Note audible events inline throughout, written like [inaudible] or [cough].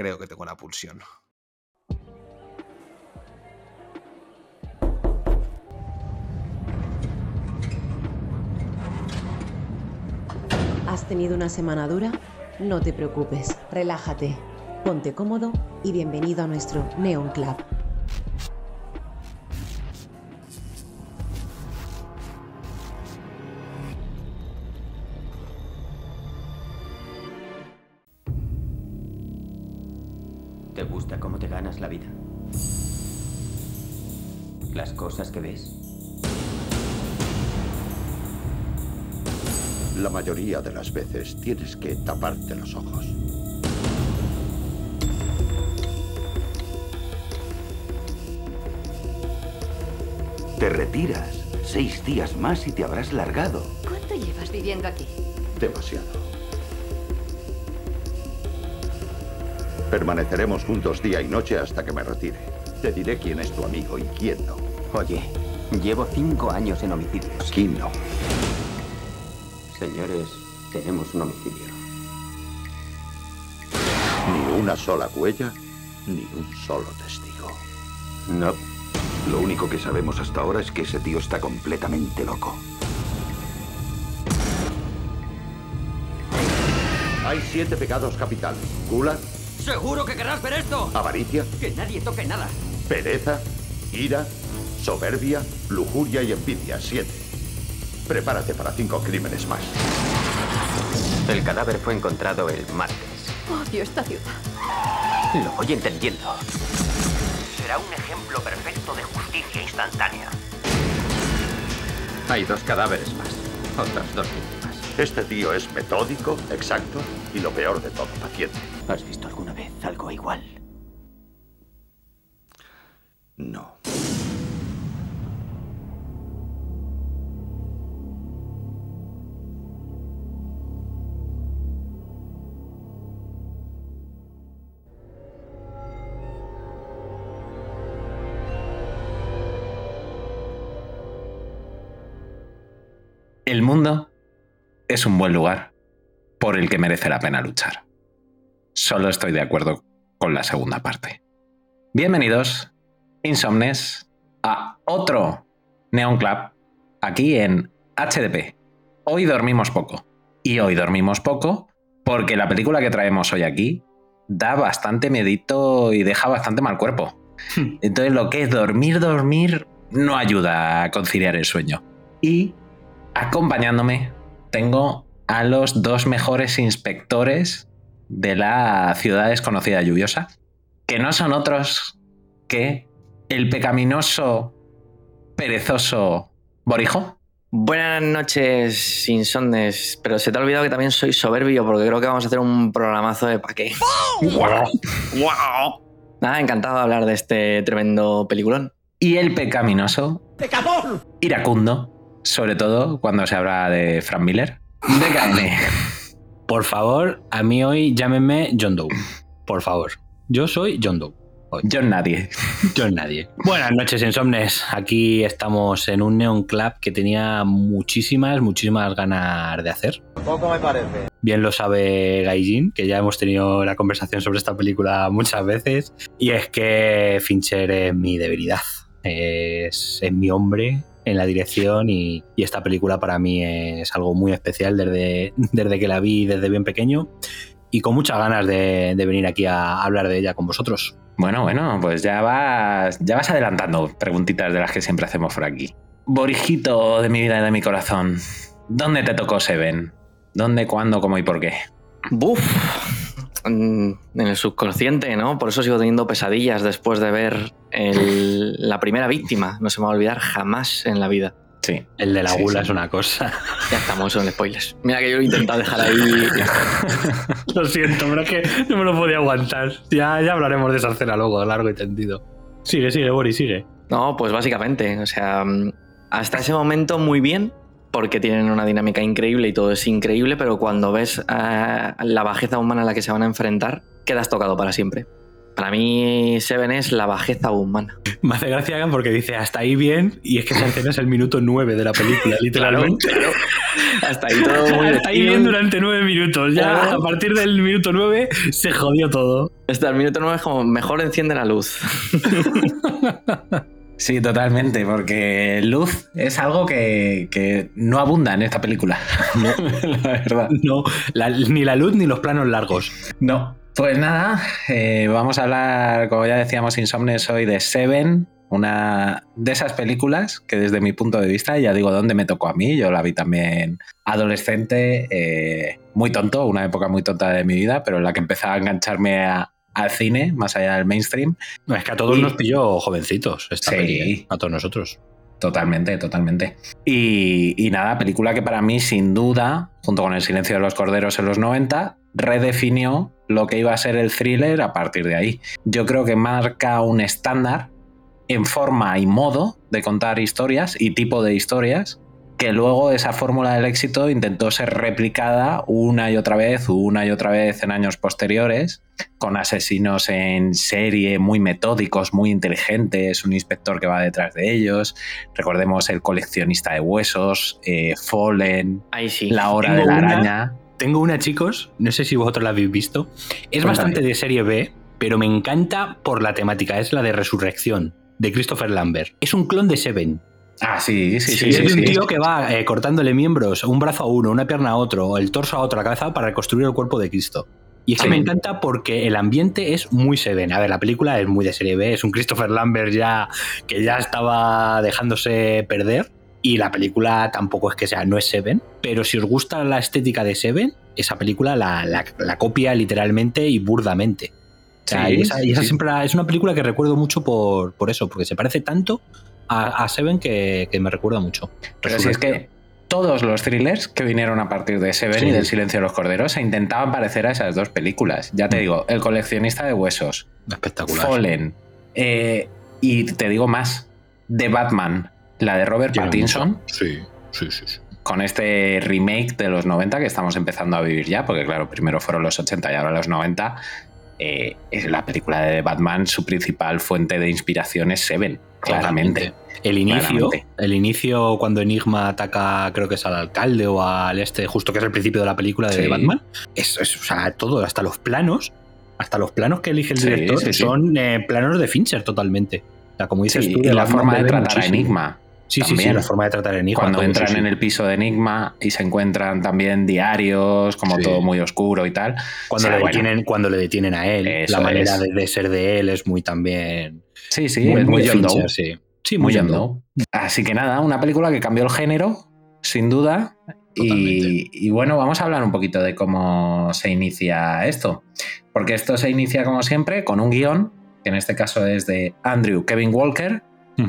Creo que tengo una pulsión. ¿Has tenido una semana dura? No te preocupes, relájate, ponte cómodo y bienvenido a nuestro Neon Club. Gusta cómo te ganas la vida? ¿Las cosas que ves? La mayoría de las veces tienes que taparte los ojos. Te retiras. Seis días más y te habrás largado. ¿Cuánto llevas viviendo aquí? Demasiado. Permaneceremos juntos día y noche hasta que me retire. Te diré quién es tu amigo y quién no. Oye, llevo cinco años en homicidios. Aquí no. Señores, tenemos un homicidio. Ni una sola huella, ni un solo testigo. No. Lo único que sabemos hasta ahora es que ese tío está completamente loco. Hay siete pecados capitales. Gula, ¡Seguro que querrás ver esto! avaricia, ¡Que nadie toque nada! pereza, ira, soberbia, lujuria y envidia. Siete. Prepárate para cinco crímenes más. El cadáver fue encontrado el martes. Odio esta ciudad. Lo voy entendiendo. será un ejemplo perfecto de justicia instantánea. Hay dos cadáveres más. Otras dos víctimas. Este tío es metódico, exacto y lo peor de todo, paciente. ¿Has visto alguna vez algo igual? No. El mundo es un buen lugar por el que merece la pena luchar. Solo estoy de acuerdo con la segunda parte. Bienvenidos, insomnes, a otro Neon Club aquí en HDP. Hoy dormimos poco. Y hoy dormimos poco porque la película que traemos hoy aquí da bastante medito y deja bastante mal cuerpo. Entonces lo que es dormir, dormir, no ayuda a conciliar el sueño. Y acompañándome tengo a los dos mejores inspectores de la ciudad desconocida lluviosa, que no son otros que el pecaminoso, perezoso Borijo. Buenas noches, insomnes. Pero se te ha olvidado que también soy soberbio porque creo que vamos a hacer un programazo de pa' qué. Nada, encantado de hablar de este tremendo peliculón. Y el pecaminoso, iracundo, sobre todo cuando se habla de Frank Miller. DKN. Por favor, a mí hoy llámenme John Doe. Por favor. Yo soy John Doe. Hoy. Yo nadie. John Nadie. [laughs] Buenas noches, insomnes. Aquí estamos en un Neon Club que tenía muchísimas, muchísimas ganas de hacer. Poco me parece. Bien lo sabe Gaijin, que ya hemos tenido la conversación sobre esta película muchas veces. Y es que Fincher es mi debilidad. Es, es mi hombre en la dirección y, y esta película para mí es algo muy especial desde, [laughs] desde que la vi desde bien pequeño y con muchas ganas de, de venir aquí a hablar de ella con vosotros. Bueno, bueno, pues ya vas, ya vas adelantando preguntitas de las que siempre hacemos por aquí. Borijito de mi vida y de mi corazón, ¿dónde te tocó Seven? ¿Dónde, cuándo, cómo y por qué? Buf. En el subconsciente, ¿no? Por eso sigo teniendo pesadillas después de ver el- [laughs] la primera víctima. No se me va a olvidar jamás en la vida. Sí. El de la Sí, gula sí. es una cosa. [laughs] Ya estamos en spoilers. Mira que yo lo he intentado dejar ahí. [laughs] Lo siento, pero es que no me lo podía aguantar. Ya, ya hablaremos de esa escena luego, largo y tendido. Sigue, sigue, Boris, sigue. No, pues básicamente, o sea, mm, hasta ese momento muy bien, porque tienen una dinámica increíble y todo es increíble, pero cuando ves eh, la bajeza humana a la que se van a enfrentar, quedas tocado para siempre. Para mí, Seven es la bajeza humana. [laughs] Me hace gracia Hagan, porque dice hasta ahí bien, y es que esa escena es el minuto 9 de la película, [laughs] literalmente. Claro, Hasta ahí todo muy hasta ahí bien durante 9 minutos. Ya Claro. a partir del minuto 9 se jodió todo. Hasta el minuto 9 es como mejor enciende la luz. [laughs] Sí, totalmente, porque luz es algo que, que no abunda en esta película. [laughs] la verdad. No, la- ni la luz ni los planos largos. No. Pues nada, eh, vamos a hablar, como ya decíamos, Insomnes hoy de Seven, una de esas películas que desde mi punto de vista, ya digo dónde me tocó a mí, yo la vi también adolescente, eh, muy tonto, una época muy tonta de mi vida, pero en la que empezaba a engancharme a- al cine, más allá del mainstream. No, es que a todos Y- nos pilló jovencitos esta Sí. peli, ¿eh? a todos nosotros. Totalmente, totalmente. Y, y nada, película que para mí, sin duda, junto con El silencio de los corderos en los 90, redefinió lo que iba a ser el thriller a partir de ahí. Yo creo que marca un estándar en forma y modo de contar historias y tipo de historias que luego esa fórmula del éxito intentó ser replicada una y otra vez, una y otra vez en años posteriores, con asesinos en serie muy metódicos, muy inteligentes, un inspector que va detrás de ellos, recordemos el coleccionista de huesos, eh, Fallen, Ahí sí. La hora Tengo de la una- araña. Tengo una, chicos, no sé si vosotros la habéis visto. Es Cuéntame. bastante de serie B, pero me encanta por la temática. Es la de Resurrección, de Christopher Lambert. Es un clon de Seven. Ah, sí, sí, sí. es sí, de un tío que va eh, cortándole miembros, un brazo a uno, una pierna a otro, el torso a otro, la cabeza para reconstruir el cuerpo de Cristo. Y es que me encanta porque el ambiente es muy Seven. A ver, la película es muy de serie B, es un Christopher Lambert ya que ya estaba dejándose perder. Y la película tampoco es que sea, no es Seven, pero si os gusta la estética de Seven, esa película la, la- la copia literalmente y burdamente. O sea, Sí, y esa, y esa sí. siempre es una película que recuerdo mucho por, por eso, porque se parece tanto a, a Seven que, que me recuerda mucho. Pero si es que todos los thrillers que vinieron a partir de Seven Sí. y del Silencio de los Corderos se intentaban parecer a esas dos películas. Ya te Mm. digo, El coleccionista de huesos, Espectacular. Fallen, eh, y te digo más, The Batman, la de Robert Tiene Pattinson, mucho. Sí, sí, sí. sí. con este remake de los 90 que estamos empezando a vivir ya, porque claro, primero fueron los 80 y ahora los 90. Eh, es la película de Batman, su principal fuente de inspiración es Seven, claramente. El inicio, Claramente. el inicio cuando Enigma ataca, creo que es al alcalde o al este, justo que es el principio de la película de Sí. Batman, es, es- o sea, todo, hasta los planos, hasta los planos que elige el director sí, sí. son eh, planos de Fincher totalmente. O sea, como dices tú, y la forma de tratar a. Enigma. Sí, sí, sí, también. la forma de tratar Enigma. Cuando entran sí, sí. en el piso de Enigma y se encuentran también diarios, como Sí. todo muy oscuro y tal. Cuando, O sea, le bueno, detienen, cuando le detienen a él, Eso la manera de, de ser de él es muy también. Sí, sí, muy, muy Fincher, sí. Sí, Muy muy. Así que nada, una película que cambió el género, sin duda. Y, y bueno, vamos a hablar un poquito de cómo se inicia esto. Porque esto se inicia, como siempre, con un guion, que en este caso es de Andrew Kevin Walker.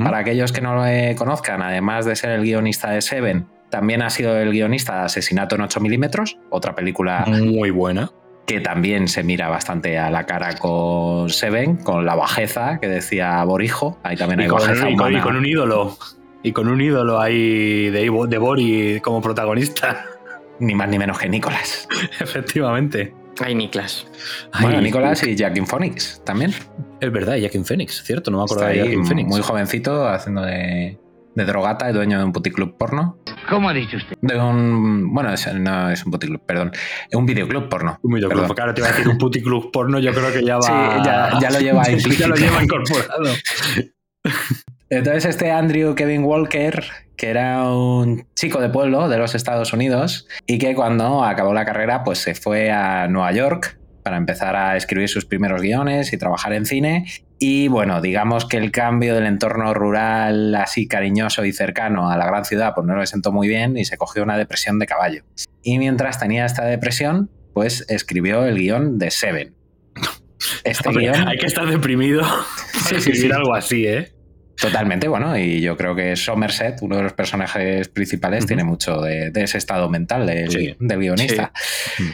Para aquellos que no lo eh, conozcan, además de ser el guionista de Seven, también ha sido el guionista de Asesinato en 8 milímetros, otra película Muy buena. que también se mira bastante a la cara con Seven, con la bajeza que decía Borijo. Ahí también Y hay con, bajeza y con- y humana. con un ídolo. Y con un ídolo ahí de, Ivo- de Bori como protagonista. Ni más ni menos que Nicolás. [laughs] Efectivamente. Ay, Niklas. Bueno, Ay, Nicolás y Jackin Phoenix también. Es verdad, Joaquin Phoenix, cierto, no me Está acordaba de Joaquin Phoenix. muy jovencito, haciendo de, de drogata y dueño de un puticlub porno. ¿Cómo ha dicho usted? De un. Bueno, es- no es un puticlub, perdón. Es un videoclub porno. Un videoclub. Perdón. Claro, te iba a decir un puticlub porno, yo creo que ya [laughs] va. Sí, ya- ya lo [laughs] lleva ya implícito. lo lleva incorporado. [laughs] Entonces, este Andrew Kevin Walker, que era un chico de pueblo de los Estados Unidos y que cuando acabó la carrera, pues se fue a Nueva York para empezar a escribir sus primeros guiones y trabajar en cine. Y bueno, digamos que el cambio del entorno rural así cariñoso y cercano a la gran ciudad, pues no le sentó muy bien y se cogió una depresión de caballo. Y mientras tenía esta depresión, pues escribió el guion de Seven. [laughs] Este Hombre, guion hay que estar deprimido [laughs] para Sí, sí, escribir sí. algo así, ¿eh? Totalmente, bueno, y yo creo que Somerset, uno de los personajes principales, tiene mucho de, ese estado mental del, guionista.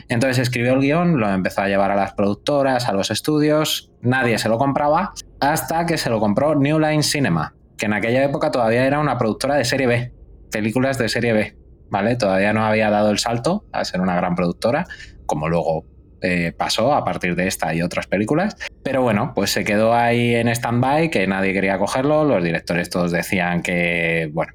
Entonces escribió el guion, lo empezó a llevar a las productoras, a los estudios, nadie se lo compraba, hasta que se lo compró New Line Cinema, que en aquella época todavía era una productora de serie B, películas de serie B, ¿vale? Todavía no había dado el salto a ser una gran productora, como luego eh, pasó a partir de esta y otras películas. Pero bueno, pues se quedó ahí en stand-by, que nadie quería cogerlo. Los directores todos decían que, bueno,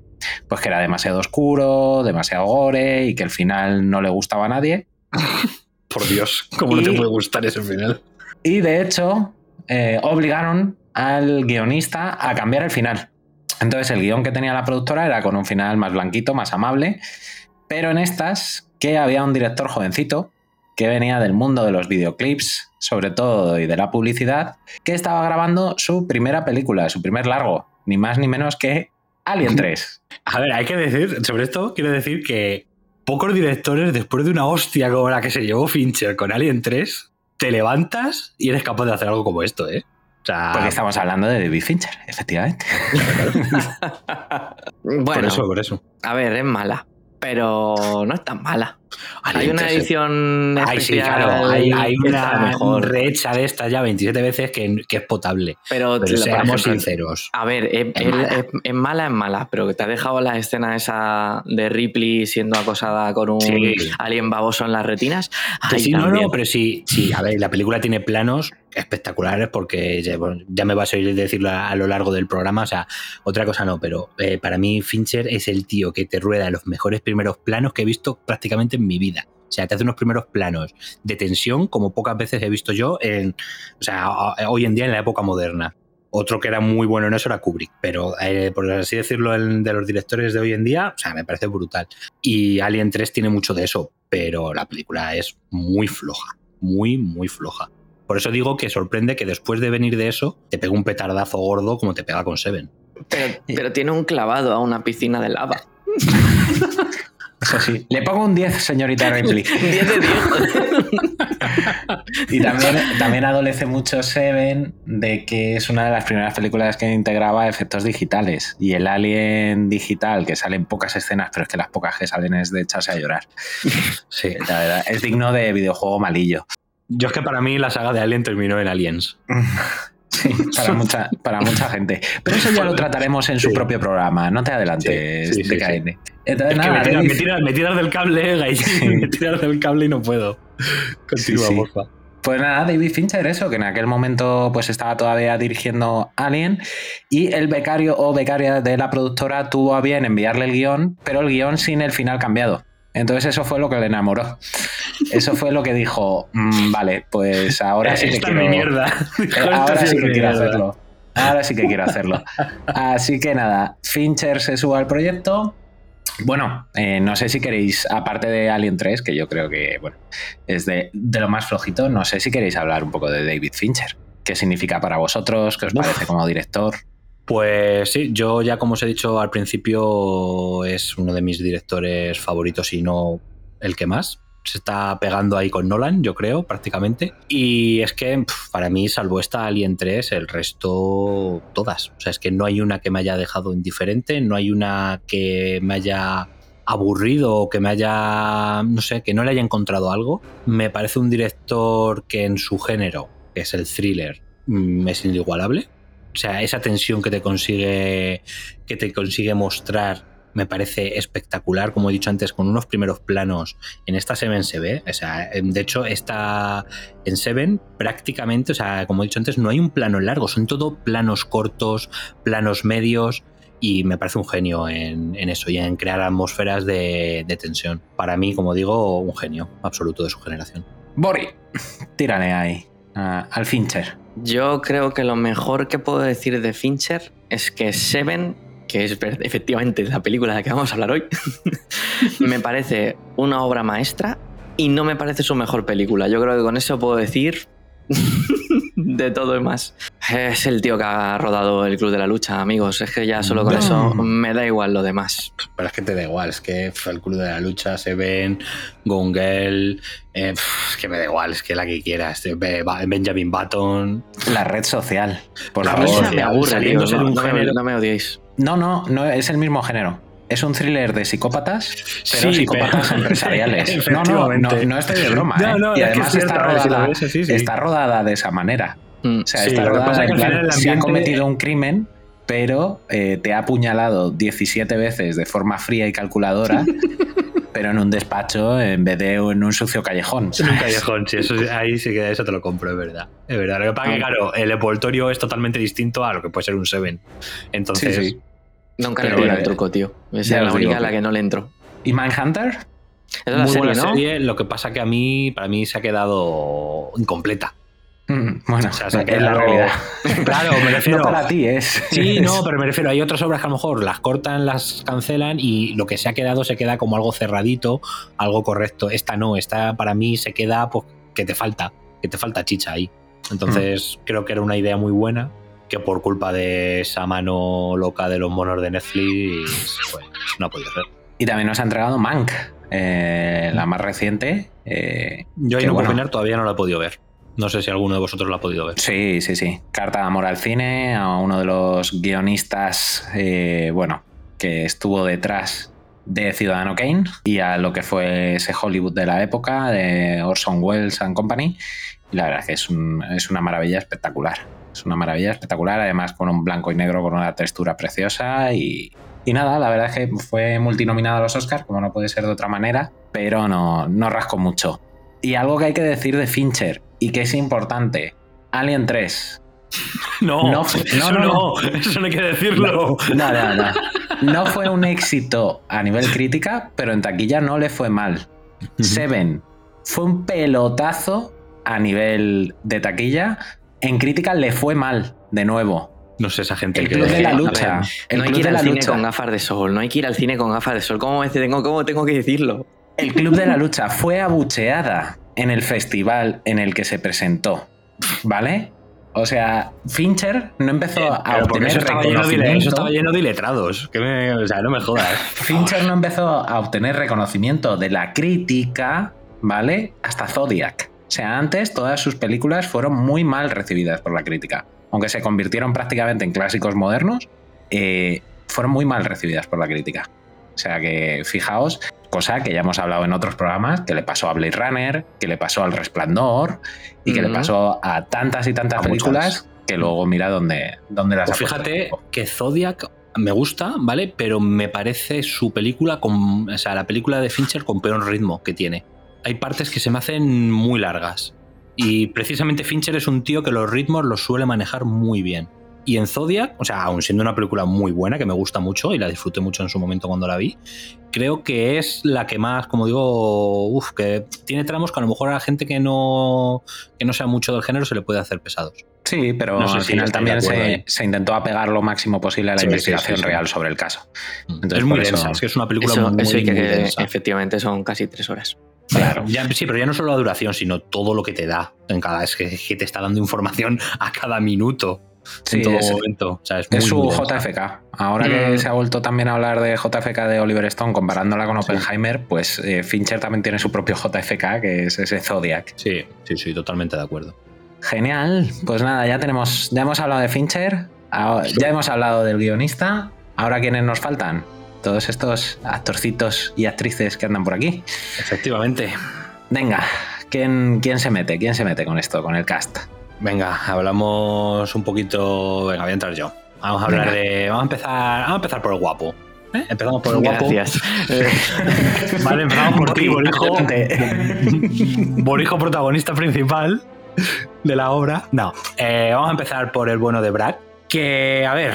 pues que era demasiado oscuro, demasiado gore y que el final no le gustaba a nadie. [laughs] Por Dios, ¿cómo no te puede gustar ese final? Y de hecho, eh, obligaron al guionista a cambiar el final. Entonces, el guion que tenía la productora era con un final más blanquito, más amable. Pero en estas, que había un director jovencito que venía del mundo de los videoclips, sobre todo, y de la publicidad, que estaba grabando su primera película, su primer largo, ni más ni menos que Alien 3. [laughs] A ver, hay que decir, sobre esto, quiero decir que pocos directores, después de una hostia como la que se llevó Fincher con Alien 3, te levantas y eres capaz de hacer algo como esto, ¿eh? Porque estamos hablando de David Fincher, efectivamente. [laughs] bueno, por eso, por eso. A ver, es mala pero no es tan mala. Hay una edición especial sí, claro, hay, una mejor. rehecha de esta ya 27 veces que, es potable. Pero, seamos sinceros. A ver, es, mala. es, mala, pero que te ha dejado la escena esa de Ripley siendo acosada con un alien baboso en las retinas. sí, no, no, pero sí, sí, a ver, la película tiene planos espectaculares porque ya, me vas a oír decirlo a, lo largo del programa, o sea, otra cosa no, pero eh, para mí Fincher es el tío que te rueda los mejores primeros planos que he visto prácticamente en mi vida. O sea, te hace unos primeros planos de tensión como pocas veces he visto yo en, o sea, hoy en día en la época moderna. Otro que era muy bueno en eso era Kubrick, pero eh, por así decirlo, el de los directores de hoy en día, o sea, me parece brutal. Y Alien 3 tiene mucho de eso, pero la película es muy floja, muy, muy floja. Por eso digo que sorprende que después de venir de eso te pegue un petardazo gordo como te pega con Seven. Pero, tiene un clavado a una piscina de lava. [laughs] Eso sí. Le pongo un 10, señorita Ripley. [laughs] 10 de 10. [laughs] y también, también adolece mucho Seven de que es una de las primeras películas que integraba efectos digitales. Y el Alien digital, que sale en pocas escenas, pero es que las pocas que salen es de echarse a llorar. [laughs] Sí, la verdad. Es digno de videojuego malillo. Yo es que para mí la saga de Alien terminó en Aliens. Sí, para mucha, para mucha gente. Pero eso ya lo trataremos en su propio programa. No te adelantes, sí, TKN. Entonces, nada, me, tiras, del cable, [laughs] me tiras del cable y no puedo. Continúa, porfa. Pues nada, David Fincher, eso, que en aquel momento pues estaba todavía dirigiendo Alien y el becario o becaria de la productora tuvo a bien enviarle el guion, pero el guion sin el final cambiado. Entonces eso fue lo que le enamoró. Eso fue lo que dijo, mm, vale, pues ahora sí que quiero... mierda. ahora sí que quiero hacerlo. Ahora sí que quiero hacerlo. [laughs] Así que nada, Fincher se suba al proyecto. Bueno, eh, no sé si queréis, aparte de Alien 3, que yo creo que bueno, es de, lo más flojito, no sé si queréis hablar un poco de David Fincher. ¿Qué significa para vosotros? ¿Qué os parece como director? Pues sí, yo ya como os he dicho al principio es uno de mis directores favoritos y no el que más. Se está pegando ahí con Nolan, yo creo, prácticamente. Y es que para mí, salvo esta Alien 3, el resto todas. O sea, es que no hay una que me haya dejado indiferente, no hay una que me haya aburrido o que me haya, no sé, que no le haya encontrado algo. Me parece un director que en su género, que es el thriller, mm, es inigualable o sea, esa tensión que te consigue, que te consigue mostrar me parece espectacular, como he dicho antes, con unos primeros planos en esta Seven se ve. O sea, de hecho, está en Seven prácticamente, o sea, como he dicho antes, no hay un plano largo, son todo planos cortos, planos medios. Y me parece un genio en, eso y en crear atmósferas de, tensión. Para mí, como digo, un genio absoluto de su generación. Bori, [laughs] tírale ahí al Fincher. Yo creo que lo mejor que puedo decir de Fincher es que Seven, que es efectivamente la película de la que vamos a hablar hoy, [laughs] me parece una obra maestra y no me parece su mejor película. Yo creo que con eso puedo decir [laughs] de todo y más. Es el tío que ha rodado el Club de la Lucha, amigos. Es que ya solo con No. eso me da igual lo demás. Pero es que te da igual, es que el club de la lucha se ven, Gone Girl, eh, es que me da igual, es que la que quieras. Ba- Benjamin Button. La red social, por La favor. red social, me aburre, tío. saliendo ser No, un no me, género. no me odiéis. No, no, no es el mismo género. Es un thriller de psicópatas, pero Sí, psicópatas pero- empresariales. [laughs] No, no, no, no estoy de broma. No, ¿eh? y es que además es está, si rodada, ves así, sí. está rodada de esa manera. Mm. O sea, Sí, está que rodada en que al plan, el se ha ambiente- cometido un crimen, pero eh, te ha apuñalado 17 veces de forma fría y calculadora, [laughs] pero en un despacho en vez de en un sucio callejón. En un ¿sabes? callejón, sí, eso, sí, ahí sí que eso te lo compro, es verdad. Es verdad. Lo que pasa es que, Ah. claro, el envoltorio es totalmente distinto a lo que puede ser un Seven. Entonces, Sí, sí. Nunca le pilla el truco, tío. Esa es la única a la que- no le entro. ¿Y Mindhunter? Esa es la muy serie, buena ¿no? serie, lo que pasa que a mí, para mí se ha quedado incompleta. Mm, [laughs] Bueno, O sea, se ha es la [laughs] realidad. [laughs] Claro, me refiero. No para ti, es. Sí, no, pero me refiero, hay otras obras que a lo mejor las cortan, las cancelan y lo que se ha quedado se queda como algo cerradito, algo correcto. Esta no, esta para mí se queda pues que te falta, que te falta chicha ahí. Entonces creo que era una idea muy buena que por culpa de esa mano loca de los monos de Netflix, pues no ha podido ser. Y también nos ha entregado Mank, eh, la más reciente. eh, Yo ahí no puedo bueno, opinar, todavía no la he podido ver. No sé si alguno de vosotros la ha podido ver. Sí, sí, sí. Carta de amor al cine a uno de los guionistas, eh, bueno, que estuvo detrás de Ciudadano Kane y a lo que fue ese Hollywood de la época, de Orson Welles and Company. Y la verdad es que es, un- es una maravilla espectacular. Es una maravilla espectacular, además con un blanco y negro con una textura preciosa y, nada, la verdad es que fue multinominada a los Oscars, como no puede ser de otra manera, pero no, no rascó mucho. Y algo que hay que decir de Fincher y que es importante, Alien 3. [laughs] No, No, eso no, no, no, eso no hay que decirlo. No, no, no. No fue un éxito a nivel crítica, pero en taquilla no le fue mal. Seven fue un pelotazo a nivel de taquilla. En crítica le fue mal, de nuevo. No sé esa gente El que club de la ver, lucha. El no hay que ir al cine lucha. con gafas de sol, no hay que ir al cine con gafas de sol. ¿Cómo, tengo, cómo tengo que decirlo? El Club de la Lucha fue abucheada en el festival en el que se presentó. ¿Vale? O sea, Fincher no empezó a Eh, porque obtener eso estaba, lleno de, reconocimiento. eso estaba lleno de iletrados. Que me- o sea, no me jodas. [laughs] Fincher no empezó a obtener reconocimiento de la crítica, ¿vale? Hasta Zodiac. O sea, antes todas sus películas fueron muy mal recibidas por la crítica. Aunque se convirtieron prácticamente en clásicos modernos, eh, fueron muy mal recibidas por la crítica. O sea que fijaos, cosa que ya hemos hablado en otros programas, que le pasó a Blade Runner, que le pasó al Resplandor y que le pasó a tantas y tantas A películas muchas. que luego mira dónde, dónde las Pues ha fíjate que Zodiac me gusta, ¿vale? Pero me parece su película con. O sea, la película de Fincher con peor ritmo que tiene. Hay partes que se me hacen muy largas. Y precisamente Fincher es un tío que los ritmos los suele manejar muy bien. Y en Zodiac, o sea, aun siendo una película muy buena, que me gusta mucho y la disfruté mucho en su momento cuando la vi, creo que es la que más, como digo, uff, que tiene tramos que a lo mejor a la gente que no, que no sea mucho del género se le puede hacer pesados. Sí, pero No sé al si final también se, se intentó apegar lo máximo posible a la Sí, investigación sí, sí. real sobre el caso. Entonces, es muy densa, es que es una película Eso, muy, eso que, muy que densa. efectivamente son casi tres horas. Claro. Ya, sí, pero ya no solo la duración, sino todo lo que te da en cada. Es que, que te está dando información a cada minuto. Sí, en todo es- momento. O sea, es, muy, Es su. JFK. Ahora que Mm. se ha vuelto también a hablar de JFK de Oliver Stone comparándola con Oppenheimer, pues eh, Fincher también tiene su propio JFK, que es ese Zodiac. Sí, sí, sí, totalmente de acuerdo. Genial. Pues nada, ya tenemos, ya hemos hablado de Fincher, ahora- ya hemos hablado del guionista. Ahora quiénes nos faltan? Todos estos actorcitos y actrices que andan por aquí. Efectivamente. Venga, ¿quién, quién se mete? ¿Quién se mete con esto, con el cast? Venga, hablamos un poquito. Venga, voy a entrar yo. Vamos a hablar Venga. de. Vamos a empezar. Vamos a empezar por el guapo. ¿eh? Empezamos por el guapo. Gracias. [laughs] Vale, empezamos por ti, Borijo. [laughs] Borijo protagonista principal de la obra. No, eh, vamos a empezar por el bueno de Brad. Que, a ver,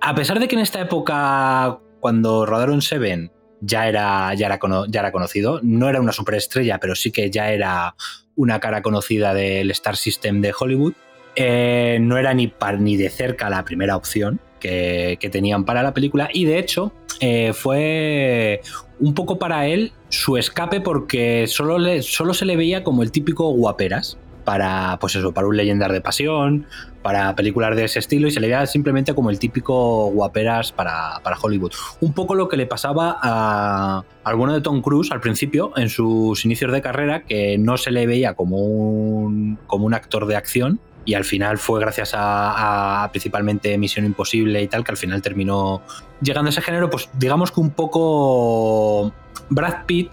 a pesar de que en esta época, cuando rodaron Seven, ya era, ya era, ya era conocido, no era una superestrella, pero sí que ya era una cara conocida del Star System de Hollywood, eh, no era ni, ni de cerca la primera opción que, que tenían para la película y de hecho eh, fue un poco para él su escape porque solo, solo se le veía como el típico guaperas. para, pues eso, para un leyendar de pasión, para películas de ese estilo, y se le veía simplemente como el típico guaperas para, para Hollywood. Un poco lo que le pasaba a, al bueno de Tom Cruise al principio, en sus inicios de carrera, que no se le veía como un, como un actor de acción, y al final fue gracias a, a, principalmente Misión Imposible y tal que al final terminó llegando a ese género, pues digamos que un poco Brad Pitt,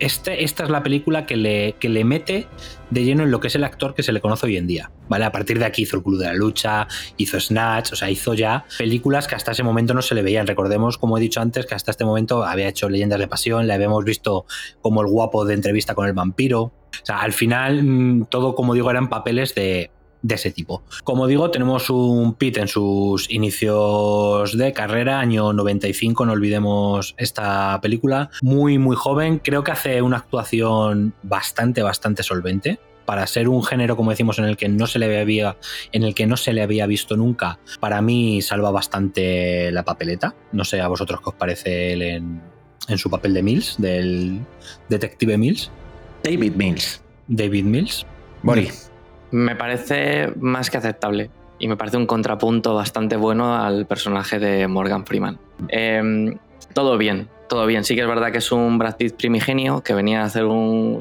este, esta es la película que le, que le mete de lleno en lo que es el actor que se le conoce hoy en día. ¿Vale? A partir de aquí hizo el Club de la Lucha, hizo Snatch, o sea, hizo ya películas que hasta ese momento no se le veían. Recordemos, como he dicho antes, que hasta este momento había hecho Leyendas de Pasión, le habíamos visto como el guapo de entrevista con el vampiro. O sea, al final, mm, todo, como digo, eran papeles de, de ese tipo. Como digo, tenemos un Pit en sus inicios de carrera, año 95, no olvidemos esta película. Muy, muy joven, creo que hace una actuación bastante, bastante solvente. Para ser un género, como decimos, en el que no se le había, en el que no se le había visto nunca, para mí salva bastante la papeleta. No sé a vosotros qué os parece él en, en su papel de Mills, del detective Mills. David Mills. David Mills. Boris. Me parece más que aceptable y me parece un contrapunto bastante bueno al personaje de Morgan Freeman. Eh, todo bien, todo bien. Sí que es verdad que es un Brad Pitt primigenio que venía a hacer un.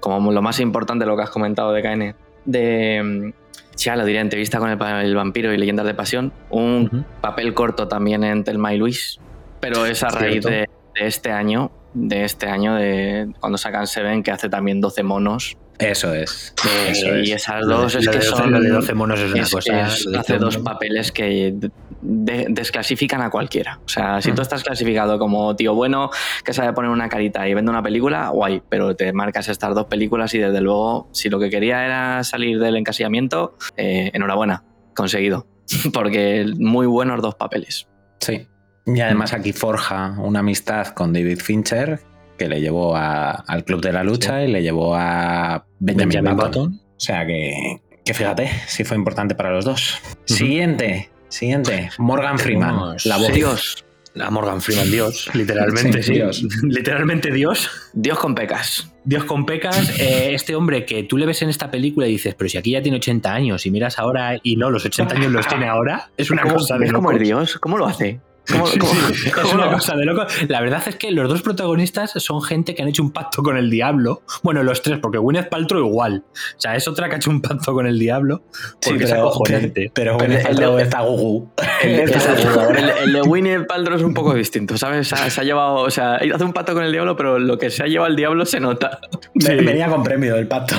como lo más importante lo que has comentado de KN. De. Ya lo diré, entrevista con el, el vampiro y leyendas de pasión. Un uh -huh. papel corto también en Telma y Luis. Pero es a raíz de, de, este año, de este año, de cuando sacan Seven, que hace también 12 monos. Eso es. Eh, y es. esas dos es que de- son. lo de 12 monos es una es- cosa, es- hace 12 dos papeles que de- desclasifican a cualquiera. O sea, si tú estás clasificado como tío bueno, que sabe poner una carita y vende una película, guay, pero te marcas estas dos películas y desde luego, si lo que quería era salir del encasillamiento, eh, enhorabuena, conseguido. [laughs] Porque muy buenos dos papeles. Sí. Y además aquí forja una amistad con David Fincher que le llevó a- al Club de la Lucha y le llevó a Benjamin, Benjamin Button. Button. O sea que, que fíjate, sí fue importante para los dos. Siguiente, siguiente. Morgan Freeman, Tenemos- la voz. Dios, A Morgan Freeman, Dios, literalmente, Sí, sí. Dios. [laughs] Literalmente Dios. Dios con pecas. Dios con pecas, [laughs] eh, este hombre que tú le ves en esta película y dices, pero si aquí ya tiene 80 años y miras ahora y no, los 80 años los tiene ahora, es una ¿Cómo- cosa de ¿Ves cómo es. Dios? ¿Cómo lo hace? ¿Cómo- Sí, cómo- sí, [laughs] es una cosa de loco. La verdad es que los dos protagonistas son gente que han hecho un pacto con el diablo. Bueno, los tres, porque Gwyneth Paltrow igual. O sea, es otra que ha hecho un pacto con el diablo. Sí, Porque es pero, acojonante. pero Pero Gwyneth el- el- está gugu. El, el- el- el de Winnie Paltrow es un poco distinto, ¿sabes? Se ha, se ha llevado, o sea, hace un pacto con el diablo, pero lo que se ha llevado el diablo se nota. Venía con premio del pacto.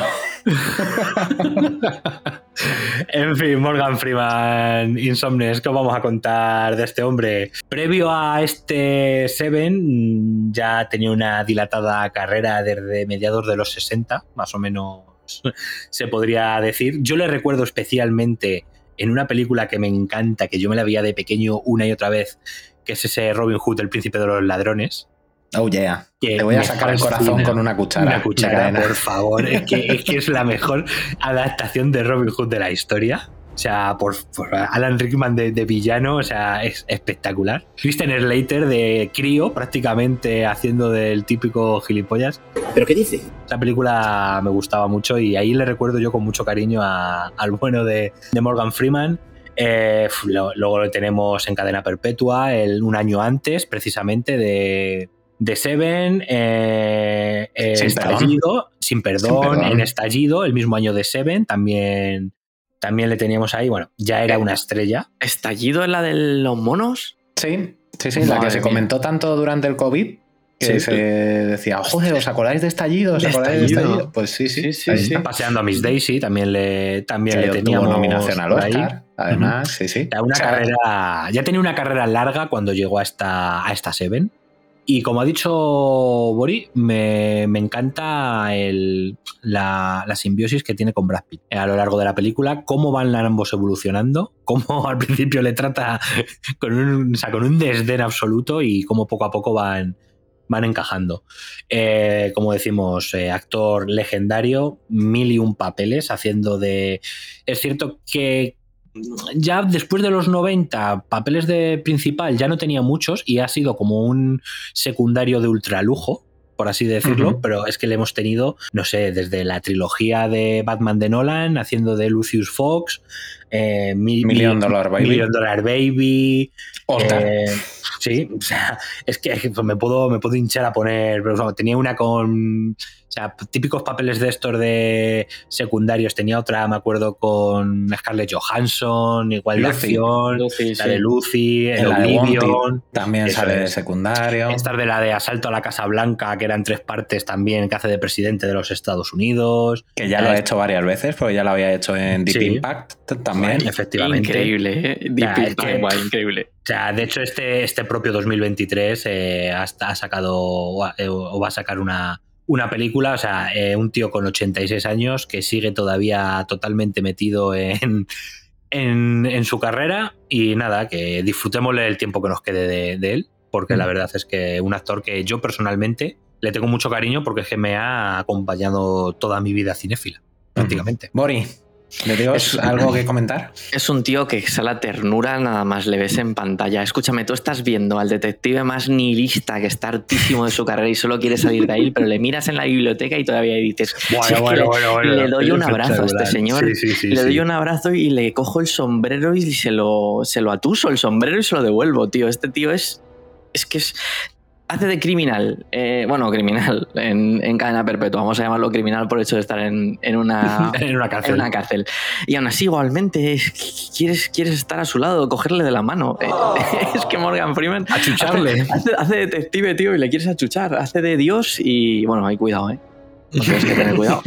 [laughs] En fin, Morgan Freeman, Insomnes, ¿qué os vamos a contar de este hombre? Previo a este Seven, mm, ya tenía una dilatada carrera desde mediados de los 60, más o menos [laughs] se podría decir. Yo le recuerdo especialmente en una película que me encanta, que yo me la veía de pequeño una y otra vez, que es ese Robin Hood, el príncipe de los ladrones. Oh, yeah. Te voy a sacar el corazón con una cuchara. Una cuchara, por favor. Es que, es que es la mejor adaptación de Robin Hood de la historia. O sea, por, por Alan Rickman de, de villano, o sea, es espectacular. Kristen Slater de crío, prácticamente haciendo del típico gilipollas. ¿Pero qué dice? Esa película me gustaba mucho y ahí le recuerdo yo con mucho cariño a- al bueno de, de Morgan Freeman. Eh, lo- luego lo tenemos en cadena perpetua, el, un año antes, precisamente, de, de Seven, eh, eh, Sin Estallido, sin perdón, Sin perdón. en Estallido, el mismo año de Seven, también, también le teníamos ahí, bueno, ya era una estrella. ¿Estallido es la de los monos? Sí, sí, sí, la que se mía. comentó tanto durante el COVID. Que Sí. se decía, joder, ¿os acordáis de estallido? ¿Os acordáis de Estallido. estallido? Pues sí, sí. Sí, sí, sí. Paseando a Miss Daisy, también le, también Que le teníamos nominación al. Oscar, además, sí, sí. Ya una O sea, carrera, ya tenía una carrera larga cuando llegó a esta, a esta Seven. Y como ha dicho Bori, me, me encanta el- la, la simbiosis que tiene con Brad Pitt a lo largo de la película, cómo van ambos evolucionando, [laughs] cómo al principio le trata con un, con un desdén absoluto y cómo poco a poco van, van encajando. Eh, como decimos, eh, actor legendario, mil y un papeles, haciendo de... Es cierto que ya después de los 90, papeles de principal ya no tenía muchos y ha sido como un secundario de ultralujo. por así decirlo, pero es que le hemos tenido, no sé, desde la trilogía de Batman de Nolan, haciendo de Lucius Fox, eh, Mi- Million Dollar Baby. Million Dollar Baby. Eh, sí, o sea, es que me puedo, me puedo hinchar a poner. Pero, tenía una con. O sea, típicos papeles de estos de secundarios. Tenía otra, me acuerdo, con Scarlett Johansson, igual de acción. Lucy, La sí. de Lucy, el la Oblivion. También Eso sale de secundario. Estas de la de Asalto a la Casa Blanca, que eran tres partes también, que hace de presidente de los Estados Unidos. Que ya lo ha Eh, hecho varias veces, porque ya lo había hecho en Deep Sí. Impact t- también. Efectivamente. Increíble, ¿eh? Deep Ya, es Impact, que- guay, increíble. O sea, de hecho, este, este propio 2023 eh, hasta ha sacado o ha- eh, o va a sacar una, una película. O sea, eh, un tío con 86 años que sigue todavía totalmente metido en, en, en su carrera. Y nada, que disfrutémosle el tiempo que nos quede de, de él, porque Mm. la verdad es que un actor que yo personalmente le tengo mucho cariño porque es que me ha acompañado toda mi vida cinéfila, prácticamente. Bori, ¿le digo Es- algo que comentar? Es un tío que exhala ternura nada más le ves en pantalla. Escúchame, tú estás viendo al detective más nihilista que está hartísimo de su carrera y solo quiere salir de ahí, pero le miras en la biblioteca y todavía dices, Bueno, "Si es que bueno, le, bueno, bueno. le doy un abrazo a este señor, Sí, sí, sí, le doy un abrazo y le cojo el sombrero y se lo, se lo atuso el sombrero y se lo devuelvo, tío. Este tío es... Es que es... Hace de criminal, eh, bueno, criminal [laughs] en, en cadena perpetua, vamos a llamarlo criminal por el hecho de estar en, en una, [laughs] en una cárcel. en una cárcel. Y aún así, igualmente, es- quieres, quieres estar a su lado, cogerle de la mano. [laughs] Es que Morgan Freeman Achucharle. hace, hace- hace detective, tío, y le quieres achuchar. Hace de Dios y, bueno, hay cuidado, ¿eh? No tienes que tener cuidado.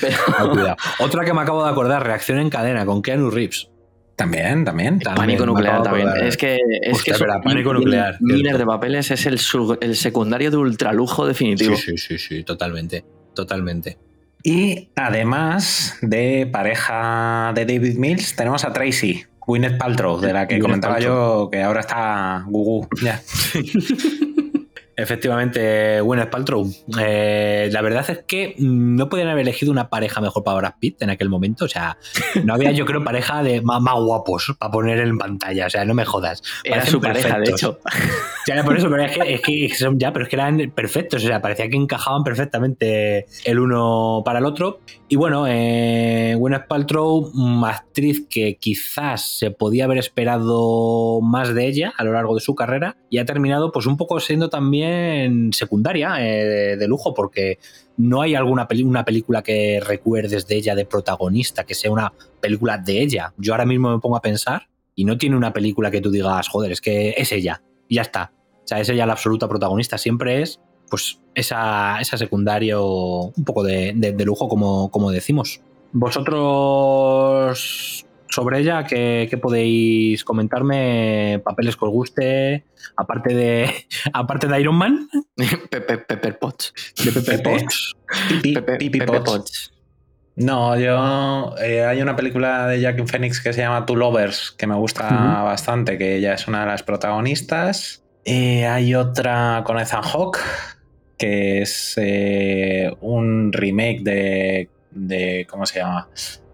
Pero, cuidado. Otra que me acabo de acordar, reacción en cadena con Keanu Reeves. También, también. También, pánico nuclear también. Es que, es Hostia, que verdad, pánico tiene nuclear, Miles cierto. de papeles es el, su- el secundario de ultralujo definitivo. Sí, sí, sí, sí, totalmente. Totalmente. Y además de pareja de David Mills, tenemos a Tracy, Gwyneth Paltrow, de la que Gwyneth comentaba Paltrow. yo que ahora está Gugu. Ya. [laughs] Efectivamente, Gwyneth Paltrow. Eh, la verdad es que no podían haber elegido una pareja mejor para Brad Pitt en aquel momento. O sea, no había, yo creo, pareja de más, más guapos para poner en pantalla. O sea, no me jodas. Era Parecen su pareja, de hecho. Ya, ya, por eso, pero es que, son ya, pero es que eran perfectos, o sea, parecía que encajaban perfectamente el uno para el otro. Y bueno, eh, Gwyneth Paltrow, actriz que quizás se podía haber esperado más de ella a lo largo de su carrera y ha terminado pues un poco siendo también secundaria eh, de, lujo porque no hay alguna una película que recuerdes de ella de protagonista, que sea una película de ella. Yo ahora mismo me pongo a pensar y no tiene una película que tú digas, joder, es que es ella y ya está. O sea, es ella la absoluta protagonista. Siempre es, pues, esa, esa secundario un poco de, de- de lujo, como, como decimos. Vosotros, sobre ella, ¿qué, qué podéis comentarme? ¿Papeles que os guste? Aparte de, [laughs] aparte de Iron Man, [laughs] Pepper Potts. de Pepe. Potts. Pepe Potts. No, yo. eh, hay una película de Jackie Phoenix que se llama Two Lovers, que me gusta bastante, que ella es una de las protagonistas. Eh, hay otra con Ethan Hawke, que es eh, un remake de, de. ¿Cómo se llama?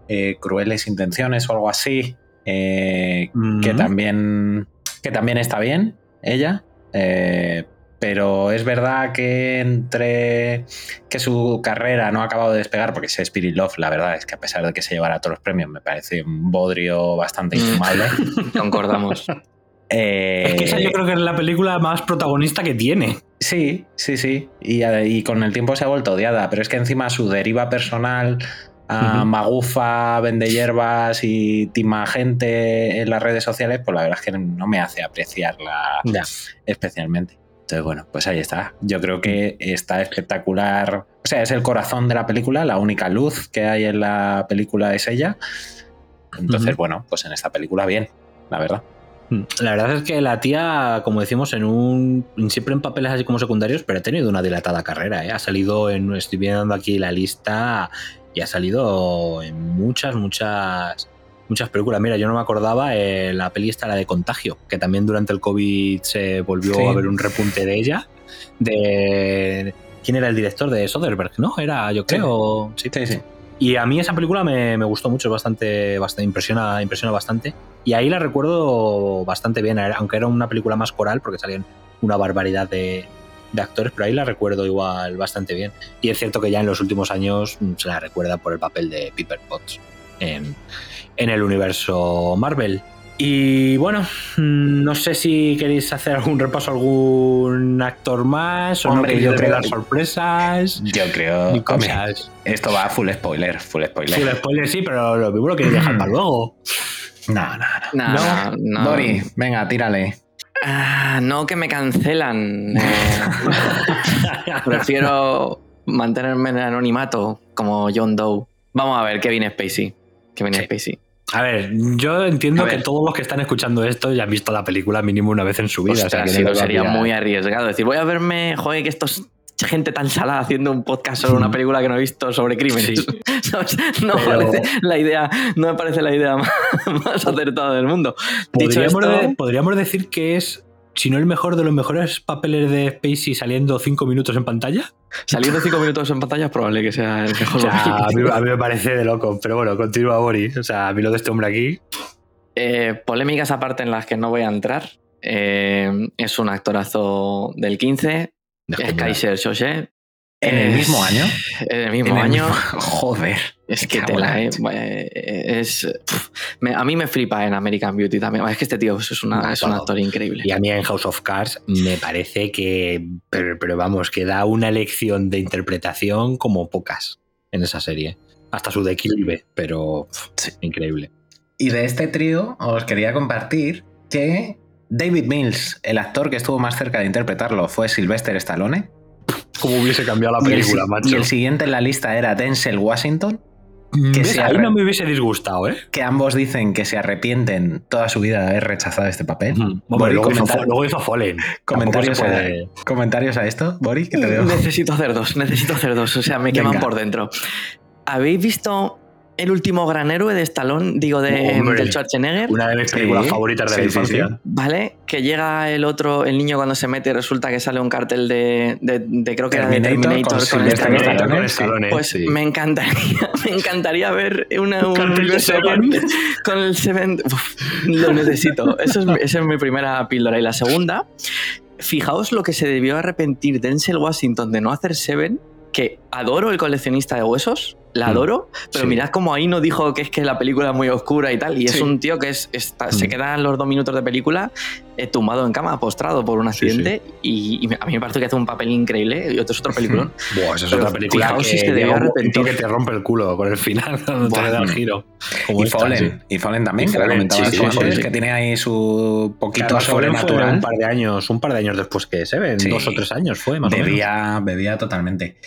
Eh, Crueles Intenciones o algo así. eh, que también. Que también está bien, ella. Pero es verdad que entre que su carrera no ha acabado de despegar, porque es Spirit Love, la verdad es que a pesar de que se llevara todos los premios, me parece un bodrio bastante Mm. infumable. [laughs] Concordamos. Eh, Es que esa yo creo que es la película más protagonista que tiene. Sí, sí, sí. Y, y con el tiempo se ha vuelto odiada, pero es que encima su deriva personal a. Magufa, vende hierbas y tima gente en las redes sociales, pues la verdad es que no me hace apreciarla Ya. especialmente. Entonces, bueno, pues ahí está. Yo creo que está espectacular. O sea, es el corazón de la película, la única luz que hay en la película es ella. Entonces, bueno, pues en esta película bien, la verdad. Mm. La verdad es que la tía, como decimos, en un siempre en papeles así como secundarios, pero ha tenido una dilatada carrera. ¿eh? Ha salido en, estoy viendo aquí la lista y ha salido en muchas, muchas, muchas películas. Mira, yo no me acordaba eh, la peli esta, la de Contagio, que también durante el COVID se volvió Sí. a ver un repunte de ella. De quién era el director de Soderbergh, ¿no? Era, yo creo. Sí, Sí, sí. y a mí esa película me, me gustó mucho, es bastante, bastante impresiona, impresiona bastante. Y ahí la recuerdo bastante bien, aunque era una película más coral, porque salían una barbaridad de, de actores, pero ahí la recuerdo igual bastante bien. Y es cierto que ya en los últimos años mm, se la recuerda por el papel de Piper Potts en, en el universo Marvel. Y bueno, mm, no sé si queréis hacer algún repaso a algún actor más o Hombre, no yo creo- dar sorpresas. Yo creo. Cosas. esto va full spoiler, full spoiler. Sí, el spoiler sí, pero lo mismo lo queréis dejar para luego. No, no, no. No, no, no. Dori, venga, tírale. Ah, no que me cancelan. eh. [laughs] prefiero mantenerme en el anonimato como John Doe. Vamos a ver, Kevin Spacey. Kevin Sí. Spacey. A ver, yo entiendo ver. que todos los que están escuchando esto ya han visto la película mínimo una vez en su vida. o sea, Ostras, que sí, no lo me va a sería muy arriesgado. decir, voy a verme, joder, que esto es gente tan salada haciendo un podcast sobre una película que no he visto sobre crímenes. [laughs] No, me Pero- parece la idea, no me parece la idea más, [laughs] más acertada del mundo. Dicho Podríamos, esto, de- podríamos decir que es, si no el mejor de los mejores papeles de Spacey saliendo cinco minutos en pantalla. saliendo cinco minutos en pantalla es probable que sea el O mejor. [laughs] sea, a, mí, a mí me parece de loco, pero bueno, continúa Boris. O sea, a mí lo de este hombre aquí. Eh, polémicas aparte en las que no voy a entrar. Eh, es un actorazo del 15. Es Kaiser Soche. ¿En el mismo año? En el mismo En el año. mismo- [laughs] Joder. Es que en la tela, eh. Es, me- a mí me flipa en American Beauty también. Es que este tío es, una- es un actor increíble. Y a mí en House of Cards me parece que, pero, pero vamos, que da una lección de interpretación como pocas en esa serie. Hasta su declive, pero pff, increíble. Y de este trío os quería compartir que David Mills, el actor que estuvo más cerca de interpretarlo, fue Sylvester Stallone. Como hubiese cambiado la Y el, película, si- macho. y el siguiente en la lista era Denzel Washington, que ¿Ves? se Ahí no me hubiese disgustado, ¿eh? que ambos dicen que se arrepienten toda su vida de haber rechazado este papel. Hombre, Bori, luego, hizo, comentar- luego hizo Fallen. comentarios, Tampoco a, puede- comentarios a esto, Boris, veo. Necesito hacer dos, necesito hacer dos. O sea, me queman por dentro. ¿Habéis visto el último gran héroe de Stallone? Digo, de, Hombre. del Schwarzenegger. Una de mis películas Sí, favoritas de sí, la infancia. sí. ¿Vale? Que llega el otro, el niño cuando se mete y resulta que sale un cartel de, de- de- creo que era de Terminator Terminator con con, Sylvester Stallone. Con. Stallone, Pues sí. me encantaría, [laughs] me encantaría ver una, un cartel de Seven. con, el Seven. Uf, lo necesito. Eso es, mi- esa es mi primera píldora. Y la segunda, fijaos lo que se debió arrepentir Denzel Washington de no hacer Seven, que adoro el coleccionista de huesos. La Mm, adoro, pero sí. mirad cómo ahí no dijo que es que la película es muy oscura y tal. Y es un tío que es, está- se Mm. queda en los dos minutos de película tumbado en cama, postrado por un Sí, sí. accidente. Y, a mí me parece que hace un papel increíble. Y otro es otro peliculón. [laughs] Buah, esa es Pero otra película fijaos que si un momento arrepentir. que te rompe el culo con el final cuando [laughs] te da el giro. Como Y esta, Fallen, sí. y Fallen también, Y que la comentabas sí, tú sí, antes, sí. que tiene ahí su poquito fue sobrenatural. un par de años, un par de años después que Seven, Sí. dos o tres años fue más o menos. Bebía, bebía totalmente.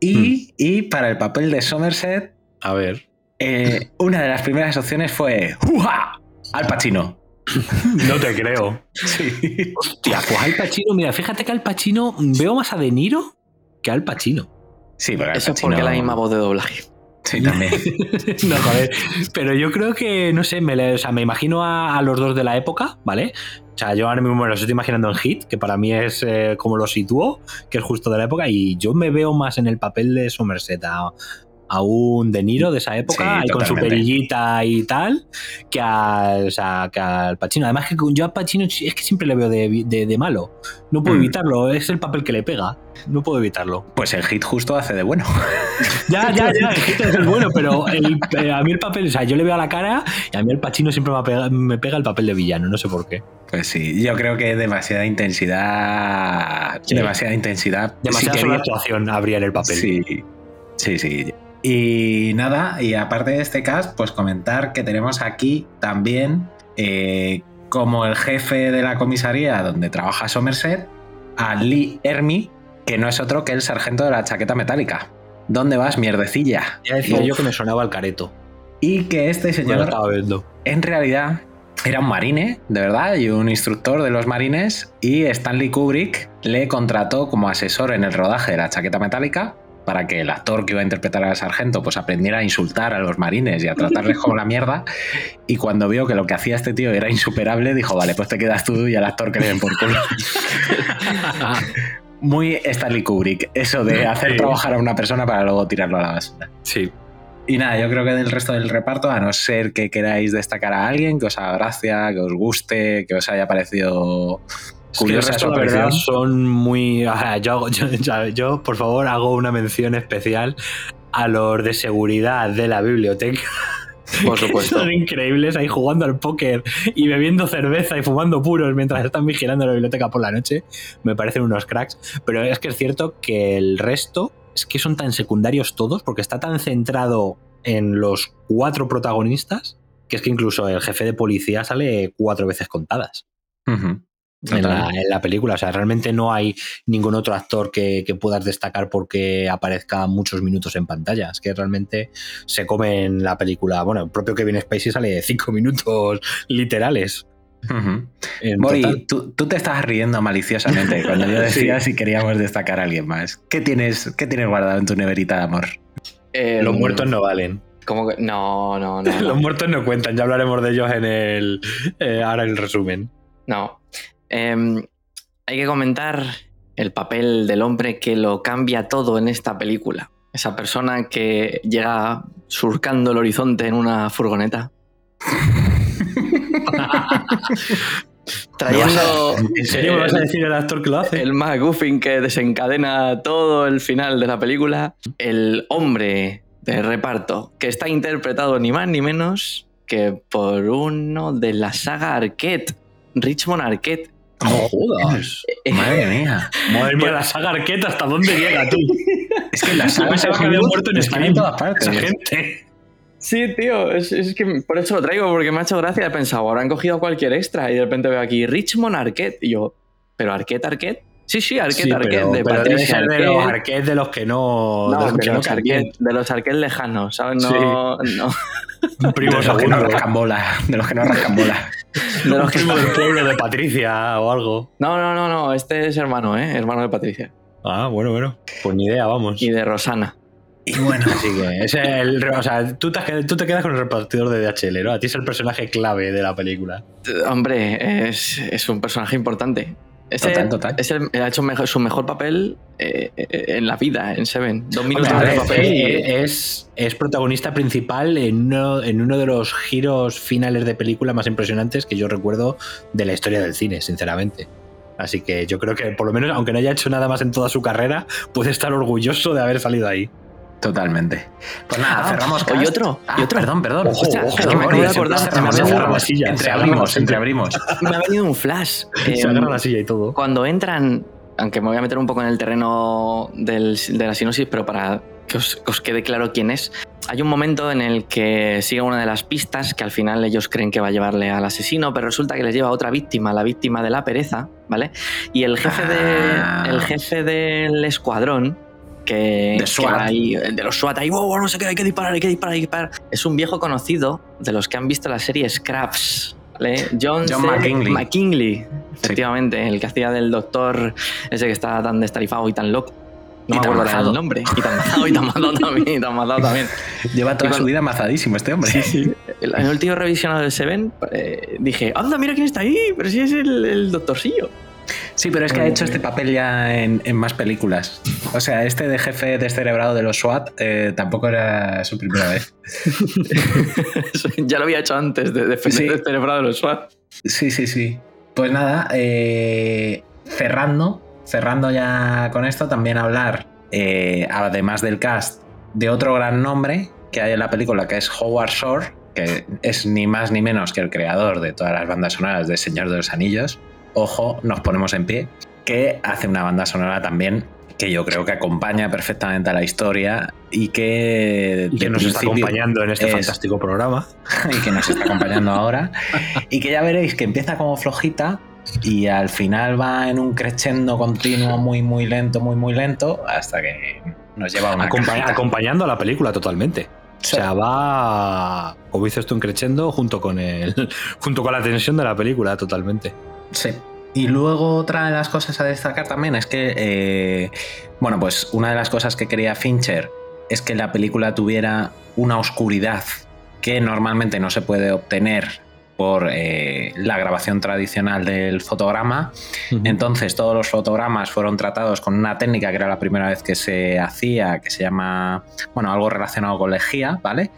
Y, y para el papel de Somerset, A ver. eh, una de las primeras opciones fue ¡Uja! Al Pacino. [laughs] No te creo. Sí. Hostia, pues Al Pacino, mira, fíjate que Al Pacino veo más a De Niro que Al Pacino. Sí, pero Al Eso es porque la misma voz de doblaje. Sí, también. [laughs] no, joder. Pero yo creo que, no sé, me, o sea, me imagino a, a los dos de la época, ¿vale? O sea, yo ahora mismo me los estoy imaginando en Hit, que para mí es eh, como lo sitúo, que es justo de la época, y yo me veo más en el papel de Somerset a, a un De Niro de esa época, Sí, con su perillita y tal, que, al- o sea, que al Pacino. Además que yo a Pacino es que siempre le veo de, de- de malo. No puedo Mm. evitarlo, es el papel que le pega. No puedo evitarlo. Pues el hit justo hace de bueno. [laughs] Ya, ya, ya, el Hit es el bueno, pero el- eh, a mí el papel, o sea, yo le veo a la cara y a mí el Pacino siempre me pega, me pega el papel de villano, no sé por qué. Pues sí, yo creo que demasiada intensidad. Sí. Demasiada intensidad. Demasiada Si quería- actuación habría en el papel. Sí, sí, sí. Y nada, y aparte de este cast, pues comentar que tenemos aquí también eh, como el jefe de la comisaría donde trabaja Somerset, a Lee Ermey, que no es otro que el sargento de la chaqueta metálica. ¿Dónde vas, mierdecilla? Ya decía Uf. yo que me sonaba el careto. Y que este señor estaba viendo. en realidad era un marine, de verdad, y un instructor de los marines, y Stanley Kubrick le contrató como asesor en el rodaje de la chaqueta metálica para que el actor que iba a interpretar al sargento pues aprendiera a insultar a los marines y a tratarles como la mierda. Y cuando vio que lo que hacía este tío era insuperable, dijo, vale, pues te quedas tú y al actor que le den por culo. [laughs] Muy Stanley Kubrick, eso de hacer Sí. trabajar a una persona para luego tirarlo a la basura. Sí. Y nada, yo creo que del resto del reparto, a no ser que queráis destacar a alguien que os haga gracia, que os guste, que os haya parecido Es que el Curiosa resto, su la verdad, son muy. [laughs] Yo, hago- yo, yo- yo, por favor, hago una mención especial a los de seguridad de la biblioteca. Por [laughs] que supuesto. Son increíbles ahí jugando al póker y bebiendo cerveza y fumando puros mientras están vigilando la biblioteca por la noche. Me parecen unos cracks. Pero es que es cierto que el resto es que son tan secundarios todos porque está tan centrado en los cuatro protagonistas que es que incluso el jefe de policía sale cuatro veces contadas Ujú. En la, Total. en la película. O sea, realmente no hay ningún otro actor que, que puedas destacar porque aparezca muchos minutos en pantalla. Es que realmente se come en la película. Bueno, el propio Kevin Spacey sale cinco minutos literales. Bori, total. tú, tú te estabas riendo maliciosamente cuando yo [laughs] decía si queríamos destacar a alguien más. ¿Qué tienes, ¿Qué tienes guardado en tu neverita de amor? Eh, Los muertos no valen. ¿cómo que? No, no, no. [laughs] Los no. muertos no cuentan. Ya hablaremos de ellos en el. eh, ahora en el resumen. No. Em, hay que comentar el papel del hombre que lo cambia todo en esta película. Esa persona que llega surcando el horizonte en una furgoneta. [laughs] Trayendo ¿En serio me vas a decir el actor que lo hace? el McGuffin que desencadena todo el final de la película. El hombre de reparto que está interpretado ni más ni menos que por uno de la saga Arquette, Richmond Arquette. No jodas. Madre mía. Madre mía, la saga Arquette, ¿hasta dónde llega tú? Es que las Yo sagas pensaba que había muerto en Scream. en todas partes. Esa gente. Sí, tío, es, es que por eso lo traigo, porque me ha hecho gracia. He pensado, habrán cogido a cualquier extra y de repente veo aquí Richmond Arquette. Y yo, ¿pero Arquette, Arquette? Sí, sí, Arquette, Sí, Arquette, pero, de pero debe Patricia ser de los Arquette. Arquette de los que no. No, de los de los. Arquette, los Arquette lejanos, ¿sabes? No, no. Primo de los que no segundo. rascan bola. De los que no rascan bola. [laughs] De los que- Primo del pueblo de Patricia o algo. No, no, no, no, este es hermano, ¿eh? Hermano de Patricia. Ah, bueno, bueno. Pues ni idea, vamos. Y de Rosana. Y bueno, Así que es el, o sea, tú te, tú te quedas con el repartidor de DHL, ¿no? A ti es el personaje clave de la película. Hombre, es, es un personaje importante. Ese- Total, total. es el- ha hecho mejor- su mejor papel eh, eh, en la vida, en Seven. Dos minutos Hombre, a de ver, papel. y- es, es protagonista principal en uno, en uno de los giros finales de película más impresionantes que yo recuerdo de la historia del cine, sinceramente. Así que yo creo que, por lo menos, aunque no haya hecho nada más en toda su carrera, puede estar orgulloso de haber salido ahí. Totalmente. Pues nada, Ah, cerramos. cast. otro, Ah, y otro. Perdón, perdón. Ojo, Hostia, ojo, perdón, que me acabo de Boris, acordar, cerramos, se me ha cerramos. venido la silla, se Entreabrimos, agarra- entreabrimos. Me ha venido un flash. [laughs] Se agarra la silla y todo. cuando entran, aunque me voy a meter un poco en el terreno del- de la sinopsis, pero para que os, que os quede claro quién es, hay un momento en el que sigue una de las pistas que al final ellos creen que va a llevarle al asesino, pero resulta que les lleva a otra víctima, la víctima de la pereza, ¿vale? Y el jefe, Ah. de, el jefe del escuadrón, que, De que SWAT. el de los SWAT, ahí, "Wow, no sé qué, hay que disparar, hay que disparar, hay que disparar. Es un viejo conocido de los que han visto la serie Scraps. ¿vale? John, John C. McKinley. McKinley, efectivamente, el que hacía del doctor ese que está tan destarifado y tan loco. Y No me acuerdo ahora mazado. el nombre. [laughs] Y tan mazado, y tan mazado [laughs] también. Y tan mazado también. Lleva toda su vida mazadísimo este hombre. El, el último revisionado del Seven, eh, dije, anda, mira quién está ahí, pero si es el, el doctorcillo. Sí, pero es que ha hecho este papel ya en, en más películas. O sea, este de jefe descerebrado de los SWAT eh, tampoco era su primera vez. [laughs] ya lo había hecho antes de defender Sí. de los SWAT. Sí, sí, sí. Pues nada, eh, cerrando, cerrando ya con esto, también hablar, eh, además del cast, de otro gran nombre que hay en la película, que es Howard Shore, que es ni más ni menos que el creador de todas las bandas sonoras de Señor de los Anillos. Ojo, nos ponemos en pie, que hace una banda sonora también que yo creo que acompaña perfectamente a la historia y que, Y que de nos está acompañando en este es- fantástico programa. [laughs] y que nos está acompañando ahora. Y que ya veréis que empieza como flojita y al final va en un crescendo continuo muy, muy lento, muy, muy lento, hasta que nos lleva a una cajita. acompañando a la película totalmente. Sí. O sea, va, como dices tú, en creciendo junto con el, [laughs] junto con la tensión de la película, totalmente. Sí. Y luego otra de las cosas a destacar también es que, eh, bueno, pues una de las cosas que quería Fincher es que la película tuviera una oscuridad que normalmente no se puede obtener por eh, la grabación tradicional del fotograma. Entonces todos los fotogramas fueron tratados con una técnica que era la primera vez que se hacía, que se llama, bueno, algo relacionado con lejía, ¿vale?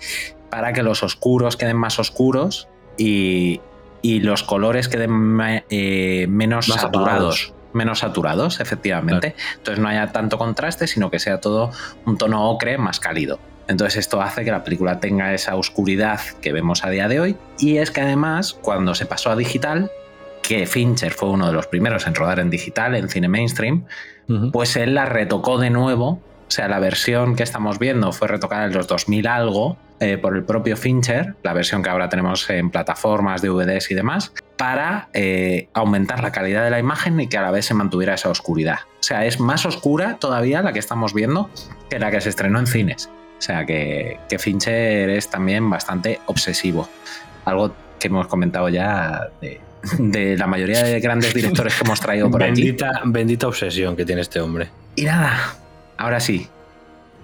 Para que los oscuros queden más oscuros y, y los colores queden eh, menos Más saturados. Menos saturados, efectivamente. Entonces no haya tanto contraste, sino que sea todo un tono ocre más cálido. Entonces esto hace que la película tenga esa oscuridad que vemos a día de hoy. Y es que además, cuando se pasó a digital, que Fincher fue uno de los primeros en rodar en digital, en cine mainstream, pues él la retocó de nuevo. O sea, la versión que estamos viendo fue retocada en los 2000 algo eh, por el propio Fincher, la versión que ahora tenemos en plataformas, DVDs y demás, para eh, aumentar la calidad de la imagen y que a la vez se mantuviera esa oscuridad. O sea, es más oscura todavía la que estamos viendo que la que se estrenó en cines. O sea, que, que Fincher es también bastante obsesivo. Algo que hemos comentado ya de, de la mayoría de grandes directores que hemos traído por aquí. Bendita, bendita obsesión que tiene este hombre. Y nada, ahora sí,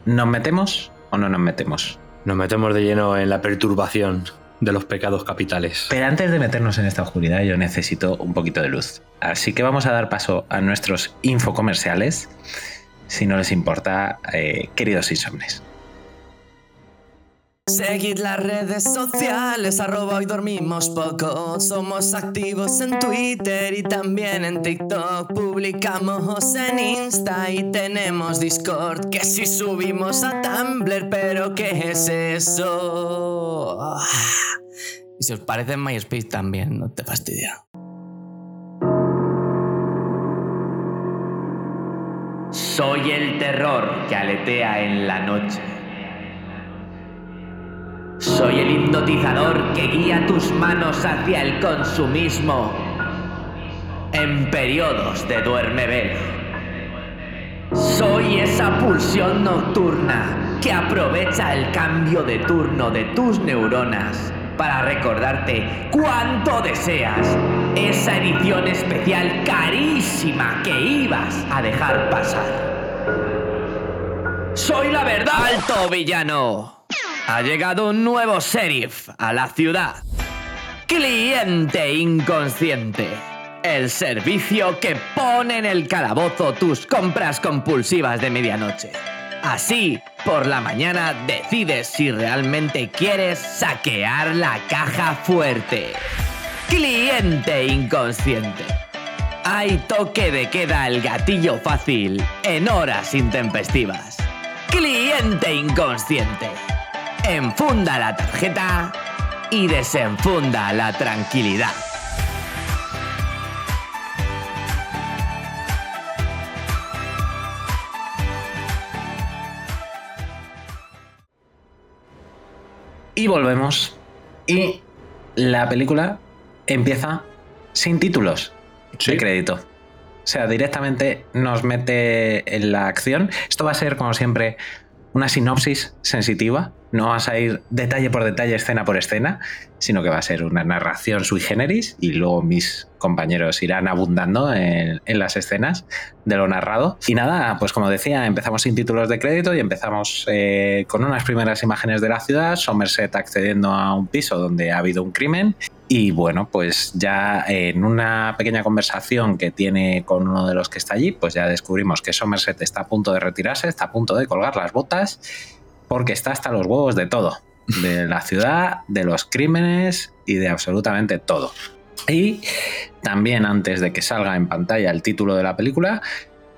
¿nos metemos o no nos metemos? Nos metemos de lleno en la perturbación de los pecados capitales. Pero antes de meternos en esta oscuridad, yo necesito un poquito de luz. Así que vamos a dar paso a nuestros infocomerciales, si no les importa, eh, queridos insomnes. Seguid las redes sociales, arroba hoy dormimos poco. Somos activos en Twitter y también en TikTok. Publicamos en Insta y tenemos Discord. Que si subimos a Tumblr, pero ¿qué es eso? Ah. Y si os parece MySpace también, no te fastidia. Soy el terror que aletea en la noche. Soy el hipnotizador que guía tus manos hacia el consumismo en periodos de duerme vela. Soy esa pulsión nocturna que aprovecha el cambio de turno de tus neuronas para recordarte cuánto deseas esa edición especial carísima que ibas a dejar pasar. Soy la verdad. ¡Alto, villano! Ha llegado un nuevo sheriff a la ciudad. Cliente inconsciente. El servicio que pone en el calabozo tus compras compulsivas de medianoche. Así, por la mañana decides si realmente quieres saquear la caja fuerte. Cliente inconsciente. Hay toque de queda el gatillo fácil en horas intempestivas. Cliente inconsciente. Enfunda la tarjeta y desenfunda la tranquilidad. Y volvemos. Y la película empieza sin títulos de crédito. O sea, directamente nos mete en la acción. Esto va a ser, como siempre, una sinopsis sensitiva. No vas a ir detalle por detalle, escena por escena, sino que va a ser una narración sui generis y luego mis compañeros irán abundando en, las escenas de lo narrado. Y nada, pues como decía, empezamos sin títulos de crédito y empezamos eh, con unas primeras imágenes de la ciudad, Somerset accediendo a un piso donde ha habido un crimen y bueno, pues ya en una pequeña conversación que tiene con uno de los que está allí, pues ya descubrimos que Somerset está a punto de retirarse, está a punto de colgar las botas, porque está hasta los huevos de todo. De la ciudad, de los crímenes y de absolutamente todo. Y también antes de que salga en pantalla el título de la película,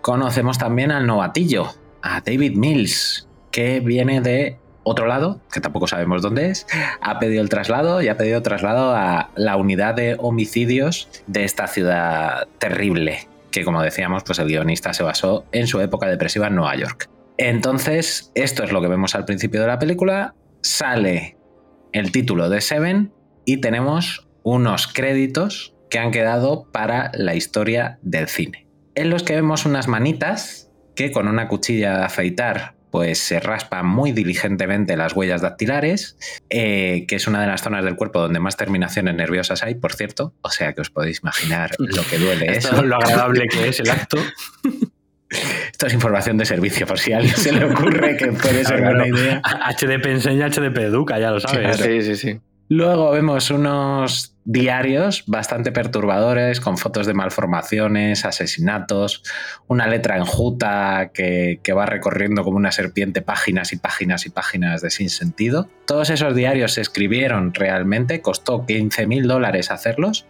conocemos también al novatillo, a David Mills, que viene de otro lado, que tampoco sabemos dónde es, ha pedido el traslado y ha pedido traslado a la unidad de homicidios de esta ciudad terrible, que como decíamos, pues el guionista se basó en su época depresiva en Nueva York. Entonces, esto es lo que vemos al principio de la película, sale el título de Seven y tenemos unos créditos que han quedado para la historia del cine. En los que vemos unas manitas que con una cuchilla de afeitar pues se raspan muy diligentemente las huellas dactilares, eh, que es una de las zonas del cuerpo donde más terminaciones nerviosas hay, por cierto. O sea que os podéis imaginar lo que duele [laughs] eso. es lo agradable que es el acto. [laughs] [laughs] Esto es información de servicio, por si a alguien se le ocurre que puede ser Claro, buena idea. HDP enseña, HDP educa, ya lo sabes. Claro. Sí, sí, sí. Luego vemos unos diarios bastante perturbadores con fotos de malformaciones, asesinatos, una letra enjuta que, que va recorriendo como una serpiente páginas y páginas y páginas de sinsentido. Todos esos diarios se escribieron realmente, costó 15 mil dólares hacerlos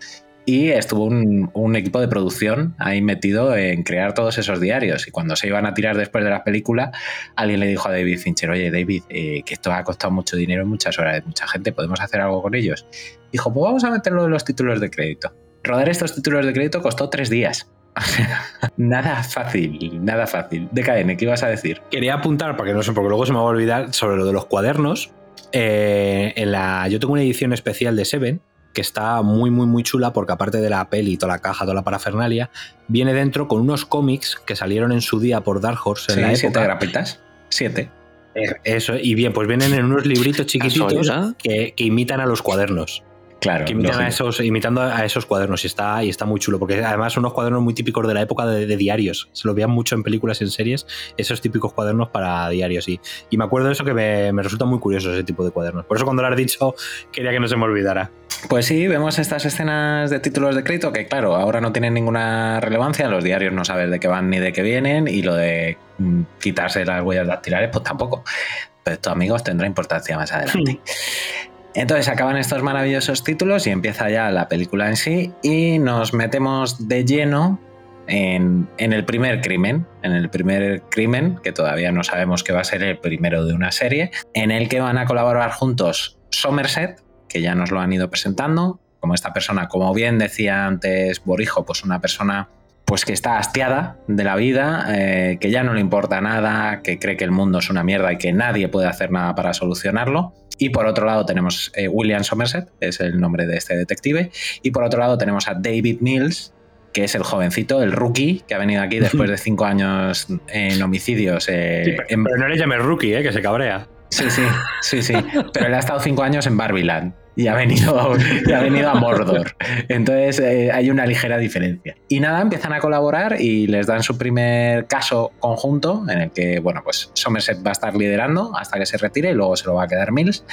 y estuvo un, equipo de producción ahí metido en crear todos esos diarios. Y cuando se iban a tirar después de la película, alguien le dijo a David Fincher, oye David, eh, que esto ha costado mucho dinero y muchas horas de mucha gente, ¿podemos hacer algo con ellos? Dijo, pues vamos a meterlo en los títulos de crédito. Rodar estos títulos de crédito costó tres días. [laughs] nada fácil, nada fácil. DKN, ¿qué ibas a decir? Quería apuntar, para que no sé, porque luego se me va a olvidar, sobre lo de los cuadernos. Eh, en la, yo tengo una edición especial de Seven que está muy, muy, muy chula porque aparte de la peli, toda la caja, toda la parafernalia, viene dentro con unos cómics que salieron en su día por Dark Horse en la siete grapitas. Siete. Eh, eso, y bien, pues vienen en unos libritos chiquititos que, que, imitan a los cuadernos. Claro. Que imitan a esos, imitando a esos cuadernos y está, y está muy chulo, porque además son unos cuadernos muy típicos de la época de, diarios. Se lo veían mucho en películas y en series, esos típicos cuadernos para diarios. Y, y me acuerdo de eso que me, me, resulta muy curioso ese tipo de cuadernos. Por eso cuando lo has dicho, [laughs] quería que no se me olvidara. Pues sí, vemos estas escenas de títulos de crédito que, claro, ahora no tienen ninguna relevancia. Los diarios no sabes de qué van ni de qué vienen, y lo de mm, quitarse las huellas dactilares, pues tampoco. Pero esto, amigos, tendrá importancia más adelante. Entonces acaban estos maravillosos títulos y empieza ya la película en sí y nos metemos de lleno en, el primer crimen, en el primer crimen, que todavía no sabemos que va a ser el primero de una serie, en el que van a colaborar juntos Somerset, que ya nos lo han ido presentando, como esta persona, como bien decía antes Borijo, pues una persona pues que está hastiada de la vida, eh, que ya no le importa nada, que cree que el mundo es una mierda y que nadie puede hacer nada para solucionarlo. Y por otro lado tenemos eh, William Somerset, es el nombre de este detective. Y por otro lado tenemos a David Mills, que es el jovencito, el rookie, que ha venido aquí [laughs] después de cinco años en homicidios. Eh, pero, no le llames rookie, que se cabrea. Sí, sí, sí, sí. Pero él ha estado cinco años en Barbiland y ha venido, y ha venido a Mordor. Entonces eh, hay una ligera diferencia. Y nada, empiezan a colaborar y les dan su primer caso conjunto en el que, bueno, pues Somerset va a estar liderando hasta que se retire y luego se lo va a quedar Mills.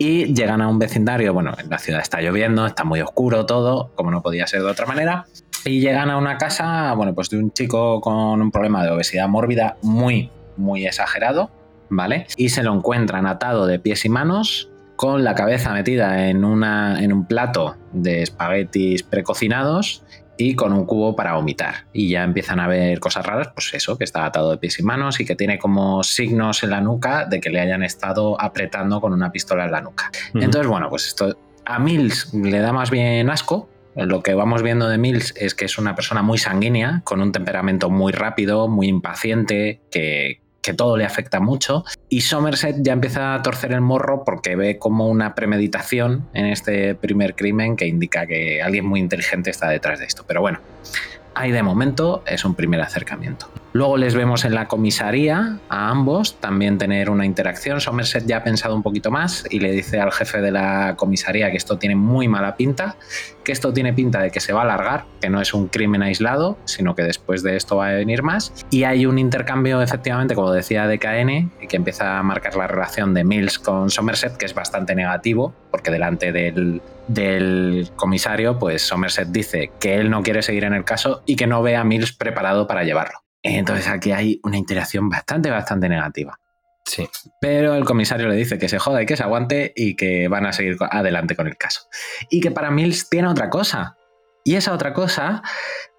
Y llegan a un vecindario, bueno, en la ciudad está lloviendo, está muy oscuro todo, como no podía ser de otra manera. Y llegan a una casa, bueno, pues de un chico con un problema de obesidad mórbida muy, muy exagerado, ¿vale? Y se lo encuentran atado de pies y manos con la cabeza metida en, una, en un plato de espaguetis precocinados y con un cubo para vomitar. Y ya empiezan a ver cosas raras, pues eso, que está atado de pies y manos y que tiene como signos en la nuca de que le hayan estado apretando con una pistola en la nuca. Entonces, bueno, pues esto a Mills le da más bien asco. Lo que vamos viendo de Mills es que es una persona muy sanguínea, con un temperamento muy rápido, muy impaciente, que, que todo le afecta mucho. Y Somerset ya empieza a torcer el morro porque ve como una premeditación en este primer crimen que indica que alguien muy inteligente está detrás de esto. Pero bueno, ahí de momento es un primer acercamiento. Luego les vemos en la comisaría a ambos también tener una interacción. Somerset ya ha pensado un poquito más y le dice al jefe de la comisaría que esto tiene muy mala pinta, que esto tiene pinta de que se va a alargar, que no es un crimen aislado, sino que después de esto va a venir más. Y hay un intercambio, efectivamente, como decía DKN, que empieza a marcar la relación de Mills con Somerset, que es bastante negativo, porque delante del, del comisario, pues Somerset dice que él no quiere seguir en el caso y que no ve a Mills preparado para llevarlo. Entonces aquí hay una interacción bastante, bastante negativa. Sí. Pero el comisario le dice que se joda y que se aguante y que van a seguir adelante con el caso. Y que para Mills tiene otra cosa. Y esa otra cosa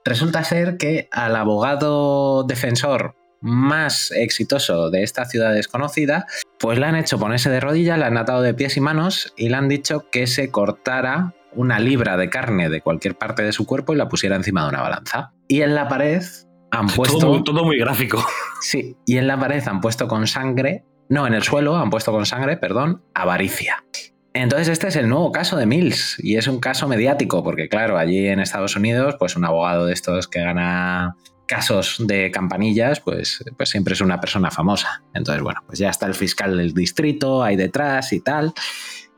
resulta ser que al abogado defensor más exitoso de esta ciudad desconocida, pues le han hecho ponerse de rodillas, le han atado de pies y manos y le han dicho que se cortara una libra de carne de cualquier parte de su cuerpo y la pusiera encima de una balanza. Y en la pared han puesto. Todo, muy gráfico. [laughs] Sí, y en la pared han puesto con sangre. No, en el suelo han puesto con sangre, perdón, avaricia. Entonces este es el nuevo caso de Mills y es un caso mediático porque claro, allí en Estados Unidos pues un abogado de estos que gana casos de campanillas pues, pues siempre es una persona famosa. Entonces bueno, pues ya está el fiscal del distrito ahí detrás y tal.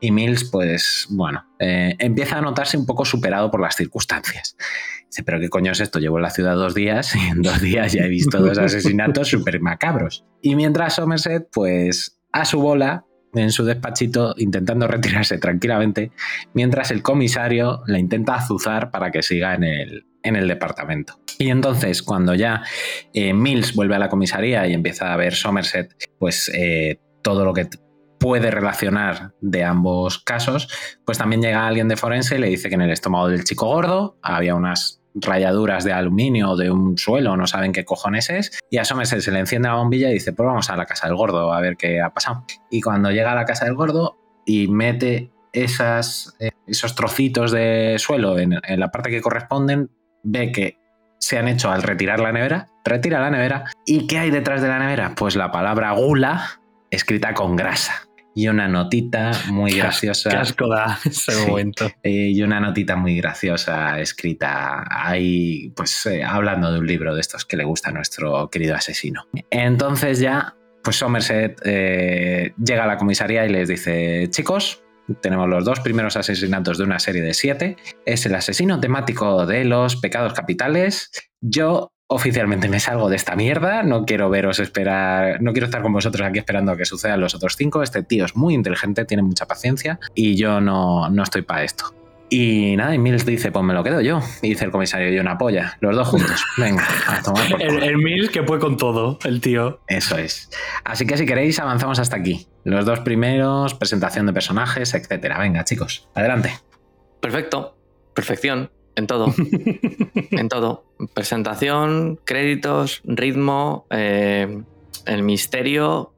Y Mills pues bueno, eh, empieza a notarse un poco superado por las circunstancias. Dice, pero ¿qué coño es esto? Llevo en la ciudad dos días y en dos días ya he visto dos asesinatos súper macabros. Y mientras Somerset, pues a su bola, en su despachito intentando retirarse tranquilamente, mientras el comisario la intenta azuzar para que siga en el, en el departamento. Y entonces, cuando ya eh, Mills vuelve a la comisaría y empieza a ver Somerset, pues eh, todo lo que puede relacionar de ambos casos, pues también llega alguien de forense y le dice que en el estómago del chico gordo había unas rayaduras de aluminio de un suelo, no saben qué cojones es, y a se le enciende la bombilla y dice, pues vamos a la casa del gordo a ver qué ha pasado. Y cuando llega a la casa del gordo y mete eh, esos trocitos de suelo en, en la parte que corresponden, ve que se han hecho al retirar la nevera, retira la nevera, ¿y qué hay detrás de la nevera? Pues la palabra gula escrita con grasa y una notita muy graciosa. Qué asco da [laughs] ese Sí. momento. Eh, y una notita muy graciosa escrita ahí, pues eh, hablando de un libro de estos que le gusta a nuestro querido asesino. Entonces ya, pues Somerset eh, llega a la comisaría y les dice, chicos, tenemos los dos primeros asesinatos de una serie de siete. Es el asesino temático de los pecados capitales. Yo oficialmente me salgo de esta mierda. No quiero veros esperar. No quiero estar con vosotros aquí esperando a que sucedan los otros cinco. Este tío es muy inteligente, tiene mucha paciencia y yo no, no estoy para esto. Y nada, y Mills dice, pues me lo quedo yo. Y dice el comisario, y una polla. Los dos juntos. [laughs] Venga, a tomar por. El, el Mills que puede con todo, el tío. Eso es. Así que si queréis, avanzamos hasta aquí. Los dos primeros, presentación de personajes, etcétera. Venga, chicos, adelante. Perfecto. Perfección. En todo. [laughs] en todo. Presentación, créditos, ritmo, eh, el misterio,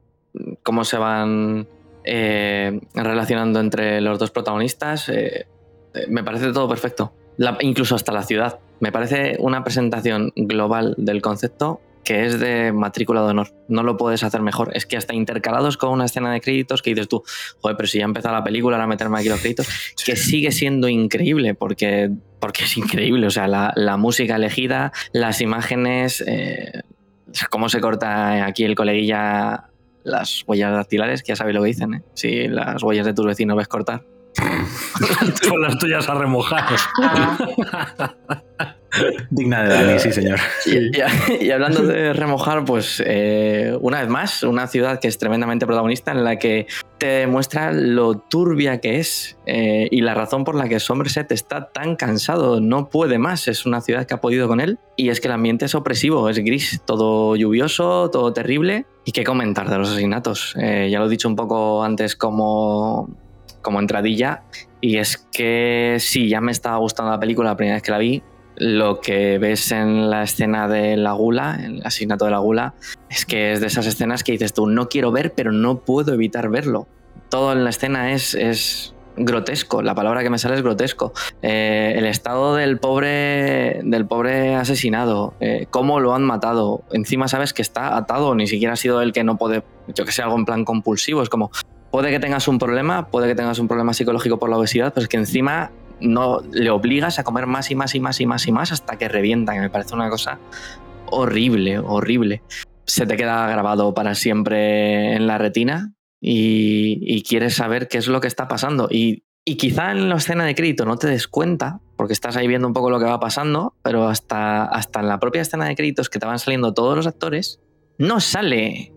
cómo se van eh, relacionando entre los dos protagonistas. eh, eh, me parece todo perfecto. La- incluso hasta la ciudad. Me parece una presentación global del concepto que es de matrícula de honor. No lo puedes hacer mejor. Es que hasta intercalados con una escena de créditos que dices tú, joder, pero si ya ha empezado la película, ahora meterme aquí los créditos, [laughs] que sigue siendo increíble porque, porque es increíble. O sea, la, la música elegida, las imágenes, eh, cómo se corta aquí el coleguilla las huellas dactilares, que ya sabéis lo que dicen, ¿eh? Si las huellas de tus vecinos ves cortar. [laughs] Con las tuyas a remojar. [laughs] Digna de Dani, sí, señor. Y, y- y hablando de remojar, pues eh, una vez más, una ciudad que es tremendamente protagonista en la que te demuestra lo turbia que es eh, y la razón por la que Somerset está tan cansado, no puede más, es una ciudad que ha podido con él y es que el ambiente es opresivo, es gris, todo lluvioso, todo terrible y qué comentar de los asesinatos. Eh, ya lo he dicho un poco antes como, como entradilla y es que sí, ya me estaba gustando la película la primera vez que la vi, lo que ves en la escena de la gula, el asesinato de la gula, es que es de esas escenas que dices tú, no quiero ver, pero no puedo evitar verlo. Todo en la escena es, es grotesco, la palabra que me sale es grotesco. Eh, el estado del pobre, del pobre asesinado, eh, cómo lo han matado. Encima sabes que está atado, ni siquiera ha sido el que no puede, yo que sé, algo en plan compulsivo. Es como, puede que tengas un problema, puede que tengas un problema psicológico por la obesidad, pero es que encima no le obligas a comer más y más y más y más y más hasta que revienta, que me parece una cosa horrible, horrible. Se te queda grabado para siempre en la retina y, quieres saber qué es lo que está pasando. Y, y quizá en la escena de crédito no te des cuenta, porque estás ahí viendo un poco lo que va pasando, pero hasta, hasta en la propia escena de créditos que te van saliendo todos los actores, no sale.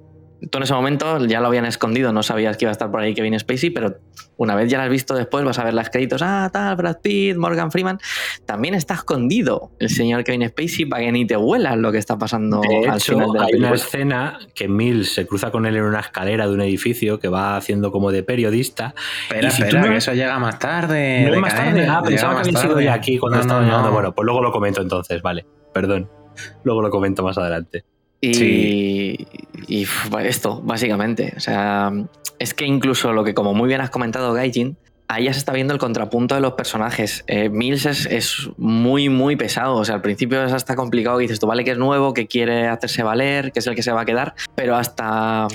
Tú en ese momento ya lo habían escondido, no sabías que iba a estar por ahí Kevin Spacey, pero una vez ya lo has visto después, vas a ver los créditos, ah, tal, Brad Pitt, Morgan Freeman, también está escondido el señor Kevin Spacey para que ni te huelas lo que está pasando De al hecho, final de la hay una escena que Mills se cruza con él en una escalera de un edificio que va haciendo como de periodista. Espera, Y si tú no- que eso llega más tarde. ¿No más tarde? Ah, pensaba que había más sido tarde. ya aquí cuando No, estaba no. Bueno, pues luego lo comento entonces, vale. Perdón. Luego lo comento más adelante. Y, y uf, esto, básicamente. O sea, es que incluso lo que, como muy bien has comentado, Gaijin, ahí ya se está viendo el contrapunto de los personajes. Eh, Mills es, es muy, muy pesado. O sea, al principio es hasta complicado dices tú, vale, que es nuevo, que quiere hacerse valer, que es el que se va a quedar, pero hasta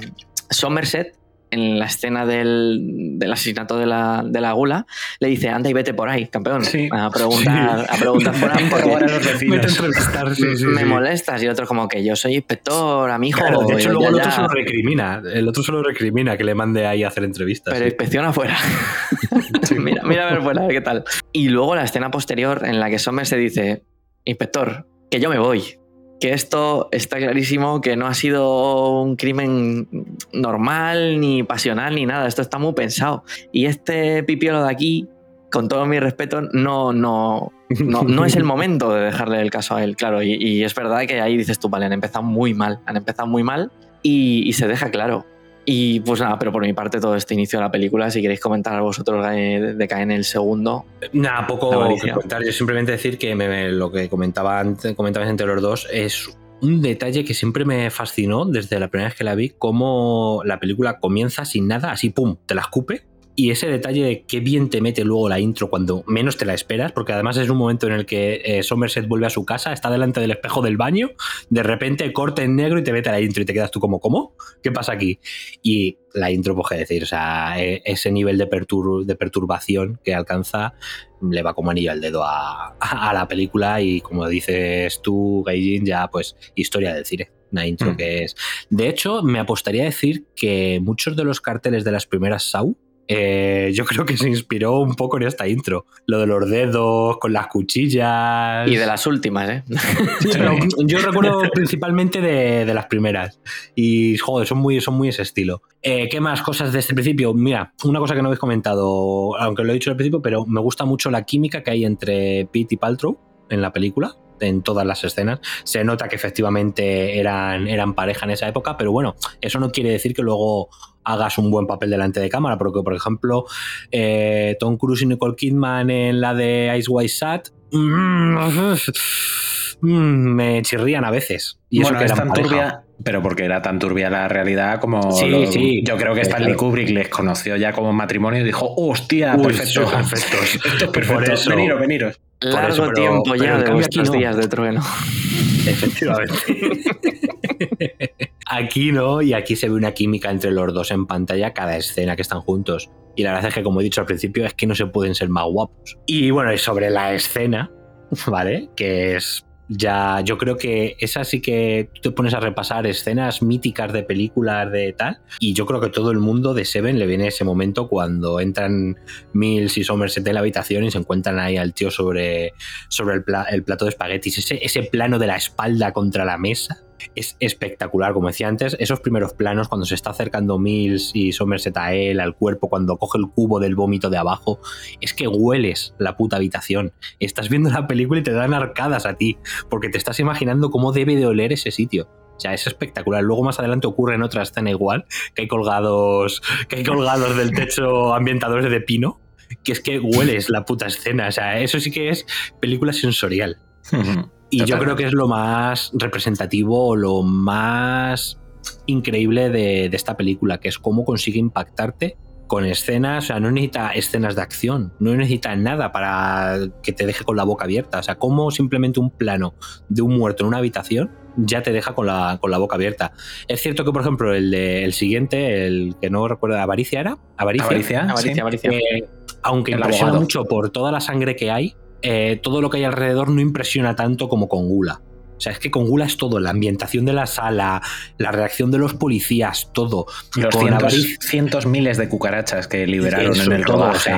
Somerset. En la escena del, del asesinato de la, de la gula, le dice: Anda y vete por ahí, campeón. Sí. A preguntar, a preguntar por [laughs] ahí. Por porque a los vecinos. sí, sí, me sí. molestas. Y el otro, como que yo soy inspector, a mi hijo. Claro, de hecho, yo luego ya- el otro ya- se lo recrimina. El otro se lo recrimina que le mande ahí a hacer entrevistas. Pero sí. inspección afuera. [laughs] [laughs] mira, mira a ver fuera, a ver qué tal. Y luego la escena posterior en la que Sommer se dice, inspector, que yo me voy. Que esto está clarísimo que no ha sido un crimen normal, ni pasional, ni nada. Esto está muy pensado. Y este pipiolo de aquí, con todo mi respeto, no, no, no, no es el momento de dejarle el caso a él, claro. Y, es verdad que ahí dices tú, vale, han empezado muy mal. Han empezado muy mal y se deja claro. Y pues nada, pero por mi parte todo este inicio de la película, si queréis comentar a vosotros de, de en el segundo. Nada, poco que comentar. Yo simplemente decir que me- me- lo que comentaba antes, comentabas entre los dos es un detalle que siempre me fascinó desde la primera vez que la vi, cómo la película comienza sin nada, así pum, te la escupe. Y ese detalle de qué bien te mete luego la intro cuando menos te la esperas, porque además es un momento en el que eh, Somerset vuelve a su casa, está delante del espejo del baño, de repente corte en negro y te mete la intro y te quedas tú como, ¿cómo? ¿Qué pasa aquí? Y la intro, pues qué decir, o sea, e- ese nivel de, pertur- de perturbación que alcanza le va como anillo al dedo a, a la película y como dices tú, Gaijin, ya pues historia del cine. Una intro Mm. que es... De hecho, me apostaría a decir que muchos de los carteles de las primeras Saw eh, yo creo que se inspiró un poco en esta intro. Lo de los dedos, con las cuchillas. Y de las últimas, ¿eh? Sí, pero yo recuerdo principalmente de, de las primeras. Y joder, son muy, son muy ese estilo. Eh, ¿Qué más cosas de este principio? Mira, una cosa que no habéis comentado, aunque lo he dicho al principio, pero me gusta mucho la química que hay entre Pete y Paltrow en la película. En todas las escenas. Se nota que efectivamente eran, eran pareja en esa época, pero bueno, eso no quiere decir que luego hagas un buen papel delante de cámara, porque por ejemplo, eh, Tom Cruise y Nicole Kidman en la de Ice White Sat mm, mm, me chirrían a veces. Y eso bueno, que es tan pareja. turbia, pero porque era tan turbia la realidad como. Sí, lo- sí. Yo creo que Sí, Stanley claro. Kubrick les conoció ya como matrimonio y dijo: ¡Hostia! Uy, perfecto. [laughs] perfectos. [laughs] Esto es perfecto. eso- Veniros, veniros. Largo eso, pero- tiempo pero ya de vuestros no. días de trueno. [laughs] Efectivamente. Aquí no, y aquí se ve una química entre los dos en pantalla cada escena que están juntos. Y la verdad es que, como he dicho al principio, es que no se pueden ser más guapos. Y bueno, y sobre la escena, [laughs] ¿vale? Que es ya, yo creo que esa sí que te pones a repasar escenas míticas de películas de tal, y yo creo que todo el mundo de Seven le viene ese momento cuando entran Mills y Somerset en la habitación y se encuentran ahí al tío sobre, sobre el, pla- el plato de espaguetis. Ese plano de la espalda contra la mesa es espectacular, como decía antes, esos primeros planos cuando se está acercando Mills y Somerset a él, al cuerpo, cuando coge el cubo del vómito de abajo, es que hueles la puta habitación. Estás viendo la película y te dan arcadas a ti, porque te estás imaginando cómo debe de oler ese sitio. O sea, es espectacular. Luego más adelante ocurre en otra escena igual, que hay colgados, que hay colgados del techo ambientadores de pino, que es que hueles la puta escena. O sea, eso sí que es película sensorial. Y yo creo que es lo más representativo o lo más increíble de, de esta película, que es cómo consigue impactarte con escenas, o sea, no necesita escenas de acción, no necesita nada para que te deje con la boca abierta, o sea, cómo simplemente un plano de un muerto en una habitación ya te deja con la, con la boca abierta. Es cierto que, por ejemplo, el, de- el siguiente, el que no recuerdo, Avaricia era, Avaricia, Avaricia, Avaricia, sí. avaricia. eh, aunque El impresiona abogado. mucho por toda la sangre que hay, eh, todo lo que hay alrededor no impresiona tanto como con Gula. O sea, es que con Gula es todo, la ambientación de la sala, la reacción de los policías, todo. Los Con cientos, miles de cucarachas que liberaron Eso, en el todo, rodaje. o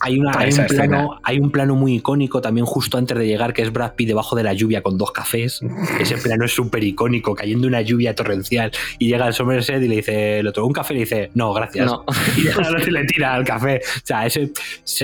Hay, una, [laughs] hay, un plano, escena. hay un plano muy icónico también justo antes de llegar, que es Brad Pitt debajo de la lluvia con dos cafés. Ese [laughs] plano es súper icónico, cayendo una lluvia torrencial. Y llega el Somerset y le dice el otro, ¿un café? Y le dice, no, gracias. No. [laughs] Y otro le tira al café. O sea, ese,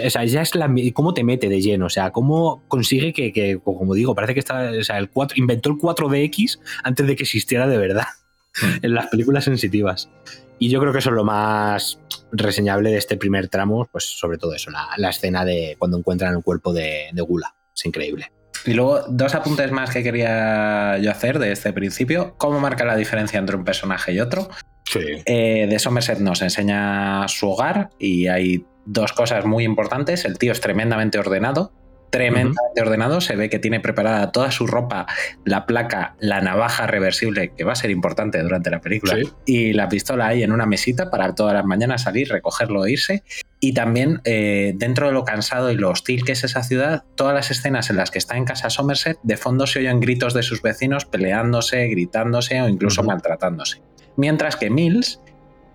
o sea, ya es la, cómo te mete de lleno. O sea, cómo consigue que, que, como digo, parece que está. O sea, el 4, inventó el 4DX antes de que existiera de verdad [laughs] en las películas sensitivas. Y yo creo que eso es lo más reseñable de este primer tramo, pues sobre todo eso, la, la escena de cuando encuentran el cuerpo de, de Gula. Es increíble. Y luego, dos apuntes más que quería yo hacer de este principio. ¿Cómo marca la diferencia entre un personaje y otro? Sí. Eh, de Somerset nos enseña su hogar y hay dos cosas muy importantes. El tío es tremendamente ordenado. Tremendamente ordenado. Se ve que tiene preparada toda su ropa, la placa, la navaja reversible, que va a ser importante durante la película, Sí. y la pistola ahí en una mesita para todas las mañanas salir, recogerlo e irse. Y también, eh, dentro de lo cansado y lo hostil que es esa ciudad, todas las escenas en las que está en casa Somerset, de fondo se oyen gritos de sus vecinos peleándose, gritándose o incluso maltratándose. Mientras que Mills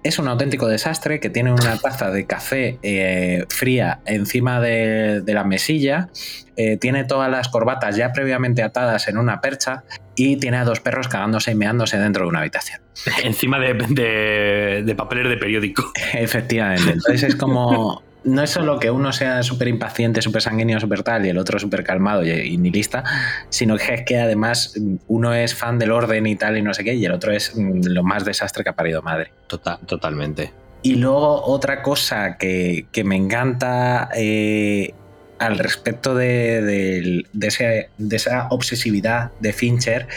es un auténtico desastre que tiene una taza de café eh, fría encima de, de la mesilla, eh, tiene todas las corbatas ya previamente atadas en una percha y tiene a dos perros cagándose y meándose dentro de una habitación. [laughs] Encima de, de, de papeles de periódico. [laughs] Efectivamente. Entonces es como. [laughs] No es solo que uno sea súper impaciente, súper sanguíneo, súper tal, y el otro súper calmado y, y nihilista, sino que es que además mm, uno es fan del orden y tal y no sé qué, y el otro es mm, lo más desastre que ha parido madre. Total, totalmente. Y luego otra cosa que, que me encanta eh, al respecto de, de- de ese- de esa obsesividad de Fincher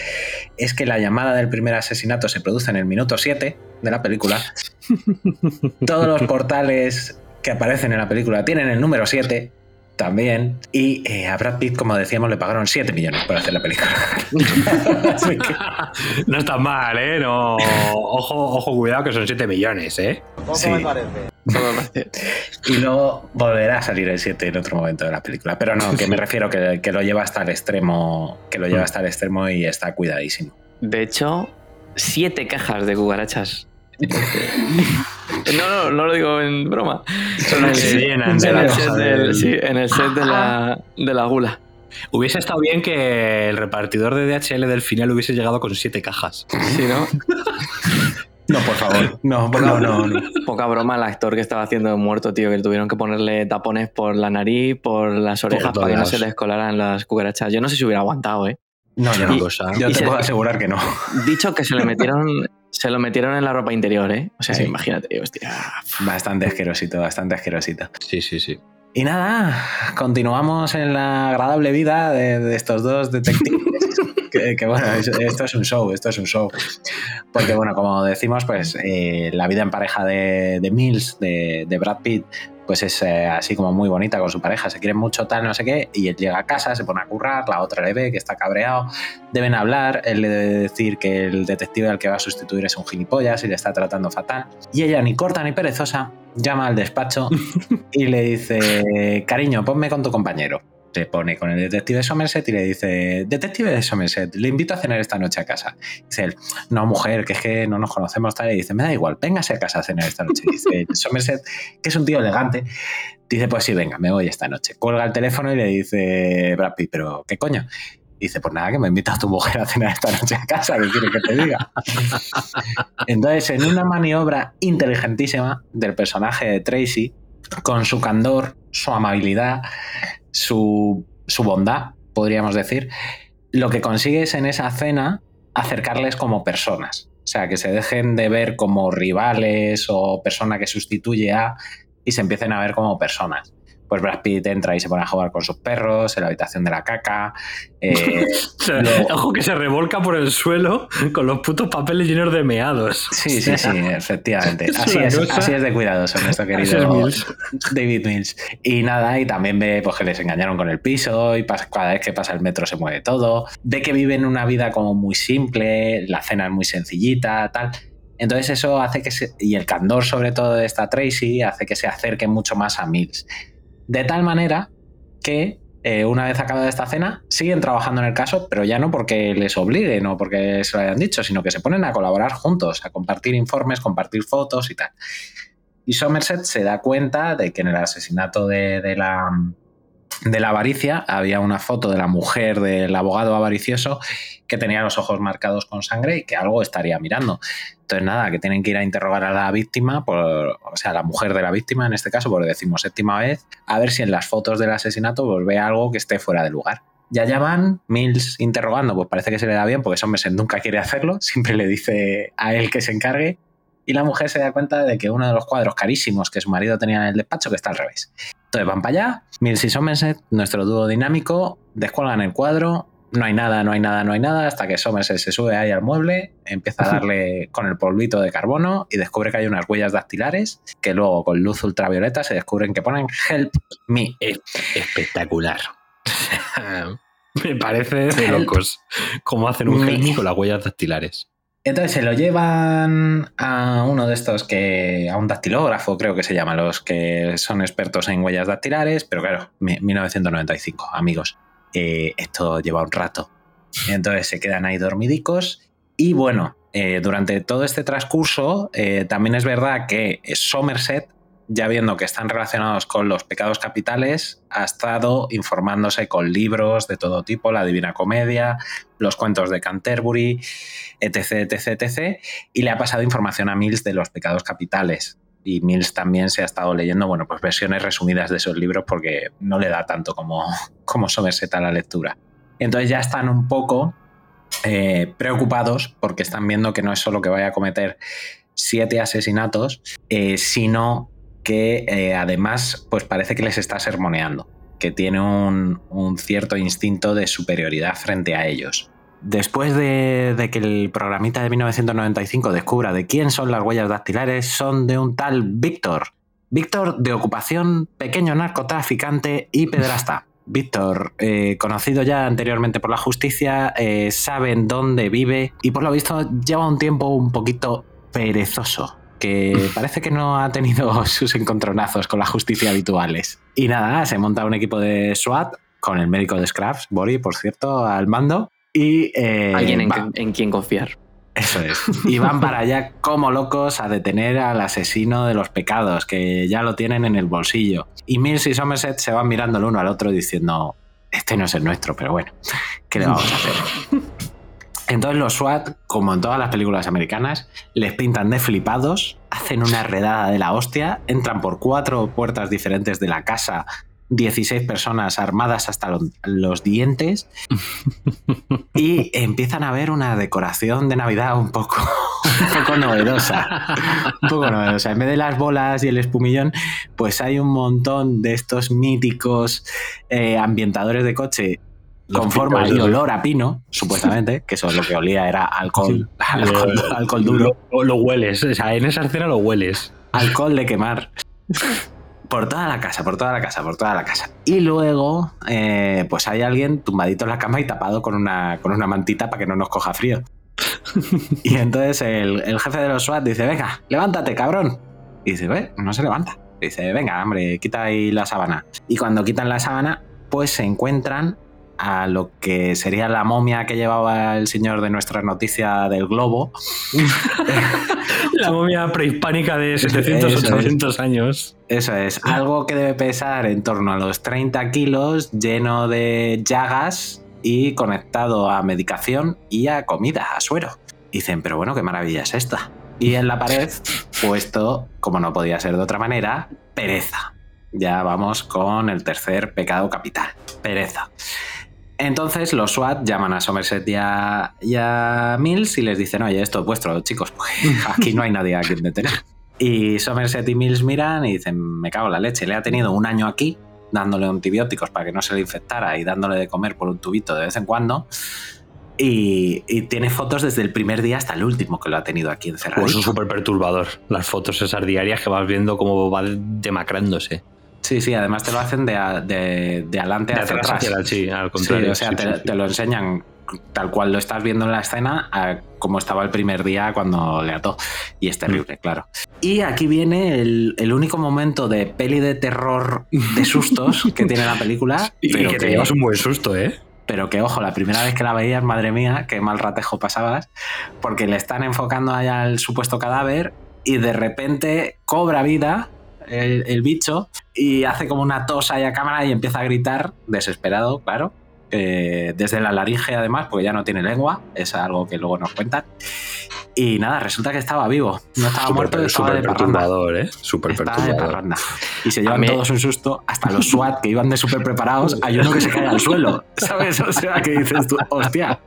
es que la llamada del primer asesinato se produce en el minuto 7 de la película. [laughs] Todos los portales que aparecen en la película tienen el número 7 también. Y eh, a Brad Pitt, como decíamos, le pagaron 7 millones por hacer la película. [laughs] Que- No está mal, ¿eh? No, ojo, ojo, cuidado que son 7 millones, ¿eh? Sí. Y luego volverá a salir el 7 en otro momento de la película. Pero no, que me refiero que, que lo lleva hasta el extremo. Que lo lleva hasta el extremo y está cuidadísimo. De hecho, siete cajas de cucarachas. No, no, no lo digo en broma. Son las que se llenan de en la el caja set del- del, sí, en el set de la, de la gula. Hubiese estado bien que el repartidor de DHL del final hubiese llegado con 7 cajas. Sí, ¿no? No, por favor. No, no, no. no. Poca broma el actor que estaba haciendo de muerto, tío, que tuvieron que ponerle tapones por la nariz, por las orejas, para que no se le descolaran las cucarachas. Yo no sé si hubiera aguantado, ¿eh? No, yo, no. cosa. yo Y te se- puedo asegurar que no. Dicho que se le metieron, se lo metieron en la ropa interior, ¿eh? O sea, Sí. imagínate, hostia. Bastante asquerosito, bastante asquerosito. Sí, sí, sí. Y nada, continuamos en la agradable vida de, de estos dos detectives. [laughs] que, que, bueno, es- esto es un show, esto es un show. Porque bueno, como decimos, pues eh, la vida en pareja de, de Mills, de, de Brad Pitt, pues es eh, así como muy bonita con su pareja, se quieren mucho tal, no sé qué, y él llega a casa, se pone a currar, la otra le ve que está cabreado, deben hablar, él le debe decir que el detective al que va a sustituir es un gilipollas y le está tratando fatal, y ella ni corta ni perezosa llama al despacho [laughs] y le dice, cariño, ponme con tu compañero. Se pone con el detective Somerset y le dice, detective de Somerset, le invito a cenar esta noche a casa. Dice él, no, mujer, que es que no nos conocemos tal. Y dice, me da igual, véngase a casa a cenar esta noche. Dice [laughs] Somerset, que es un tío elegante, dice, pues sí, venga, me voy esta noche. Cuelga el teléfono y le dice, Brad Pitt, pero ¿qué coño? Dice, pues nada, que me invita a tu mujer a cenar esta noche a casa, ¿qué quiere que te diga? [laughs] Entonces, en una maniobra inteligentísima del personaje de Tracy, con su candor, su amabilidad, su, su bondad, podríamos decir, lo que consigue es en esa cena acercarles como personas. O sea, que se dejen de ver como rivales o persona que sustituye a y se empiecen a ver como personas. Pues Brad Pitt entra y se pone a jugar con sus perros en la habitación de la caca. eh, [laughs] luego- Ojo que se revolca por el suelo con los putos papeles llenos de meados. Sí, sí, sí, [laughs] efectivamente. Es Así es, cosa- así es de cuidadoso nuestro querido Mills. David Mills. Y nada, y también ve pues, que les engañaron con el piso y cada vez que pasa el metro se mueve todo. Ve que viven una vida como muy simple, la cena es muy sencillita, tal. Entonces eso hace que se, y el candor sobre todo de esta Tracy hace que se acerque mucho más a Mills. De tal manera que eh, una vez acabada esta cena siguen trabajando en el caso, pero ya no porque les obliguen o porque se lo hayan dicho, sino que se ponen a colaborar juntos, a compartir informes, compartir fotos y tal. Y Somerset se da cuenta de que en el asesinato de, de la, de la avaricia había una foto de la mujer del abogado avaricioso que tenía los ojos marcados con sangre y que algo estaría mirando. Entonces, nada, que tienen que ir a interrogar a la víctima, por, o sea, a la mujer de la víctima en este caso, por decimos séptima vez, a ver si en las fotos del asesinato pues, ve algo que esté fuera de lugar. Ya llaman Mills interrogando, pues parece que se le da bien porque Somerset nunca quiere hacerlo, siempre le dice a él que se encargue y la mujer se da cuenta de que uno de los cuadros carísimos que su marido tenía en el despacho que está al revés. Entonces van para allá, Mills y Somerset, nuestro dúo dinámico, descuelgan el cuadro, no hay nada, no hay nada, no hay nada, hasta que Somerset se sube ahí al mueble, empieza a darle con el polvito de carbono y descubre que hay unas huellas dactilares que luego con luz ultravioleta se descubren que ponen Help Me. Espectacular. [laughs] Me parece de locos cómo hacen un Me- helmi con las huellas dactilares. Entonces se lo llevan a uno de estos que. a un dactilógrafo, creo que se llama, los que son expertos en huellas dactilares, pero claro, mi- 1995, amigos. eh, esto lleva un rato. Entonces se quedan ahí dormidicos. Y bueno, eh, durante todo este transcurso, eh, también es verdad que Somerset, ya viendo que están relacionados con los pecados capitales, ha estado informándose con libros de todo tipo, la Divina Comedia, los cuentos de Canterbury, etc, etc, etc, y le ha pasado información a Mills de los pecados capitales. Y Mills también se ha estado leyendo, bueno, pues versiones resumidas de esos libros porque no le da tanto como, [laughs] como Somerset a la lectura. Entonces ya están un poco eh, preocupados porque están viendo que no es solo que vaya a cometer siete asesinatos, eh, sino que eh, además pues parece que les está sermoneando, que tiene un, un, cierto instinto de superioridad frente a ellos. Después de, de, que el programita de 1995 descubra de quién son las huellas dactilares, son de un tal Víctor. Víctor de ocupación, pequeño narcotraficante y pedrasta. [laughs] Víctor, eh, conocido ya anteriormente por la justicia, eh, saben dónde vive y por lo visto lleva un tiempo un poquito perezoso, que parece que no ha tenido [laughs] sus encontronazos con la justicia habituales. Y nada, se monta un equipo de SWAT con el médico de Scraps, Bori, por cierto, al mando. Y, eh, Alguien en, en quien confiar. Eso es. Y van para allá como locos a detener al asesino de los pecados, que ya lo tienen en el bolsillo. Y Mills y Somerset se van mirando el uno al otro diciendo, este no es el nuestro, pero bueno, ¿qué le vamos a hacer? [laughs] Entonces los SWAT, como en todas las películas americanas, les pintan de flipados, hacen una redada de la hostia, entran por cuatro puertas diferentes de la casa 16 personas armadas hasta los, dientes y empiezan a ver una decoración de Navidad un poco, un poco novedosa. Un poco novedosa. En vez de las bolas y el espumillón, pues hay un montón de estos míticos eh, ambientadores de coche con forma y olor a pino, supuestamente, que eso es lo que olía era alcohol, [laughs] alcohol, alcohol duro. Lo, lo hueles, o sea, en esa escena lo hueles. alcohol de quemar. Por toda la casa, por toda la casa, por toda la casa. Y luego, eh, pues hay alguien tumbadito en la cama y tapado con una, con una mantita para que no nos coja frío. [laughs] y entonces el, el jefe de los SWAT dice, venga, levántate, cabrón. Y dice, ve, no se levanta. Dice, venga, hombre, quita ahí la sábana. Y cuando quitan la sábana, pues se encuentran a lo que sería la momia que llevaba el señor de nuestra noticia del globo. La momia prehispánica de 700, Eso es. 800 años. Eso es, algo que debe pesar en torno a los 30 kilos, lleno de llagas y conectado a medicación y a comida, a suero. Dicen, pero bueno, qué maravilla es esta. Y en la pared, puesto, como no podía ser de otra manera, pereza. Ya vamos con el tercer pecado capital, pereza. Entonces los SWAT llaman a Somerset y a, y Mills y les dicen, oye, esto es vuestro, chicos, pues [laughs] aquí no hay nadie a quien detener. Y Somerset y Mills miran y dicen, me cago en la leche, le ha tenido un año aquí dándole antibióticos para que no se le infectara y dándole de comer por un tubito de vez en cuando. Y, y tiene fotos desde el primer día hasta el último que lo ha tenido aquí encerrado. Pues es súper perturbador. Las fotos esas diarias que vas viendo cómo va demacrándose. Sí, sí, además te lo hacen de, a- de, de adelante De hacia atrás atrás. hacia la- sí, al Sí, contrario. o sea, sí, te, sí, sí. te lo enseñan tal cual lo estás viendo en la escena a como estaba el primer día cuando le ató. Y es terrible, claro. Y aquí viene el, el único momento de peli de terror de sustos [laughs] que tiene la película. Y, pero que te llevas un buen susto, ¿eh? pero que ojo, la primera vez que la veías, madre mía, qué mal ratejo pasabas, porque le están enfocando allá al supuesto cadáver y de repente cobra vida el, el bicho y hace como una tos ahí a cámara y empieza a gritar, desesperado, claro, eh, desde la laringe además, porque ya no tiene lengua, es algo que luego nos cuentan. Y nada, resulta que estaba vivo, no estaba muerto, estaba de perturbador, ¿eh? Súper de perturbador. Y se llevan mí- todos un susto, hasta los SWAT que iban de súper preparados, hay uno que se cae al suelo, ¿sabes? O sea, que dices tú, hostia.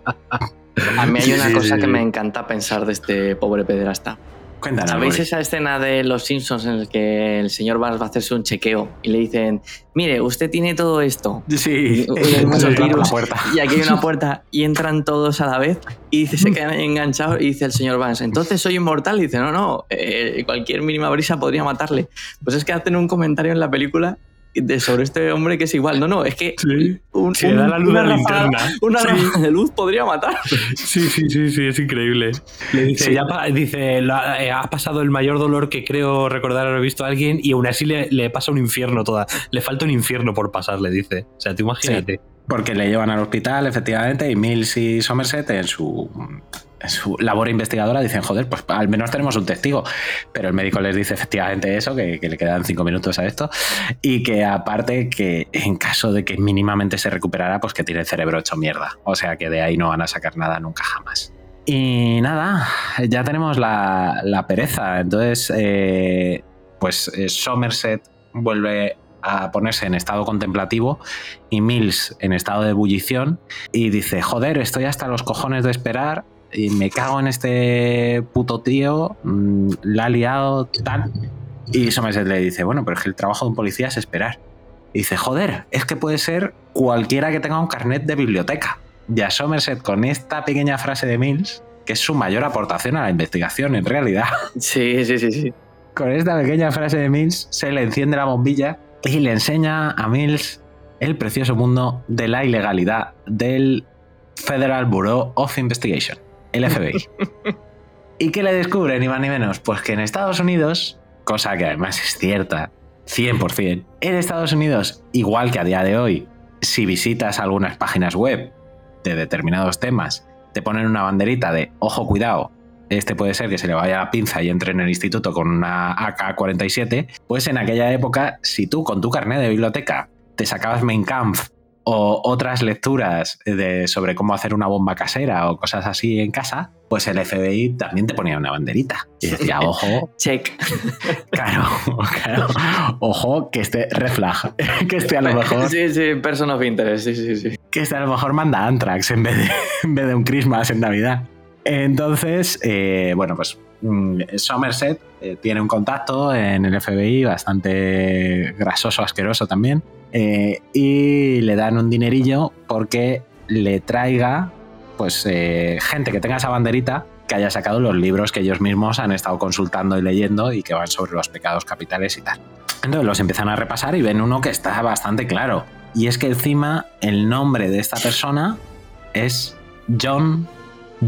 A mí hay una sí, cosa sí, que sí. me encanta pensar de este pobre pederasta. Cuéntanos. ¿Sabéis esa escena de Los Simpsons en el que el señor Barnes va a hacerse un chequeo y le dicen, mire, usted tiene todo esto? Sí, Y- [laughs] hay muchos virus, la puerta. y aquí hay una puerta y entran todos a la vez y dice, se quedan enganchados y dice el señor Vance, entonces soy inmortal. Y dice, no, no, eh, cualquier mínima brisa podría matarle. Pues es que hacen un comentario en la película de, sobre este hombre que es igual. No, no, es que Sí. un- Se un- da la luz una de la ráfaga- linterna. una Sí. de luz podría matar. Sí, sí, sí, sí, es increíble. Le dice, Sí. ya pa- dice "La- eh, ha pasado el mayor dolor que creo recordar haber visto a alguien y aún así le, le pasa un infierno toda. Le falta un infierno por pasar, le dice. O sea, tú imagínate. Porque le llevan al hospital, efectivamente, y Mills y Somerset en su, su labor investigadora dicen, joder, pues al menos tenemos un testigo. Pero el médico les dice efectivamente eso, que, le quedan cinco minutos a esto, y que aparte que en caso de que mínimamente se recuperara, pues que tiene el cerebro hecho mierda. O sea que de ahí no van a sacar nada nunca jamás. Y nada, ya tenemos la, la pereza. Entonces, eh, pues eh, Somerset vuelve a ponerse en estado contemplativo y Mills en estado de ebullición y dice, joder, estoy hasta los cojones de esperar y me cago en este puto tío, mm, la ha liado, tal. Y Somerset le dice, bueno, pero es que el trabajo de un policía es esperar. Y dice, joder, es que puede ser cualquiera que tenga un carnet de biblioteca. Y a Somerset con esta pequeña frase de Mills, que es su mayor aportación a la investigación en realidad. [laughs] Sí, sí, sí, sí. Con esta pequeña frase de Mills se le enciende la bombilla y le enseña a Mills el precioso mundo de la ilegalidad del Federal Bureau of Investigation, el FBI. [laughs] ¿Y qué le descubre ni más ni menos? Pues que en Estados Unidos, cosa que además es cierta, 100%, en Estados Unidos, igual que a día de hoy, si visitas algunas páginas web de determinados temas, te ponen una banderita de ojo, cuidado, este puede ser que se le vaya la pinza y entre en el instituto con una AK-47, pues en aquella época, si tú con tu carnet de biblioteca te sacabas Mein Kampf o otras lecturas de, sobre cómo hacer una bomba casera o cosas así en casa, pues el FBI también te ponía una banderita. Y decía, [laughs] ojo. Check. Claro, claro. Ojo, que este red flag. [laughs] Que este a lo mejor. Sí, sí, person of interest, sí, sí, sí. Que este a lo mejor manda Antrax en vez de, [laughs] en vez de un Christmas en Navidad. Entonces, eh, bueno, pues mm, Somerset eh, tiene un contacto en el FBI bastante grasoso, asqueroso también, eh, y le dan un dinerillo porque le traiga pues gente que tenga esa banderita que haya sacado los libros que ellos mismos han estado consultando y leyendo y que van sobre los pecados capitales y tal. Entonces los empiezan a repasar y ven uno que está bastante claro. Y es que encima el nombre de esta persona es John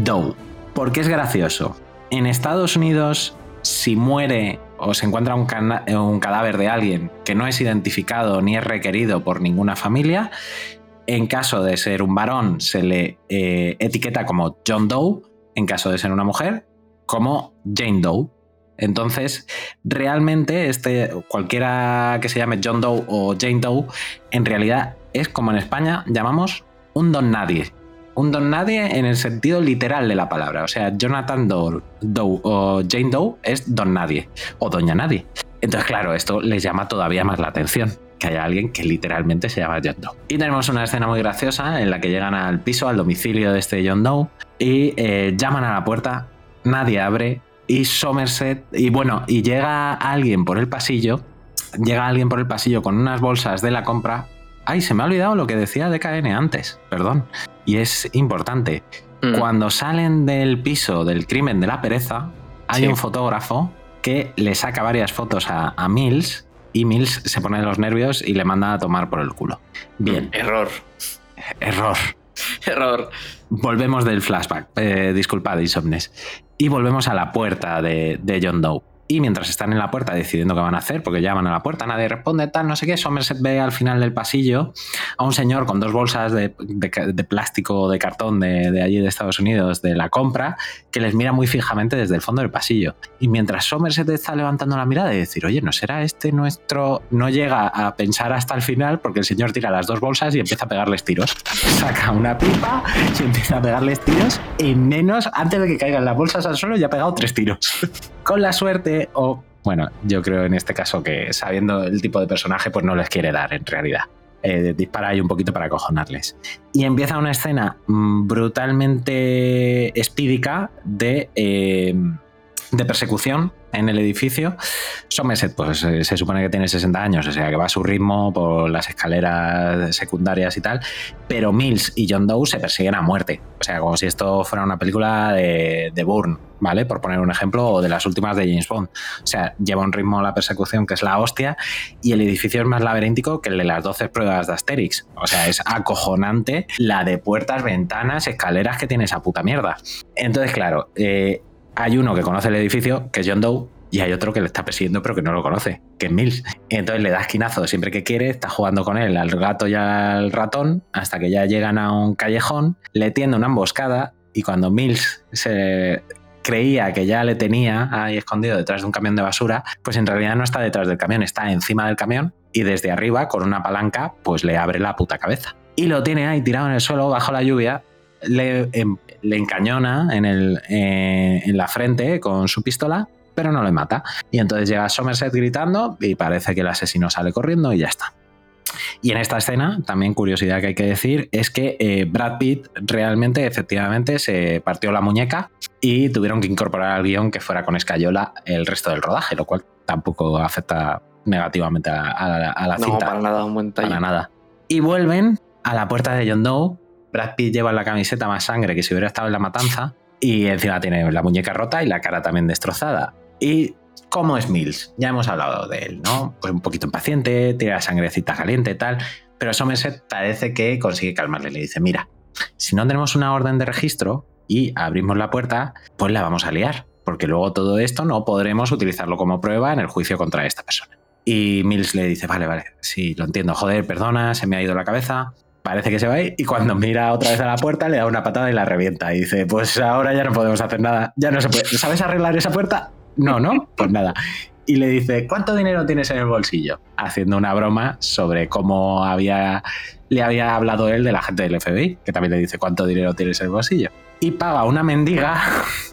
Doe. Porque es gracioso. En Estados Unidos, si muere o se encuentra un, cadáver de alguien que no es identificado ni es requerido por ninguna familia, en caso de ser un varón se le eh, etiqueta como John Doe, en caso de ser una mujer, como Jane Doe. Entonces, realmente, este, cualquiera que se llame John Doe o Jane Doe, en realidad es como en España llamamos un don nadie un don nadie en el sentido literal de la palabra. O sea, Jonathan Doe, o Jane Doe es don nadie o doña nadie. Entonces, claro, esto les llama todavía más la atención que haya alguien que literalmente se llama John Doe. Y tenemos una escena muy graciosa en la que llegan al piso, al domicilio de este John Doe, y eh, llaman a la puerta, nadie abre, y Somerset, y bueno, y llega alguien por el pasillo, llega alguien por el pasillo con unas bolsas de la compra. Ay, se me ha olvidado lo que decía DKN antes, perdón y es importante. Mm. Cuando salen del piso del crimen de la pereza, hay un fotógrafo que le saca varias fotos a, Mills y Mills se pone los nervios y le manda a tomar por el culo. Bien. Error. Error. [laughs] Error. Volvemos del flashback. Eh, disculpad, insomnes. Y volvemos a la puerta de, de John Doe. Y mientras están en la puerta decidiendo qué van a hacer, porque llaman a la puerta, nadie responde, tal, no sé qué, Somerset ve al final del pasillo a un señor con dos bolsas de, plástico o de cartón de, allí de Estados Unidos de la compra, que les mira muy fijamente desde el fondo del pasillo. Y mientras Somerset está levantando la mirada y decir, oye, ¿no será este nuestro...? No llega a pensar hasta el final porque el señor tira las dos bolsas y empieza a pegarles tiros. [laughs] Saca una pipa y empieza a pegarles tiros en menos, antes de que caigan las bolsas al suelo, ya ha pegado tres tiros. [laughs] Con la suerte o, bueno, yo creo en este caso que sabiendo el tipo de personaje, pues no les quiere dar en realidad. Eh, dispara ahí un poquito para acojonarles. Y empieza una escena mm, brutalmente espídica de, eh, de persecución en el edificio. Somerset, pues eh, se supone que tiene 60 años, o sea que va a su ritmo por las escaleras secundarias y tal, pero Mills y John Doe se persiguen a muerte. O sea, como si esto fuera una película de, de Bourne, ¿vale? Por poner un ejemplo, o de las últimas de James Bond. O sea, lleva un ritmo la persecución que es la hostia y el edificio es más laberíntico que el de las 12 pruebas de Asterix. O sea, es acojonante la de puertas, ventanas, escaleras que tiene esa puta mierda. Entonces, claro, eh, hay uno que conoce el edificio, que es John Doe, y hay otro que le está persiguiendo pero que no lo conoce, que es Mills. Entonces le da esquinazo siempre que quiere, está jugando con él al gato y al ratón, hasta que ya llegan a un callejón, le tiende una emboscada y cuando Mills se creía que ya le tenía ahí escondido detrás de un camión de basura, pues en realidad no está detrás del camión, está encima del camión y desde arriba, con una palanca, pues le abre la puta cabeza. Y lo tiene ahí tirado en el suelo, bajo la lluvia, le, em, le encañona en, el, eh, en la frente con su pistola, pero no le mata. Y entonces llega Somerset gritando y parece que el asesino sale corriendo y ya está. Y en esta escena, también curiosidad que hay que decir, es que eh, Brad Pitt realmente, efectivamente, se partió la muñeca y tuvieron que incorporar al guion que fuera con escayola el resto del rodaje, lo cual tampoco afecta negativamente a, a la- a la No, cinta. para nada, un buen talle. Para nada. Y vuelven a la puerta de John Doe. Brad Pitt lleva en la camiseta más sangre que si hubiera estado en la matanza. Y encima tiene la muñeca rota y la cara también destrozada. ¿Y cómo es Mills? Ya hemos hablado de él, ¿no? Pues un poquito impaciente, tiene la sangrecita caliente y tal. Pero Somerset parece que consigue calmarle. Le dice, mira, si no tenemos una orden de registro y abrimos la puerta, pues la vamos a liar. Porque luego todo esto no podremos utilizarlo como prueba en el juicio contra esta persona. Y Mills le dice, vale, vale, sí, lo entiendo, joder, perdona, se me ha ido la cabeza. Parece que se va a y cuando mira otra vez a la puerta le da una patada y la revienta. Y dice, pues ahora ya no podemos hacer nada, ya no se puede. ¿Sabes arreglar esa puerta? No, no, pues nada. Y le dice, ¿cuánto dinero tienes en el bolsillo? Haciendo una broma sobre cómo había, le había hablado él de la gente del FBI, que también le dice, ¿cuánto dinero tienes en el bolsillo? Y paga una mendiga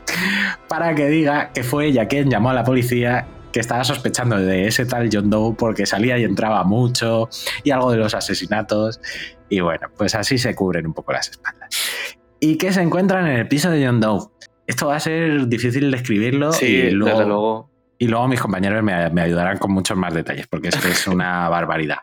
[laughs] para que diga que fue ella quien llamó a la policía que estaba sospechando de ese tal John Doe porque salía y entraba mucho y algo de los asesinatos. Y bueno, pues así se cubren un poco las espaldas. ¿Y qué se encuentran en el piso de John Doe? Esto va a ser difícil de escribirlo Sí, y luego, desde luego. y luego mis compañeros me, me ayudarán con muchos más detalles porque es que es una [laughs] barbaridad.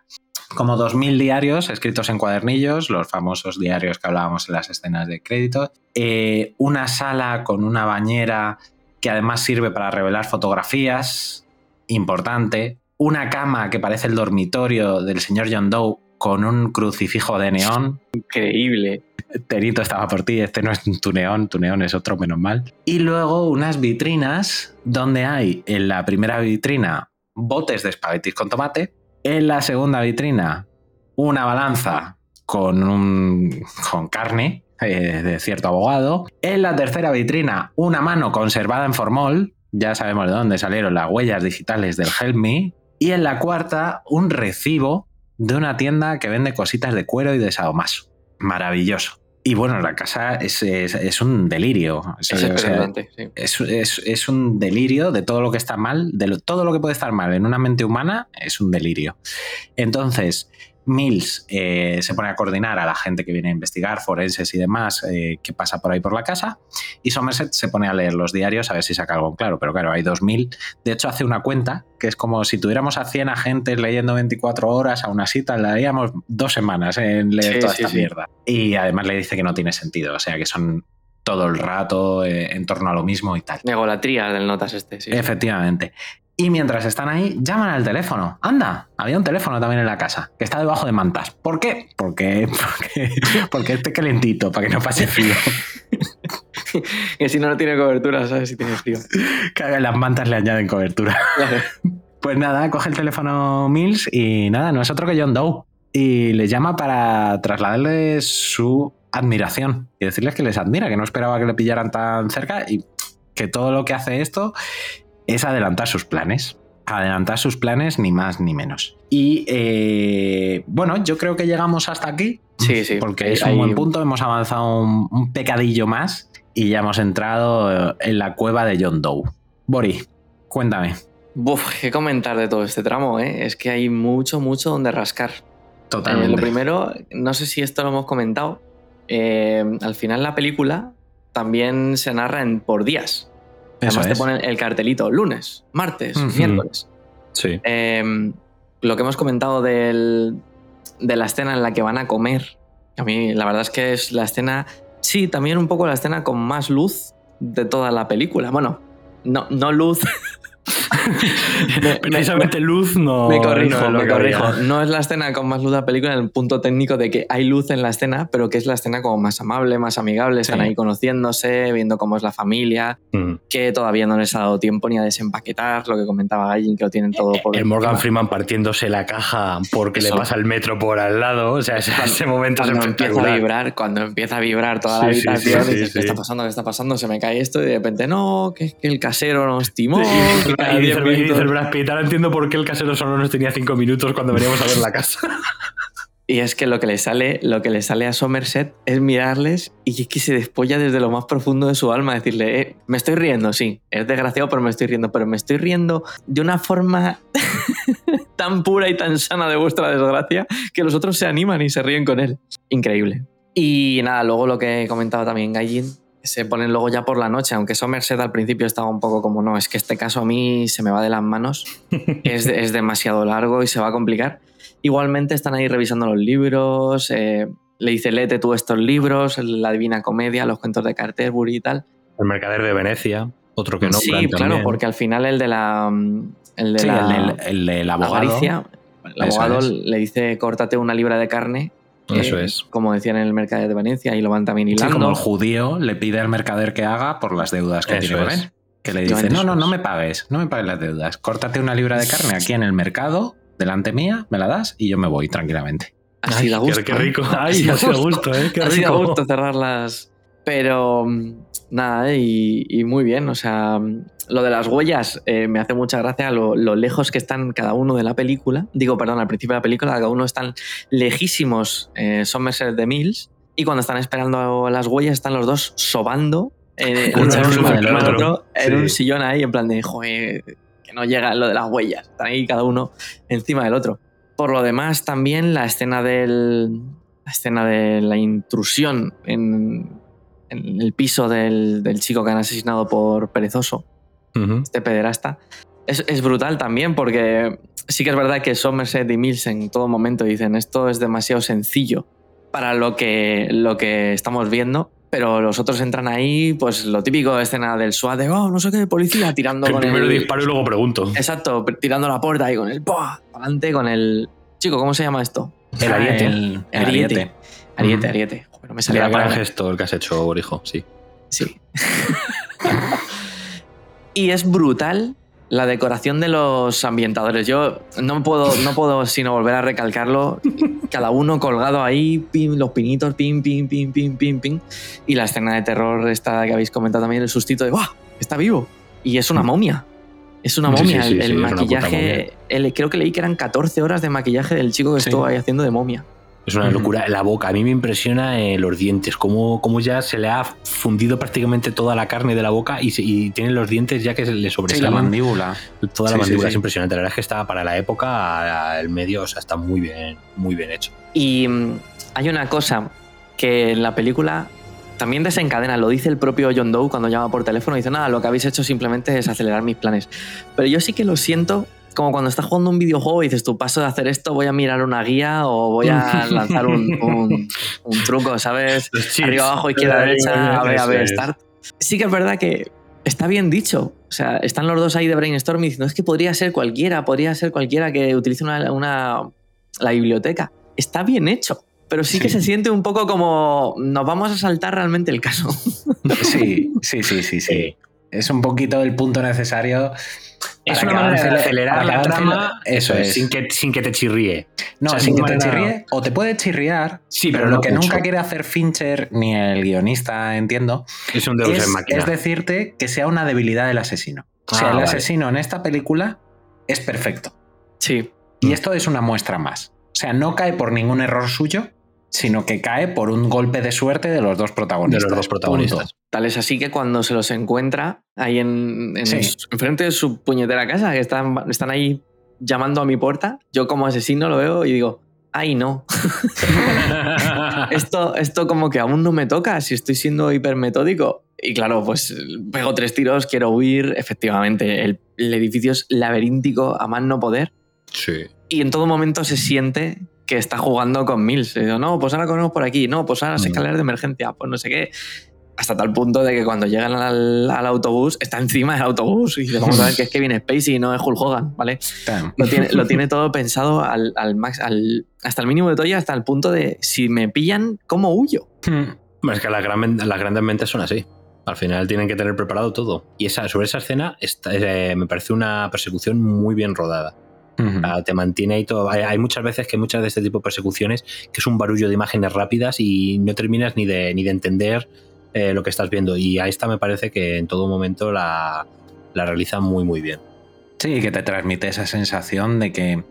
Como 2.000 diarios escritos en cuadernillos, los famosos diarios que hablábamos en las escenas de crédito. Eh, una sala con una bañera que además sirve para revelar fotografías, importante. Una cama que parece el dormitorio del señor John Doe con un crucifijo de neón. Increíble. Terito estaba por ti, este no es tu neón, tu neón es otro, menos mal. Y luego unas vitrinas donde hay en la primera vitrina botes de espaguetis con tomate, en la segunda vitrina una balanza con, un, con carne eh, de cierto abogado, en la tercera vitrina una mano conservada en formol, ya sabemos de dónde salieron las huellas digitales del Help Me, y en la cuarta un recibo de una tienda que vende cositas de cuero y de sadomaso. Maravilloso. Y bueno, la casa es, es- es un delirio. Es O sea, espeluznante, sí. es, es- es un delirio de todo lo que está mal, de lo- todo lo que puede estar mal en una mente humana es un delirio. Entonces, Mills eh, se pone a coordinar a la gente que viene a investigar, forenses y demás, eh, que pasa por ahí por la casa, y Somerset se pone a leer los diarios a ver si saca algo en claro, pero claro, hay 2.000. De hecho, hace una cuenta que es como si tuviéramos a 100 agentes leyendo 24 horas, aún así tardaríamos dos semanas en leer Sí, toda sí, esta sí. mierda. Y además le dice que no tiene sentido, o sea, que son todo el rato eh, en torno a lo mismo y tal. Negolatría del notas este, sí. Efectivamente. Y mientras están ahí, llaman al teléfono. Anda, había un teléfono también en la casa, que está debajo de mantas. ¿Por qué? Porque, [laughs] porque, porque esté calentito, para que no pase frío. [laughs] que si no, no tiene cobertura, ¿sabes? Si tiene frío. Que las mantas le añaden cobertura. [laughs] Pues nada, coge el teléfono Mills y nada, no es otro que John Doe. Y les llama para trasladarles su admiración y decirles que les admira, que no esperaba que le pillaran tan cerca y que todo lo que hace esto es adelantar sus planes. Adelantar sus planes, ni más ni menos. Y eh, bueno, yo creo que llegamos hasta aquí. Sí, sí. Porque es un buen punto. Hemos avanzado un, un pecadillo más y ya hemos entrado eh, en la cueva de John Doe. Bori, cuéntame. Buf, qué comentar de todo este tramo, ¿eh? Es que hay mucho, mucho donde rascar. Totalmente. Eh, lo primero, no sé si esto lo hemos comentado, eh, al final la película también se narra en, por días. Además te ponen el cartelito lunes, martes, miércoles. Sí. Eh, lo que hemos comentado del- de la escena en la que van a comer, a mí la verdad es que es la escena, sí, también un poco la escena con más luz de toda la película. Bueno, no, no luz. [laughs] Me- me- Precisamente luz no. me corrijo, no es me había. corrijo. No es la escena con más luz de la película en el punto técnico de que hay luz en la escena, pero que es la escena como más amable, más amigable. Están Sí. ahí conociéndose, viendo cómo es la familia. Mm. que todavía no les ha dado tiempo ni a desempaquetar, lo que comentaba Gallin, que lo tienen todo por El Morgan Freeman partiéndose la caja porque le pasa el metro por al lado. O sea, ese, ese momento es cuando empieza a vibrar, cuando empieza a vibrar toda la Sí, habitación, sí, dices, ¿qué está pasando? ¿Qué está pasando? Se me cae esto y de repente, no, que es que el casero nos timó. Y [laughs] dice, cada y dice- 10 y dice minutos- el Brad Pitt, ahora entiendo por qué el casero solo nos tenía cinco minutos cuando veníamos a ver la casa. [laughs] Y es que lo que le sale, lo que le sale a Somerset es mirarles y es que se despolla desde lo más profundo de su alma, decirle, eh, me estoy riendo, sí, es desgraciado, pero me estoy riendo, pero me estoy riendo de una forma [laughs] tan pura y tan sana de vuestra desgracia que los otros se animan y se ríen con él. Increíble. Y nada, luego lo que comentaba también Gallin, se ponen luego ya por la noche, aunque Somerset al principio estaba un poco como, no, es que este caso a mí se me va de las manos, [laughs] es, es demasiado largo y se va a complicar. Igualmente están ahí revisando los libros, eh, le dice, léete tú estos libros, la Divina Comedia, los cuentos de Carterbury y tal. El mercader de Venecia, otro que no. sí, claro, porque al final el de la... mm, El de Sí, la el el abogado. avaricia, el Eso abogado es. le dice, córtate una libra de carne. Eso eh, es. Como decían en el mercader de Venecia, y lo van también Sí, hilando. como el judío le pide al mercader que haga por las deudas que Eso tiene es. Que le dice, no, no, no me pagues, no me pagues las deudas. Córtate una libra de carne aquí en el mercado, delante mía, me la das y yo me voy tranquilamente. Así da qué- gusto. qué ¿eh? rico. [laughs] Ay, Así da así gusto, ¿eh? Qué Así da rico. gusto cerrarlas. Pero mm, nada, ¿eh? y, y muy bien. O sea, lo de las huellas eh, me hace mucha gracia lo, lo lejos que están cada uno de la película. Digo, perdón, al principio de la película, cada uno están lejísimos eh, Somerset de Mills. Y cuando están esperando las huellas, están los dos sobando eh, [laughs] Uno del otro. otro, en Sí. un sillón ahí, en plan de, joder, que no llega lo de las huellas. Están ahí cada uno encima del otro. Por lo demás, también la escena del. La escena de la intrusión en, en el piso del, del chico que han asesinado por perezoso, este pederasta. Es, es brutal también porque sí que es verdad que Somerset y Mills en todo momento dicen esto es demasiado sencillo para lo que, lo que estamos viendo. Pero los otros entran ahí, pues lo típico escena del SWAT de, oh, no sé qué, policía, tirando El con primero el... disparo y luego pregunto. Exacto, tirando la puerta ahí con el ¡buah! adelante con el. Chico, ¿cómo se llama esto? El ariete. El, el ariete. ariete. Ariete, ariete. No me salía la gran palabra. gesto el que has hecho, Borijo, sí. Sí. [laughs] y es brutal la decoración de los ambientadores. Yo no puedo, no puedo sino volver a recalcarlo. Cada uno colgado ahí, pim, los pinitos, pim, pim, pim, pim, pim, pim. Y la escena de terror esta que habéis comentado también, el sustito de ¡Buah! Está vivo. Y es una momia. Es una Mm. Sí, sí, momia. sí, el maquillaje. el- creo que leí que eran 14 horas de maquillaje del chico que Sí. estuvo ahí haciendo de momia. Es una locura. La boca, a mí me impresiona eh, los dientes, cómo, cómo ya se le ha fundido prácticamente toda la carne de la boca y, se- y tiene los dientes ya que se le Sí, la sobresalen. mandíbula. toda la Sí, mandíbula sí. es impresionante. La verdad es que está para la época, el medio, o sea, está muy bien, muy bien hecho. Y mm, hay una cosa que en la película también desencadena, lo dice el propio John Doe cuando llama por teléfono, dice, nada, lo que habéis hecho simplemente es acelerar mis planes. Pero yo sí que lo siento como cuando estás jugando un videojuego y dices, tú paso de hacer esto, voy a mirar una guía o voy a [laughs] lanzar un, un- un truco, ¿sabes? Arriba, abajo, izquierda, derecha, a ver, a ver, start. Sí que es verdad que está bien dicho. O sea, están los dos ahí de brainstorming diciendo, es que podría ser cualquiera, podría ser cualquiera que utilice una, una- la biblioteca. Está bien hecho. Pero sí, que Sí. se siente un poco como nos vamos a saltar realmente el caso. Sí, [laughs] sí, sí, sí, sí. Es un poquito el punto necesario. Es una manera de acelerar la trama Eso es. sin que, sin que te chirríe. No, O sea, sin que te chirríe, o te puede chirriar, Sí, pero, pero lo que mucho. nunca quiere hacer Fincher ni el guionista, entiendo, Es un Deus es, en máquina. es decirte que sea una debilidad del asesino. O sea, Ah, el vale. asesino en esta película es perfecto. Sí. Y esto es una muestra más. O sea, no cae por ningún error suyo, sino que cae por un golpe de suerte de los dos de protagonistas. los dos protagonistas. Punto. Tal es así que cuando se los encuentra ahí en, en Sí. su- enfrente de su puñetera casa, que están, están ahí llamando a mi puerta, yo como asesino lo veo y digo, ay no, [laughs] esto, esto como que aún no me toca, si estoy siendo hipermetódico. Y claro, pues pego tres tiros, quiero huir. Efectivamente, el, el edificio es laberíntico a más no poder. Sí. Y en todo momento se siente que está jugando con Mills. Y digo, no, pues ahora corremos por aquí, no, pues ahora las Mm. escaleras de emergencia, pues no sé qué. Hasta tal punto de que cuando llegan al, al autobús, está encima del autobús y dice, vamos a ver que es que viene Spacey y no es Hulk Hogan, ¿vale? Lo tiene, lo tiene [laughs] todo pensado al, al max, al- hasta el mínimo detalle, hasta el punto de si me pillan, ¿cómo huyo? Hmm. Es que las, gran- las grandes mentes son así. Al final tienen que tener preparado todo. Y esa, sobre esa escena eh, me parece una persecución muy bien rodada. Ah, te mantiene ahí todo. Hay, hay muchas veces que muchas de este tipo de persecuciones que es un barullo de imágenes rápidas y no terminas ni de, ni de entender eh, lo que estás viendo. Y a esta me parece que en todo momento la, la realiza muy, muy bien. Sí, que te transmite esa sensación de que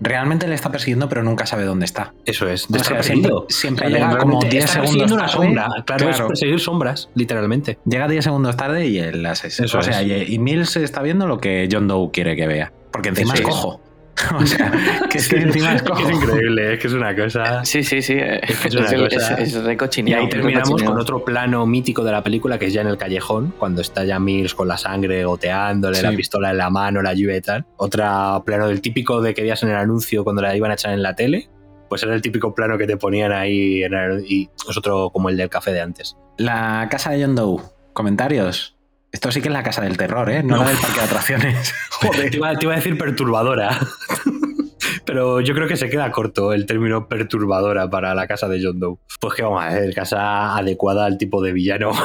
realmente le está persiguiendo, pero nunca sabe dónde está. Eso es, O sea, siempre, llega como realmente 10 está segundos persiguiendo una tarde. sombra. Claro, es perseguir sombras, literalmente. Llega 10 segundos tarde y el asesino. Eso o sea, es. y, Mills está viendo lo que John Doe quiere que vea. Porque encima Eso es. cojo. [laughs] O sea, [laughs] que es que encima es cojo. Es increíble, es que es una cosa. Sí, sí, sí. eh, Es que es Es, una cosa. es- es Y ahí terminamos con otro plano mítico de la película que es ya en el callejón, cuando está ya Mills con la sangre goteándole, Sí. la pistola en la mano, la lluvia y tal. Otro plano del típico de que veías en el anuncio cuando la iban a echar en la tele. Pues era el típico plano que te ponían ahí en el- y es otro como el del café de antes. La casa de John Doe. Comentarios. Esto sí que es la casa del terror, ¿eh? No, No. la del parque de atracciones. [laughs] Te iba, te iba a decir perturbadora. [laughs] Pero yo creo que se queda corto el término perturbadora para la casa de John Doe. Pues que vamos a ver, casa adecuada al tipo de villano. [laughs]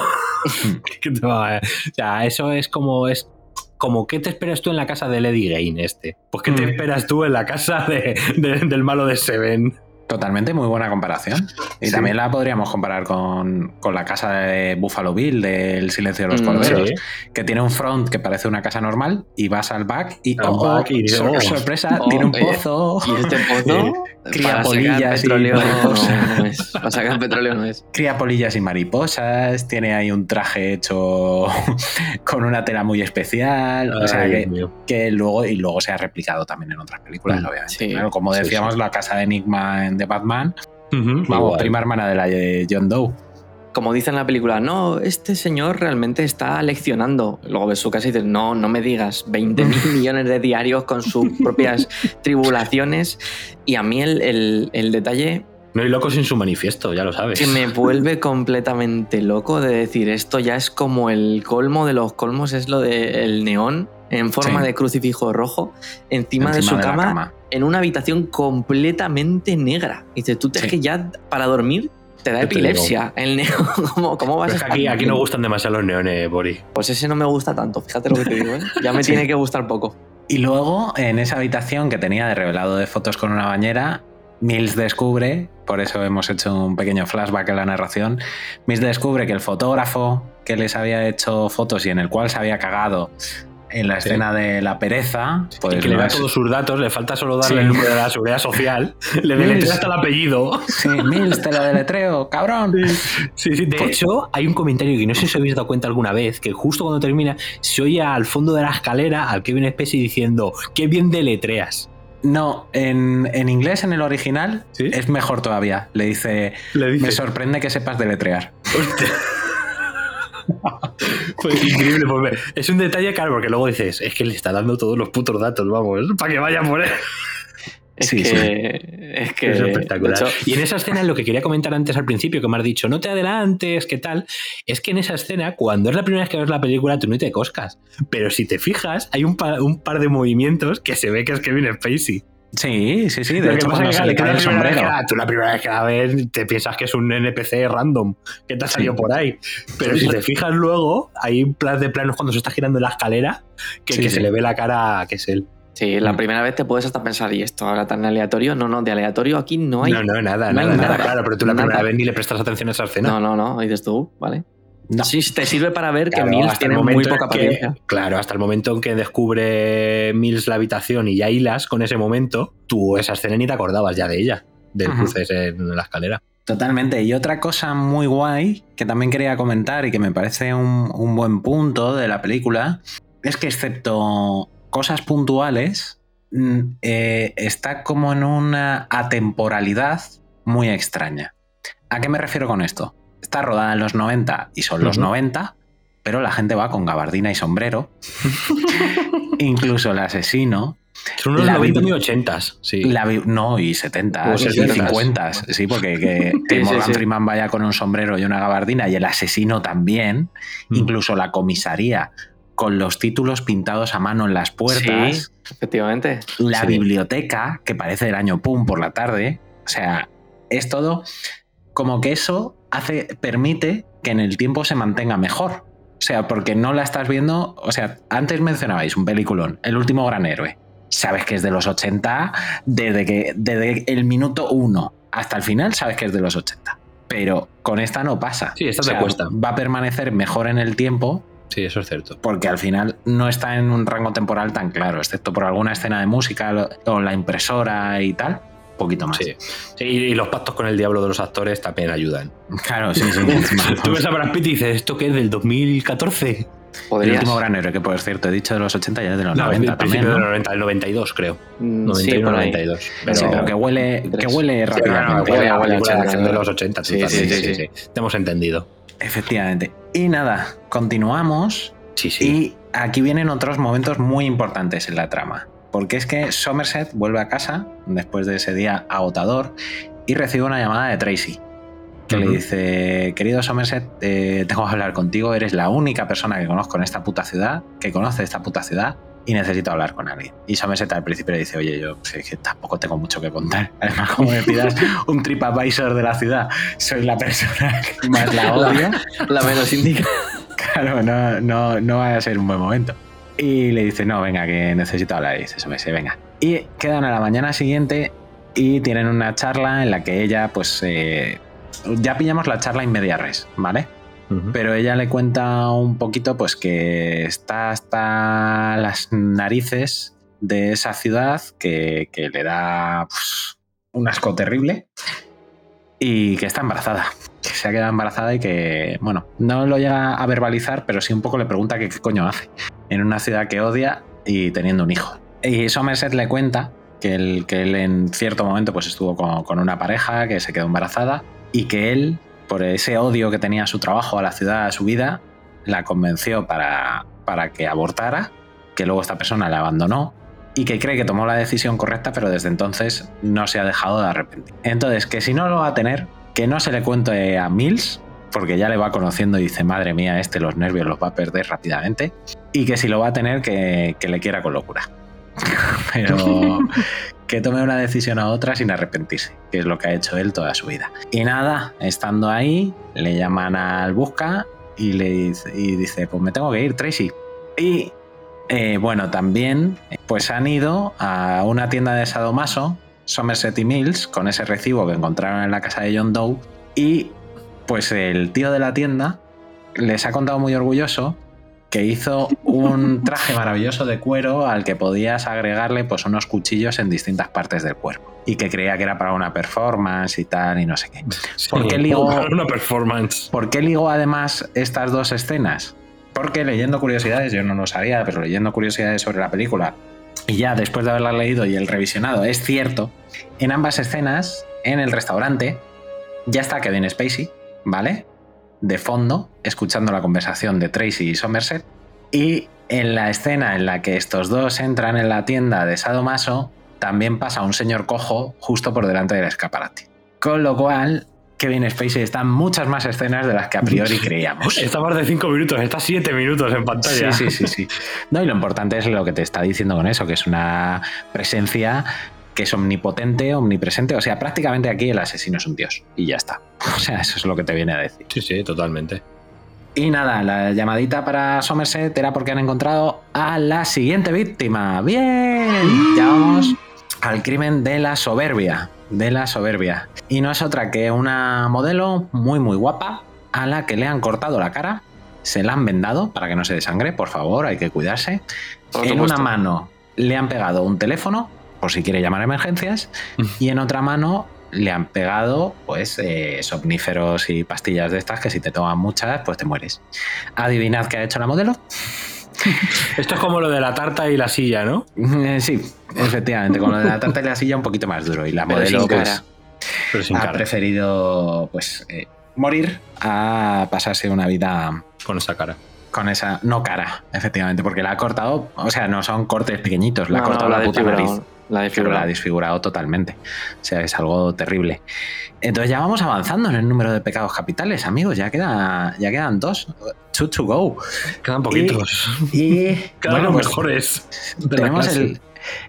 O sea, eso es como es como ¿qué te esperas tú en la casa de Lady Gain este? Pues ¿qué te Mm. esperas tú en la casa de- de- del malo de Seven? Totalmente, muy buena comparación. Y Sí. también la podríamos comparar con, con la casa de Buffalo Bill, del Silencio de los Mm, Corderos, sí. que tiene un front que parece una casa normal y vas al back y, Al oh, back y sor- oh. sorpresa, Oh, tiene un oye, pozo. Y este [laughs] pozo, Cría polillas y mariposas. no es. Para sacar petróleo no es. Cría polillas y mariposas, tiene ahí un traje hecho [laughs] con una tela muy especial. o sea que, luego, y luego se ha replicado también en otras películas, Mm, obviamente. sí. Claro, como Sí, decíamos, sí. la casa de Enigma en The Batman, Ujú, vamos, igual. prima hermana de la de John Doe. Como dice en la película, no, este señor realmente está leccionando. Luego ves su casa y dices, no, no me digas, 20 mil [laughs] millones de diarios con sus propias tribulaciones. Y a mí el, el- el detalle No hay loco sin su manifiesto, ya lo sabes. que me vuelve completamente loco de decir, esto ya es como el colmo de los colmos, es lo del neón en forma Sí. de crucifijo rojo encima, de su de cama, cama. en una habitación completamente negra. Y dices, tú te Sí. es que ya para dormir te da Yo te epilepsia el neón. [laughs] ¿Cómo, cómo vas a es que estar aquí, aquí no gustan demasiado los neones, Bori. Pues ese no me gusta tanto, fíjate lo que te digo, ¿eh? Ya me Sí. tiene que gustar poco. Y luego, en esa habitación que tenía de revelado de fotos con una bañera, Mills descubre, por eso hemos hecho un pequeño flashback en la narración, Mills descubre que el fotógrafo que les había hecho fotos y en el cual se había cagado en la Sí. escena de la pereza, pues y que le da es- todos sus datos, le falta solo darle Sí. el número de la seguridad social, [laughs] le Mills. deletea hasta el apellido. Sí, Mills, te lo deletreo, cabrón. Sí, sí, de Pues- hecho, hay un comentario que no sé si os habéis dado cuenta alguna vez, que justo cuando termina, se oye al fondo de la escalera al Kevin Spacey diciendo, qué bien deletreas. No, en, en inglés, en el original, es mejor todavía. Le dice, Le dice, me sorprende que sepas deletrear. Pues increíble, pues es un detalle, claro, porque luego dices, es que le está dando todos los putos datos, vamos, para que vaya por él. Es Sí, que, sí. es que es espectacular. hecho, y en esa escena, lo que quería comentar antes al principio, que me has dicho, no te adelantes, ¿qué tal? Es que en esa escena, cuando es la primera vez que ves la película, tú no te coscas. Pero si te fijas, hay un, pa- un par de movimientos que se ve que es Kevin Spacey. Sí, sí, sí. De hecho, pasa cuando es se le cae el tú la primera vez sombrero. que la- tú la primera vez que la ves te piensas que es un NPC random que te ha salido Sí. por ahí. Pero si te fijas luego, hay un plan de planos cuando se está girando en la escalera que, Sí, que sí. se le ve la cara que es él. sí, la Mm. primera vez te puedes hasta pensar, ¿y esto ahora tan aleatorio? No, no, de aleatorio aquí no hay. no, no, nada, no nada, nada, nada. claro, pero tú la Nada. primera vez ni le prestas atención a esa escena. No, no, no, dices tú, ¿vale? No. Sí, te sirve para ver Claro, que Mills tiene muy poca que- paciencia. Claro, hasta el momento en que descubre Mills la habitación y ya hilas con ese momento, tú esa escena ni te acordabas ya de ella, del Ujú. cruce ese en la escalera. Totalmente. Y otra cosa muy guay que también quería comentar y que me parece un, un buen punto de la película es que excepto cosas puntuales, mm, eh, está como en una atemporalidad muy extraña. ¿A qué me refiero con esto? Está rodada en los 90 y son los Ujú. 90, pero la gente va con gabardina y sombrero. [laughs] Incluso el asesino Son unos La 90 vi- y 80 sí. la no, y 70 O y 70s. 50 sí, porque que, [laughs] que Sí, Morgan sí. Freeman vaya con un sombrero y una gabardina y el asesino también, Mm. incluso la comisaría con los títulos pintados a mano en las puertas, Sí, efectivamente. la Sí. biblioteca que parece del año Pum por la tarde, o sea, es todo como que eso hace permite que en el tiempo se mantenga mejor. O sea, porque no la estás viendo. O sea, antes mencionabais un peliculón, El último gran héroe. Sabes que es de los 80, desde, que, desde el minuto 1 hasta el final, sabes que es de los 80. Pero con esta no pasa. Sí, esta O sea, te cuesta. Va a permanecer mejor en el tiempo Sí, eso es cierto. porque al final no está en un rango temporal tan claro, excepto por alguna escena de música o la impresora y tal, poquito más. Sí. Sí, y los pactos con el diablo de los actores también ayudan. Claro, sí, sí. [laughs] Tú ves a Brad Pitt y dices, ¿esto qué es del 2014? El Podrías. último gran héroe, que por cierto he dicho de los 80 ya es de los No, 90 el también. del ¿no? 90, el 92, creo. Mm, 91, sí, por ahí. 92. Pero, Sí, pero que huele, que Tres. huele Sí, pero no, rápidamente. huele a Huele a película de 80, acción de los 80. Sí, totalmente, sí, sí, sí. Te hemos entendido. Efectivamente. Y nada, continuamos. Sí, sí. Y aquí vienen otros momentos muy importantes en la trama. Porque es que Somerset vuelve a casa después de ese día agotador y recibe una llamada de Tracy. Que le dice, querido Somerset, eh, tengo que hablar contigo, eres la única persona que conozco en esta puta ciudad, que conoce esta puta ciudad, y necesito hablar con alguien. Y Somerset al principio le dice, oye, yo sé que tampoco tengo mucho que contar. [laughs] Además, como me pidas un TripAdvisor de la ciudad, soy la persona que más la odio. La [laughs] menos indica. Claro, no, no, no va a ser un buen momento. Y le dice, no, venga, que necesito hablar. Y dice, "Somerset, venga. Y quedan a la mañana siguiente y tienen una charla en la que ella, pues, eh, ya pillamos la charla en media res, ¿vale? Pero ella le cuenta un poquito, pues, que está hasta las narices de esa ciudad que, que le da pues, un asco terrible y que está embarazada. Que se ha quedado embarazada y que, bueno, no lo llega a verbalizar, pero sí un poco le pregunta que qué coño hace en una ciudad que odia y teniendo un hijo. Y Somerset le cuenta que él, que él en cierto momento pues estuvo con, con una pareja que se quedó embarazada y que él, por ese odio que tenía a su trabajo, a la ciudad, a su vida, la convenció para, para que abortara, que luego esta persona la abandonó y que cree que tomó la decisión correcta, pero desde entonces no se ha dejado de arrepentir. Entonces, que si no lo va a tener, que no se le cuente a Mills, porque ya le va conociendo y dice, madre mía, este los nervios los va a perder rápidamente, y que si lo va a tener, que, que le quiera con locura. [laughs] Pero [laughs] que tome una decisión a otra sin arrepentirse, que es lo que ha hecho él toda su vida. Y nada, estando ahí, le llaman al busca y le dice, y dice pues me tengo que ir, Tracy. Y eh, bueno, también pues han ido a una tienda de Sadomaso, Somerset y Mills, con ese recibo que encontraron en la casa de John Doe. Y pues el tío de la tienda les ha contado muy orgulloso que hizo un [laughs] traje maravilloso de cuero al que podías agregarle pues unos cuchillos en distintas partes del cuerpo y que creía que era para una performance y tal y no sé qué. ¿Por qué ligó, Una performance. ¿Por qué ligó además estas dos escenas? Porque leyendo curiosidades, yo no lo sabía, pero leyendo curiosidades sobre la película, y ya después de haberla leído y el revisionado, es cierto, en ambas escenas, en el restaurante, ya está Kevin Spacey, ¿vale? De fondo, escuchando la conversación de Tracy y Somerset, y en la escena en la que estos dos entran en la tienda de Sadomaso, también pasa un señor cojo justo por delante del escaparate. Con lo cual, Kevin Spacey está en muchas más escenas de las que a priori [laughs] creíamos. Está más de 5 minutos, está 7 minutos en pantalla. Sí, sí, sí, sí. No, y lo importante es lo que te está diciendo con eso, que es una presencia que es omnipotente, omnipresente. O sea, prácticamente aquí el asesino es un dios. Y ya está. O sea, eso es lo que te viene a decir. Sí, sí, totalmente. Y nada, la llamadita para Somerset era porque han encontrado a la siguiente víctima. ¡Bien! Ya vamos al crimen de la soberbia. De la soberbia. Y no es otra que una modelo muy, muy guapa a la que le han cortado la cara. Se la han vendado para que no se desangre, por favor, hay que cuidarse. Por en supuesto. una mano le han pegado un teléfono, por si quiere llamar a emergencias, [laughs] y en otra mano le han pegado pues eh, somníferos y pastillas de estas que si te toman muchas pues te mueres. Adivinad qué ha hecho la modelo. [laughs] Esto es como lo de la tarta y la silla, ¿no? Eh, sí, efectivamente, con lo de la tarta y la silla un poquito más duro y la Pero modelo sin pues, cara. Pero sin ha cara. preferido pues eh, morir a pasarse una vida Con esa cara. con esa no cara, efectivamente, porque la ha cortado, o sea, no son cortes pequeñitos, la ha no, cortado la, la puta nariz. La Pero desfigurado. la ha desfigurado totalmente. O sea, es algo terrible. Entonces ya vamos avanzando en el número de pecados capitales, amigos. Ya, queda, ya quedan dos. Two to go. Quedan poquitos. Y [laughs] Quedan bueno, los pues mejores. de la tenemos clase. el,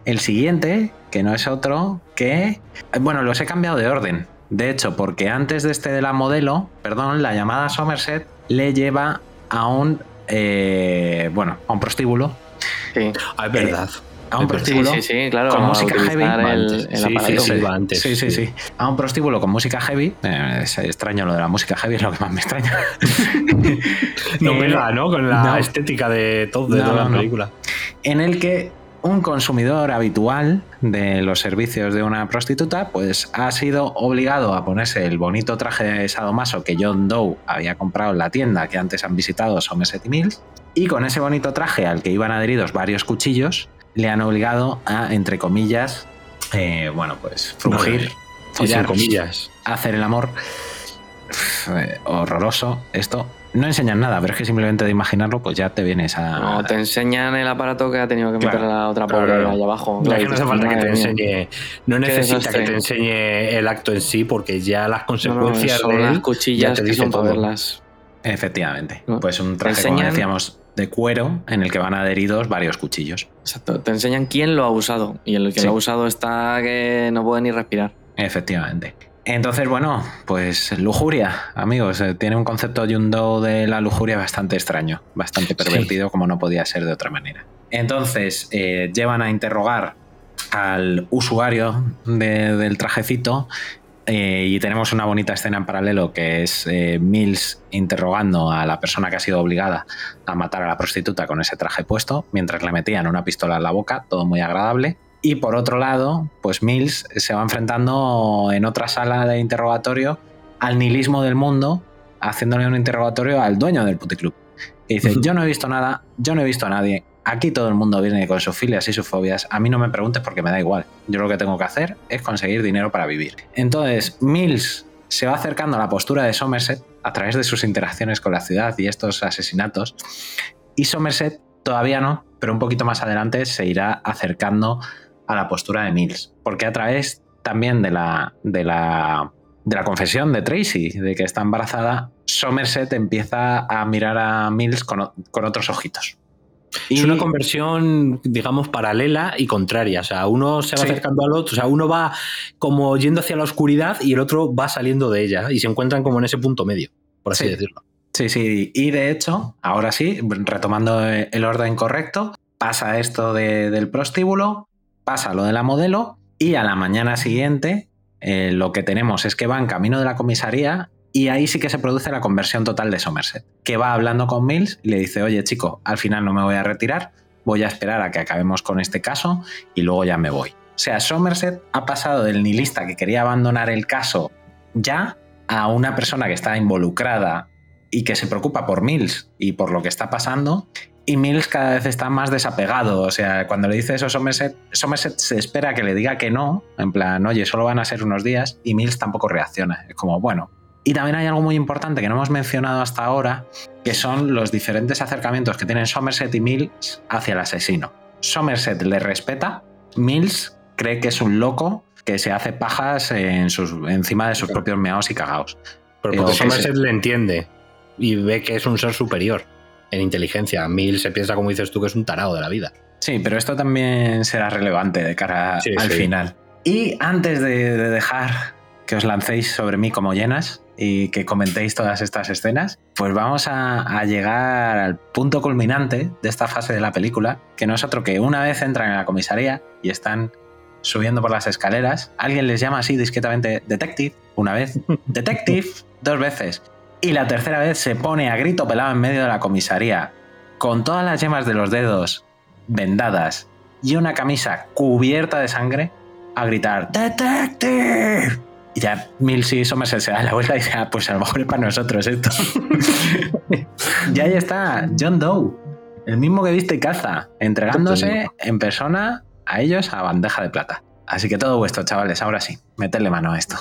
el siguiente, que no es otro que... Bueno, los he cambiado de orden. De hecho, porque antes de este de la modelo, perdón, la llamada Somerset le lleva a un eh, bueno, a un prostíbulo. Sí. Ah, es verdad. A un prostíbulo Sí, sí, sí, claro. con a música heavy. el, antes. el Sí, sí, aparato. sí, va antes. Sí, sí, sí. A un prostíbulo con música heavy. eh, es extraño lo de la música heavy, es lo que más me extraña. [laughs] No Eh, pega, ¿no? Con la no. estética de, todo, de No, toda la no. película. en el que un consumidor habitual de los servicios de una prostituta pues ha sido obligado a ponerse el bonito traje de sadomaso que John Doe había comprado en la tienda que antes han visitado Somerset y Mills y con ese bonito traje al que iban adheridos varios cuchillos le han obligado a, entre comillas, eh, bueno pues sin follar, comillas. hacer el amor. Uf, eh, horroroso esto. No enseñan nada, pero es que simplemente de imaginarlo, pues ya te vienes a. No, te enseñan el aparato que ha tenido que meter Claro, la otra pobre claro. ahí abajo. Ya Claro, que no hace falta que te enseñe. No necesita que te enseñe el acto en sí, porque ya las No, no, consecuencias son de las cuchillas ya te que dice son todo. verlas. Efectivamente. ¿No? Pues un traje, como decíamos, de cuero en el que van adheridos varios cuchillos. Exacto. Te enseñan quién lo ha usado. Y el que Sí. lo ha usado está que no puede ni respirar. Efectivamente. Entonces, bueno, pues lujuria, amigos. eh, Tiene un concepto Yundo de la lujuria bastante extraño, bastante pervertido, como no podía ser de otra manera. Entonces, eh, llevan a interrogar al usuario de- del trajecito eh, y tenemos una bonita escena en paralelo que es eh, Mills interrogando a la persona que ha sido obligada a matar a la prostituta con ese traje puesto, mientras le metían una pistola en la boca, todo muy agradable. Y por otro lado, pues Mills se va enfrentando en otra sala de interrogatorio al nihilismo del mundo, haciéndole un interrogatorio al dueño del puticlub. Y dice, [laughs] yo no he visto nada, yo no he visto a nadie. Aquí todo el mundo viene con sus filias y sus fobias. A mí no me preguntes porque me da igual. Yo lo que tengo que hacer es conseguir dinero para vivir. Entonces, Mills se va acercando a la postura de Somerset a través de sus interacciones con la ciudad y estos asesinatos. Y Somerset todavía no, pero un poquito más adelante se irá acercando a la postura de Mills. Porque a través también de la, de la, de la confesión de Tracy, de que está embarazada, Somerset empieza a mirar a Mills con, con otros ojitos. Es Y- una conversión, digamos, paralela y contraria. O sea, uno se va Sí. acercando al otro, o sea, uno va como yendo hacia la oscuridad y el otro va saliendo de ella y se encuentran como en ese punto medio, por así Sí. decirlo. Sí, sí, y de hecho, ahora sí, retomando el orden correcto, pasa esto de- del prostíbulo, pasa lo de la modelo y a la mañana siguiente eh, lo que tenemos es que van camino de la comisaría y ahí sí que se produce la conversión total de Somerset, que va hablando con Mills y le dice, oye chico, al final no me voy a retirar, voy a esperar a que acabemos con este caso y luego ya me voy. O sea, Somerset ha pasado del nihilista que quería abandonar el caso ya a una persona que está involucrada y que se preocupa por Mills y por lo que está pasando. Y Mills cada vez está más desapegado. O sea, cuando le dice eso Somerset, Somerset se espera que le diga que no. En plan, oye, solo van a ser unos días. Y Mills tampoco reacciona. Es como, bueno. Y también hay algo muy importante que no hemos mencionado hasta ahora, que son los diferentes acercamientos que tienen Somerset y Mills hacia el asesino. Somerset le respeta, Mills cree que es un loco que se hace pajas en sus, encima de sus propios meados y cagaos. Pero porque Somerset se- le entiende y ve que es un ser superior en inteligencia. Mill se piensa, como dices tú, que es un tarado de la vida. Sí, pero esto también será relevante de cara Sí, al sí. final. Y antes de, de dejar que os lancéis sobre mí como llenas y que comentéis todas estas escenas, pues vamos a, a llegar al punto culminante de esta fase de la película, que no es otro que una vez entran en la comisaría y están subiendo por las escaleras, alguien les llama así discretamente Detective, una vez, [laughs] Detective, dos veces, y la tercera vez se pone a grito pelado en medio de la comisaría, con todas las yemas de los dedos vendadas y una camisa cubierta de sangre, a gritar ¡Detective! Y ya Mills y Somerset se dan la vuelta y dicen, "Ah, pues a lo mejor es para nosotros esto. [laughs] y ahí está John Doe, el mismo que viste y caza, entregándose en persona a ellos a bandeja de plata. Así que todo vuestro, chavales, ahora sí, meterle mano a esto.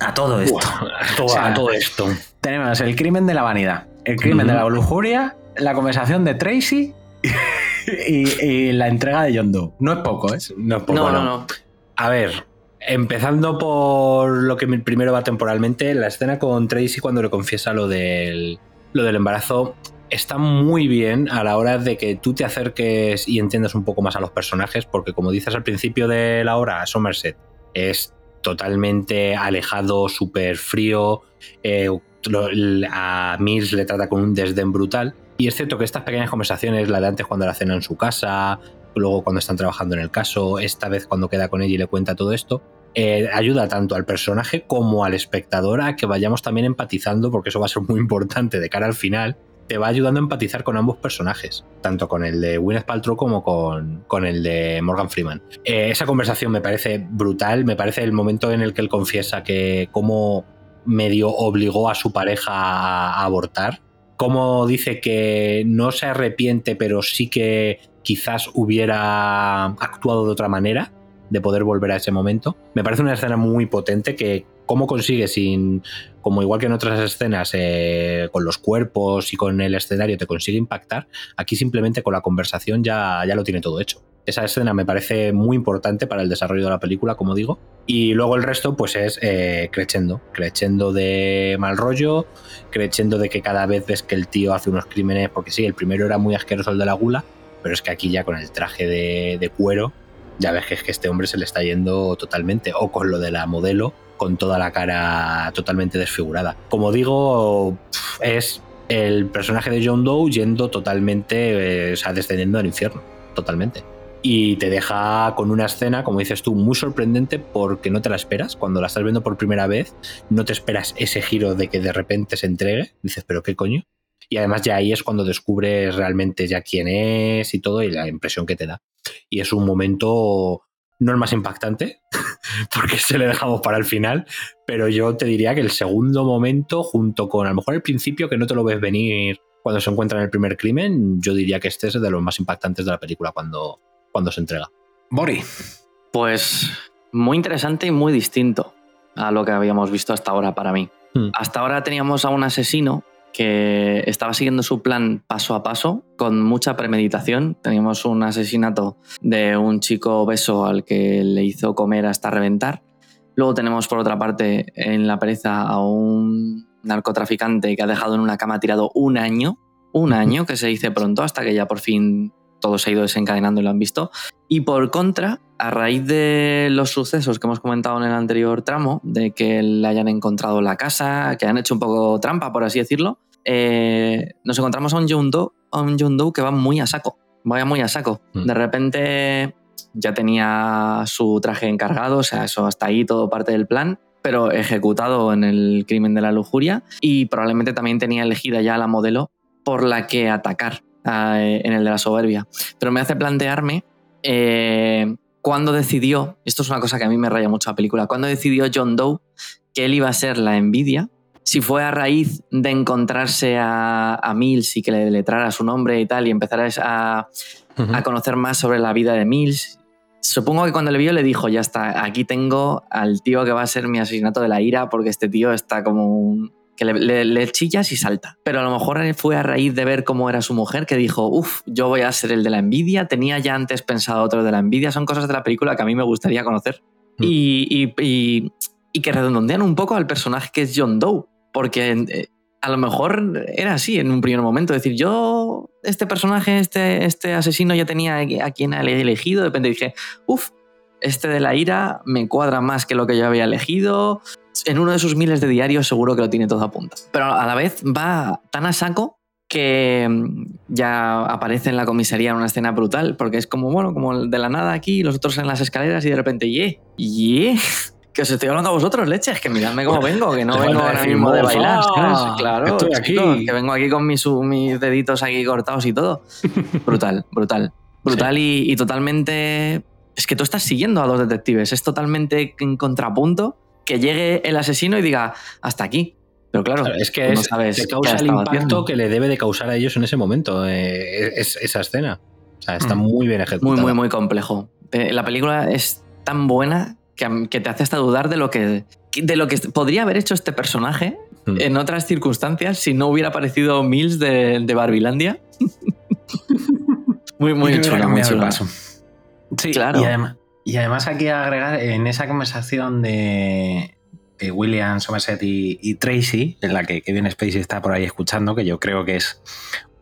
A todo esto. A todo, O sea, a todo esto. Tenemos el crimen de la vanidad, el crimen de la lujuria, la conversación de Tracy [laughs] y, y la entrega de John Doe. No es poco, ¿eh? No, es poco, No, no. no, no. A ver, empezando por lo que primero va temporalmente, la escena con Tracy cuando le confiesa lo del, lo del embarazo está muy bien a la hora de que tú te acerques y entiendas un poco más a los personajes, porque como dices al principio de la hora, Somerset es totalmente alejado, súper frío, eh, a Mills le trata con un desdén brutal. Y es cierto que estas pequeñas conversaciones, la de antes cuando la cena en su casa, luego cuando están trabajando en el caso, esta vez cuando queda con ella y le cuenta todo esto, eh, ayuda tanto al personaje como al espectador a que vayamos también empatizando, porque eso va a ser muy [laughs] importante de cara al final. Te va ayudando a empatizar con ambos personajes, tanto con el de Gwyneth Paltrow como con, con el de Morgan Freeman. Eh, esa conversación me parece brutal, me parece el momento en el que él confiesa que cómo medio obligó a su pareja a abortar, cómo dice que no se arrepiente, pero sí que quizás hubiera actuado de otra manera, de poder volver a ese momento. Me parece una escena muy potente que cómo consigue sin, como igual que en otras escenas, eh, con los cuerpos y con el escenario te consigue impactar, aquí simplemente con la conversación ya, ya lo tiene todo hecho. Esa escena me parece muy importante para el desarrollo de la película, como digo. Y luego el resto, pues es eh, creciendo. Creciendo de mal rollo, creciendo de que cada vez ves que el tío hace unos crímenes, porque sí, el primero era muy asqueroso el de la gula, pero es que aquí ya con el traje de, de cuero, ya ves que es que este hombre se le está yendo totalmente. O con lo de la modelo, con toda la cara totalmente desfigurada. Como digo, es el personaje de John Doe yendo totalmente, eh, o sea, descendiendo al infierno, totalmente. Y te deja con una escena, como dices tú, muy sorprendente porque no te la esperas. Cuando la estás viendo por primera vez, no te esperas ese giro de que de repente se entregue. Dices, pero qué coño. Y además ya ahí es cuando descubres realmente ya quién es y todo y la impresión que te da. Y es un momento no el más impactante, [laughs] porque se le dejamos para el final, pero yo te diría que el segundo momento, junto con a lo mejor el principio, que no te lo ves venir cuando se encuentra en el primer crimen, yo diría que este es de los más impactantes de la película cuando, cuando se entrega. Bori. Pues muy interesante y muy distinto a lo que habíamos visto hasta ahora para mí. Hmm. Hasta ahora teníamos a un asesino que estaba siguiendo su plan paso a paso, con mucha premeditación. Teníamos un asesinato de un chico obeso al que le hizo comer hasta reventar. Luego tenemos por otra parte en la pereza a un narcotraficante que ha dejado en una cama tirado un año, un año que se dice pronto hasta que ya por fin todo se ha ido desencadenando y lo han visto. Y por contra, a raíz de los sucesos que hemos comentado en el anterior tramo, de que le hayan encontrado la casa, que han hecho un poco trampa, por así decirlo, eh, nos encontramos a un John Doe, a un John Doe que va muy a saco, vaya muy a saco. Mm. De repente ya tenía su traje encargado, o sea, eso hasta ahí todo parte del plan, pero ejecutado en el crimen de la lujuria y probablemente también tenía elegida ya la modelo por la que atacar en el de la soberbia. Pero me hace plantearme eh, cuándo decidió, esto es una cosa que a mí me raya mucho la película, cuándo decidió John Doe que él iba a ser la envidia si fue a raíz de encontrarse a, a Mills y que le letrara su nombre y tal, y empezar a, a conocer más sobre la vida de Mills. Supongo que cuando le vio le dijo, ya está, aquí tengo al tío que va a ser mi asesinato de la ira, porque este tío está como un... que le, le- le chillas y salta. Pero a lo mejor fue a raíz de ver cómo era su mujer que dijo, uff, yo voy a ser el de la envidia, tenía ya antes pensado otro de la envidia, son cosas de la película que a mí me gustaría conocer. Y, y- y- y que redondean un poco al personaje que es John Doe, porque eh, a lo mejor era así en un primer momento, decir, yo, este personaje, este, este asesino ya tenía a quien he elegido, de repente dije, uff, este de la ira me cuadra más que lo que yo había elegido, en uno de sus miles de diarios seguro que lo tiene todo a punta. Pero a la vez va tan a saco que mm, ya aparece en la comisaría en una escena brutal, porque es como, bueno, como de la nada aquí, los otros en las escaleras y de repente, ¡ye! ¡ye! Que os estoy hablando a vosotros, leches, que miradme cómo vengo, que no vengo ahora mismo de "Mofa, bailar, ¿sabes? Claro, estoy aquí". que vengo aquí con mis, mis deditos aquí cortados y todo. [laughs] Brutal, brutal. Brutal y, y totalmente... Es que tú estás siguiendo a dos detectives, es totalmente en contrapunto que llegue el asesino y diga, hasta aquí. Pero claro, Claro, es que no es- sabes te qué causa ha el impacto haciendo. que le debe de causar a ellos en ese momento, eh, es, esa escena. O sea, está Mm. muy bien ejecutada. Muy, muy, muy complejo. Eh, La película es tan buena que, te hace hasta dudar de lo que, de lo que podría haber hecho este personaje Mm. en otras circunstancias si no hubiera aparecido Mills de, de Barbilandia. [laughs] muy, muy chula, muy chula. paso. Sí, Claro. Y además, y además aquí agregar en esa conversación de, de William Somerset y, y Tracy, en la que Kevin Spacey está por ahí escuchando, que yo creo que es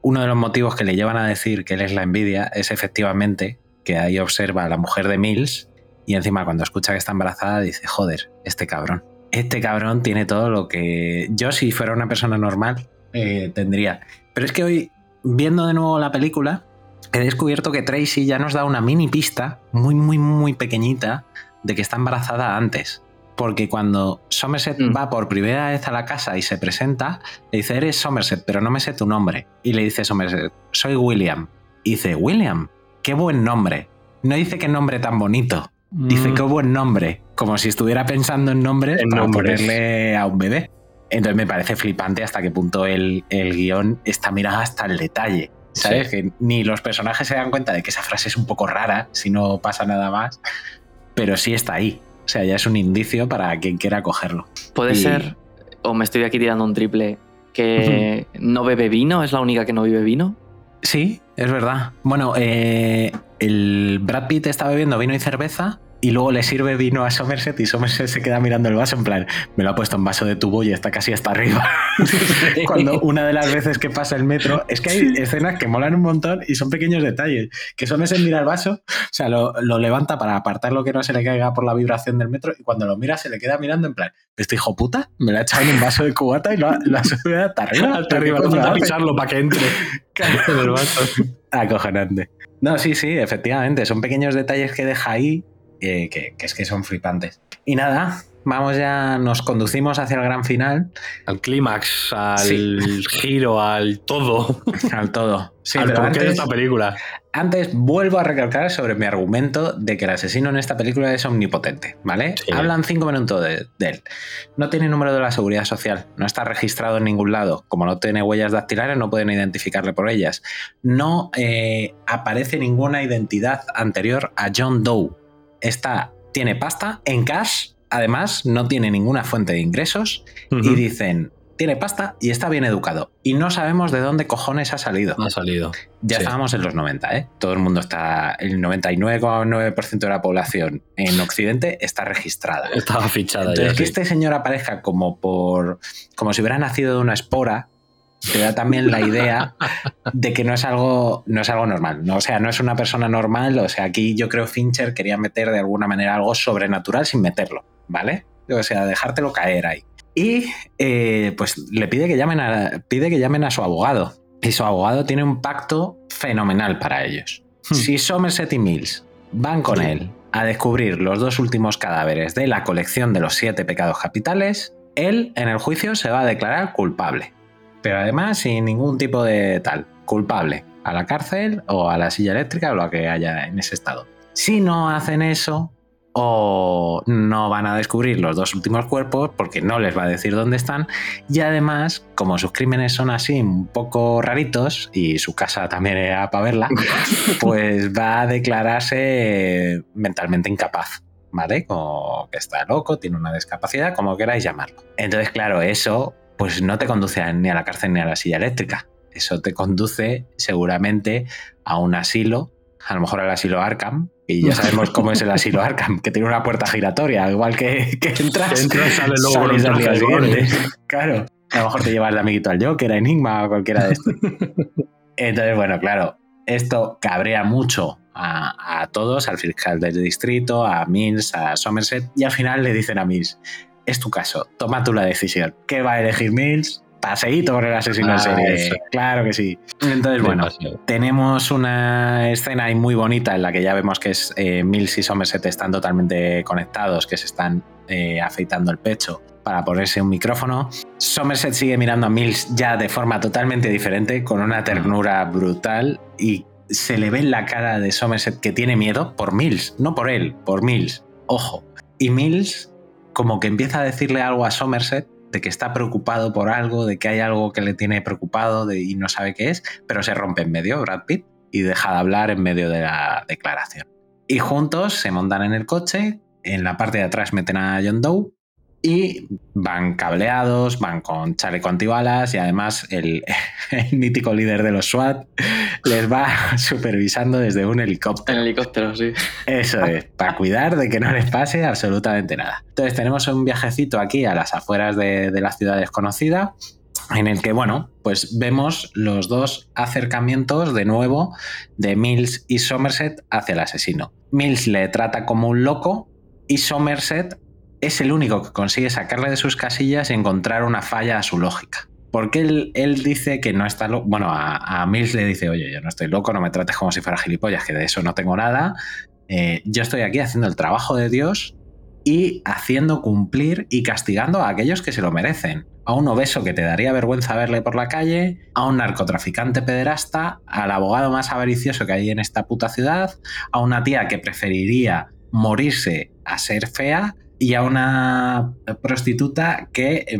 uno de los motivos que le llevan a decir que él es la envidia, es efectivamente que ahí observa a la mujer de Mills y encima cuando escucha que está embarazada dice, joder, este cabrón. Este cabrón tiene todo lo que yo si fuera una persona normal eh, tendría. Pero es que hoy viendo de nuevo la película, he descubierto que Tracy ya nos da una mini pista muy, muy, muy pequeñita de que está embarazada antes. Porque cuando Somerset Mm. va por primera vez a la casa y se presenta, le dice, eres Somerset, pero no me sé tu nombre. Y le dice Somerset, soy William. Y dice, William, qué buen nombre. No dice qué nombre tan bonito. Dice, Mm. qué buen nombre. Como si estuviera pensando en nombres En para nombres. ponerle a un bebé. Entonces me parece flipante hasta qué punto el, el guion está mirado hasta el detalle. ¿Sabes? Que ni los personajes se dan cuenta de que esa frase es un poco rara, si no pasa nada más, pero sí está ahí. O sea, ya es un indicio para quien quiera cogerlo. Puede Y- ser, o me estoy aquí tirando un triple, que no bebe vino, es la única que no bebe vino. Sí, es verdad. Bueno, eh, el Brad Pitt está bebiendo vino y cerveza y luego le sirve vino a Somerset y Somerset se queda mirando el vaso en plan, me lo ha puesto en vaso de tubo y está casi hasta arriba. [laughs] Cuando una de las veces que pasa el metro, es que hay escenas que molan un montón y son pequeños detalles. Que Somerset mira el vaso, o sea, lo, lo levanta para apartar lo que no se le caiga por la vibración del metro y cuando lo mira se le queda mirando en plan, este hijo puta me lo ha echado en un vaso de cubata y lo ha, lo ha subido hasta arriba. Hasta arriba, ¿Qué no coño falta hace? pisarlo para que entre. [laughs] Acojonante. No, sí, sí, efectivamente. Son pequeños detalles que deja ahí que, que es que son flipantes. Y nada, vamos ya, nos conducimos hacia el gran final. Al clímax, al Sí. [laughs] giro, al todo. Al todo. Sí, al pero porqué de esta película. antes vuelvo a recalcar sobre mi argumento de que el asesino en esta película es omnipotente, ¿vale? Sí. Hablan cinco minutos de, de él. No tiene número de la seguridad social, no está registrado en ningún lado. Como no tiene huellas dactilares, no pueden identificarle por ellas. No eh, aparece ninguna identidad anterior a John Doe. Está, tiene pasta en cash, además no tiene ninguna fuente de ingresos y dicen, tiene pasta y está bien educado. Y no sabemos de dónde cojones ha salido. Ha salido. Ya Sí. estábamos en los 90, ¿eh? Todo el mundo está, el 99,9% de la población en Occidente está registrada. Estaba fichada Entonces, ya. que sí. este señor aparezca como por. como si hubiera nacido de una espora, te da también la idea de que no es algo. no es algo normal. ¿no? O sea, no es una persona normal. O sea, aquí yo creo Fincher quería meter de alguna manera algo sobrenatural sin meterlo, ¿vale? O sea, dejártelo caer ahí. Y eh, pues le pide que llamen a. pide que llamen a su abogado. Y su abogado tiene un pacto fenomenal para ellos. Hmm. Si Somerset y Mills van con él a descubrir los dos últimos cadáveres de la colección de los siete pecados capitales, él en el juicio se va a declarar culpable. Pero además sin ningún tipo de tal. Culpable. A la cárcel o a la silla eléctrica o lo que haya en ese estado. Si no hacen eso, o no van a descubrir los dos últimos cuerpos porque no les va a decir dónde están y además como sus crímenes son así un poco raritos y su casa también era para verla [laughs] pues va a declararse mentalmente incapaz ¿vale? Como que está loco, tiene una discapacidad, como queráis llamarlo. Entonces, claro, eso pues no te conduce ni a la cárcel ni a la silla eléctrica. Eso te conduce seguramente a un asilo, a lo mejor al asilo Arkham, y ya sabemos cómo es el asilo [laughs] Arkham, que tiene una puerta giratoria, igual que, que entras, entras, sale luego sales al día siguiente. [laughs] Claro, a lo mejor te llevas de amiguito al Joker, a Enigma o cualquiera de estos. Entonces, bueno, claro, esto cabrea mucho a, a todos, al fiscal del distrito, a Mills, a Somerset, y al final le dicen a Mills, es tu caso, toma tú la decisión. ¿Qué va a elegir Mills? Paseíto por el asesino en Ah, serie. eso. Claro que sí. Entonces, bueno, Demasiado. tenemos una escena ahí muy bonita en la que ya vemos que es, eh, Mills y Somerset están totalmente conectados, que se están eh, afeitando el pecho para ponerse un micrófono. Somerset sigue mirando a Mills ya de forma totalmente diferente, con una ternura brutal y se le ve en la cara de Somerset que tiene miedo por Mills, no por él, por Mills. Ojo. Y Mills como que empieza a decirle algo a Somerset de que está preocupado por algo, de que hay algo que le tiene preocupado y no sabe qué es, pero se rompe en medio Brad Pitt y deja de hablar en medio de la declaración. Y juntos se montan en el coche, en la parte de atrás meten a John Doe y van cableados, van con chaleco antibalas y además el, [laughs] el mítico líder de los SWAT les va [laughs] supervisando desde un helicóptero. En helicóptero, sí. Eso es, para cuidar de que no les pase absolutamente nada. Entonces tenemos un viajecito aquí a las afueras de, de la ciudad desconocida, en el que, bueno, pues vemos los dos acercamientos de nuevo de Mills y Somerset hacia el asesino. Mills le trata como un loco y Somerset es el único que consigue sacarle de sus casillas y encontrar una falla a su lógica. Porque él, él dice que no está loco. Bueno, a, Mills le dice, oye, yo no estoy loco, no me trates como si fuera gilipollas, que de eso no tengo nada. Eh, yo estoy aquí haciendo el trabajo de Dios y haciendo cumplir y castigando a aquellos que se lo merecen. A un obeso que te daría vergüenza verle por la calle, a un narcotraficante pederasta, al abogado más avaricioso que hay en esta puta ciudad, a una tía que preferiría morirse a ser fea y a una prostituta que eh,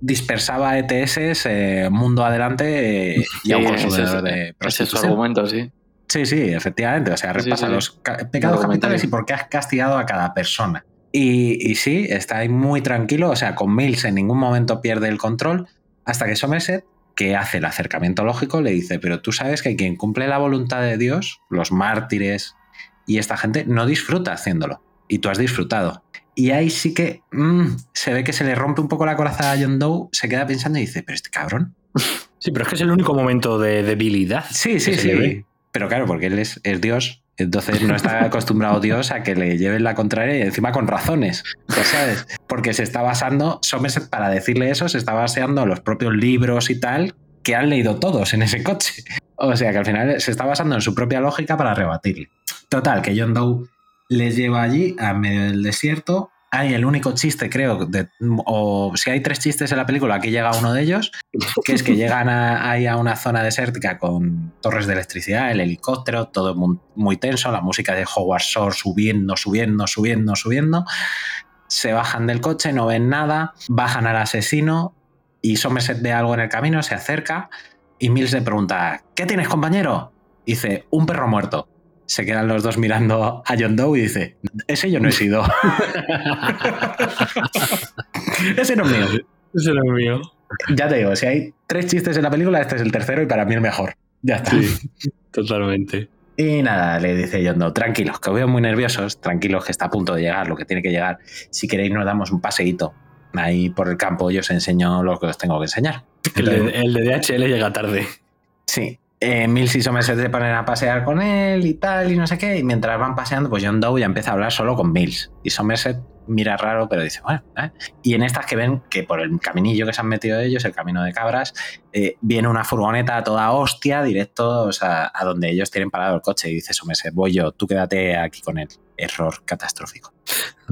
dispersaba ETS eh, mundo adelante eh, y a un consumidor de prostitución. Ese es su argumento, sí. Sí, sí, efectivamente. O sea, repasa sí, sí. los ca pecados capitales y por qué has castigado a cada persona. Y, y, sí, está ahí muy tranquilo. O sea, con Mills en ningún momento pierde el control hasta que Somerset, que hace el acercamiento lógico, le dice, pero tú sabes que quien cumple la voluntad de Dios, los mártires y esta gente, no disfruta haciéndolo. Y tú has disfrutado. Y ahí sí que mmm, se ve que se le rompe un poco la coraza a John Doe, se queda pensando y dice, pero este cabrón. Sí, pero es que es el único momento de debilidad. Sí, sí, sí. Pero claro, porque él es, es, Dios, entonces no está [laughs] acostumbrado Dios a que le lleven la contraria y encima con razones, ¿sabes? Porque se está basando, Somerset para decirle eso, se está baseando en los propios libros y tal que han leído todos en ese coche. O sea que al final se está basando en su propia lógica para rebatirle. Total, que John Doe les lleva allí, a medio del desierto. Hay el único chiste, creo, o si hay tres chistes en la película, aquí llega uno de ellos, que es que llegan a, ahí a una zona desértica con torres de electricidad, el helicóptero, todo muy, muy tenso, la música de Howard Shore subiendo, subiendo, subiendo, subiendo. Se bajan del coche, no ven nada, bajan al asesino y Somerset ve algo en el camino, se acerca y Mills le pregunta, ¿qué tienes, compañero? Dice, un perro muerto se quedan los dos mirando a John Doe y dice, ese yo no he sido. [laughs] ese no es mío. Ese no es mío. Ya te digo, si hay tres chistes en la película, este es el tercero y para mí el mejor. Ya está. Sí, totalmente. Y nada, le dice John Doe, tranquilos, que os veo muy nerviosos, tranquilos, que está a punto de llegar, lo que tiene que llegar. Si queréis nos damos un paseíto. Ahí por el campo yo os enseño lo que os tengo que enseñar. El de, el de DHL llega tarde. Sí, eh, Mills y Somerset se ponen a pasear con él y tal, y no sé qué, y mientras van paseando, pues John Doe ya empieza a hablar solo con Mills. Y Somerset mira raro, pero dice, bueno, ¿eh? y en estas que ven que por el caminillo que se han metido ellos, el camino de cabras, eh, viene una furgoneta toda hostia, directo a donde ellos tienen parado el coche, y dice Somerset, voy yo, tú quédate aquí con él. Error catastrófico.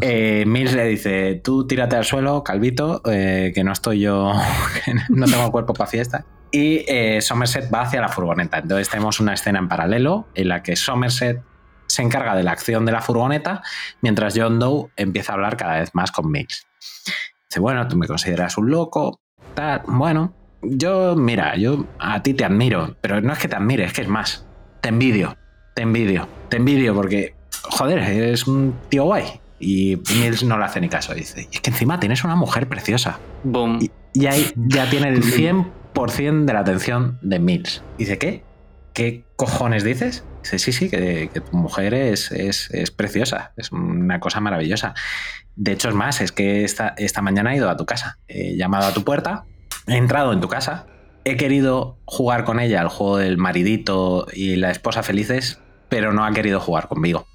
Eh, Mills le dice, tú tírate al suelo, calvito, eh, que no estoy yo, [laughs] no tengo cuerpo para fiesta y eh, Somerset va hacia la furgoneta. Entonces tenemos una escena en paralelo en la que Somerset se encarga de la acción de la furgoneta mientras John Doe empieza a hablar cada vez más con Mills. Dice, bueno, tú me consideras un loco, tal, bueno, yo, mira, yo a ti te admiro, pero no es que te admire, es que es más, te envidio, te envidio, te envidio porque, joder, eres un tío guay. Y Mills no le hace ni caso, dice, es que encima tienes una mujer preciosa. Boom. Y, y ahí ya tiene el 100 de la atención de Mills. Dice, ¿qué? ¿Qué cojones dices? Dice, sí, sí, que, que tu mujer es, es, es, preciosa, es una cosa maravillosa. De hecho, es más, es que esta, esta mañana he ido a tu casa, he llamado a tu puerta, he entrado en tu casa, he querido jugar con ella al juego del maridito y la esposa felices, pero no ha querido jugar conmigo.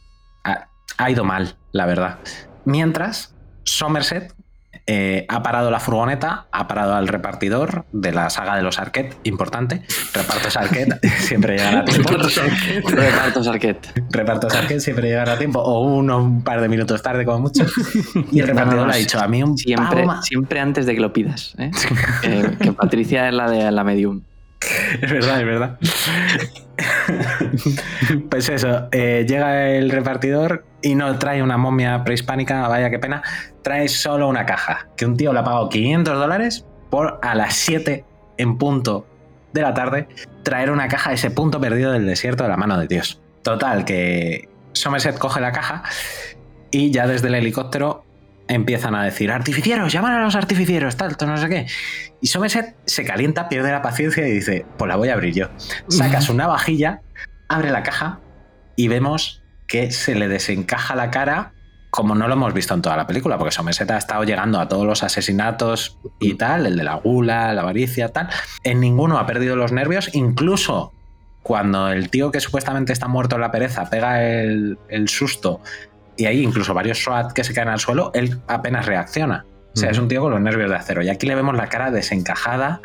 Ha, ha ido mal, la verdad. Mientras, Somerset, eh, ha parado la furgoneta, ha parado al repartidor de la saga de los Arquette, importante. Repartos Arquette [laughs] siempre llegará a [laughs] tiempo. Repartos Arquette. Repartos Arquette siempre llegará a tiempo, o uno un par de minutos tarde, como mucho. Y el [laughs] repartidor le ha dicho a mí un siempre, siempre antes de que lo pidas. ¿eh? eh, que Patricia es la de la medium. Es verdad, es verdad. pues eso, eh, llega el repartidor y no trae una momia prehispánica, vaya qué pena, trae solo una caja, que un tío le ha pagado 500 dólares por a las 7 en punto de la tarde traer una caja a ese punto perdido del desierto de la mano de Dios. Total, que Somerset coge la caja y ya desde el helicóptero empiezan a decir, artificieros, llaman a los artificieros, tal, no sé qué. Y Somerset se calienta, pierde la paciencia y dice, pues la voy a abrir yo. Sacas una vajilla, abre la caja y vemos que se le desencaja la cara como no lo hemos visto en toda la película, porque Somerset ha estado llegando a todos los asesinatos y tal, el de la gula, la avaricia, tal. En ninguno ha perdido los nervios, incluso cuando el tío que supuestamente está muerto en la pereza pega el, el susto y hay incluso varios SWAT que se caen al suelo, él apenas reacciona. O sea, es un tío con los nervios de acero. Y aquí le vemos la cara desencajada,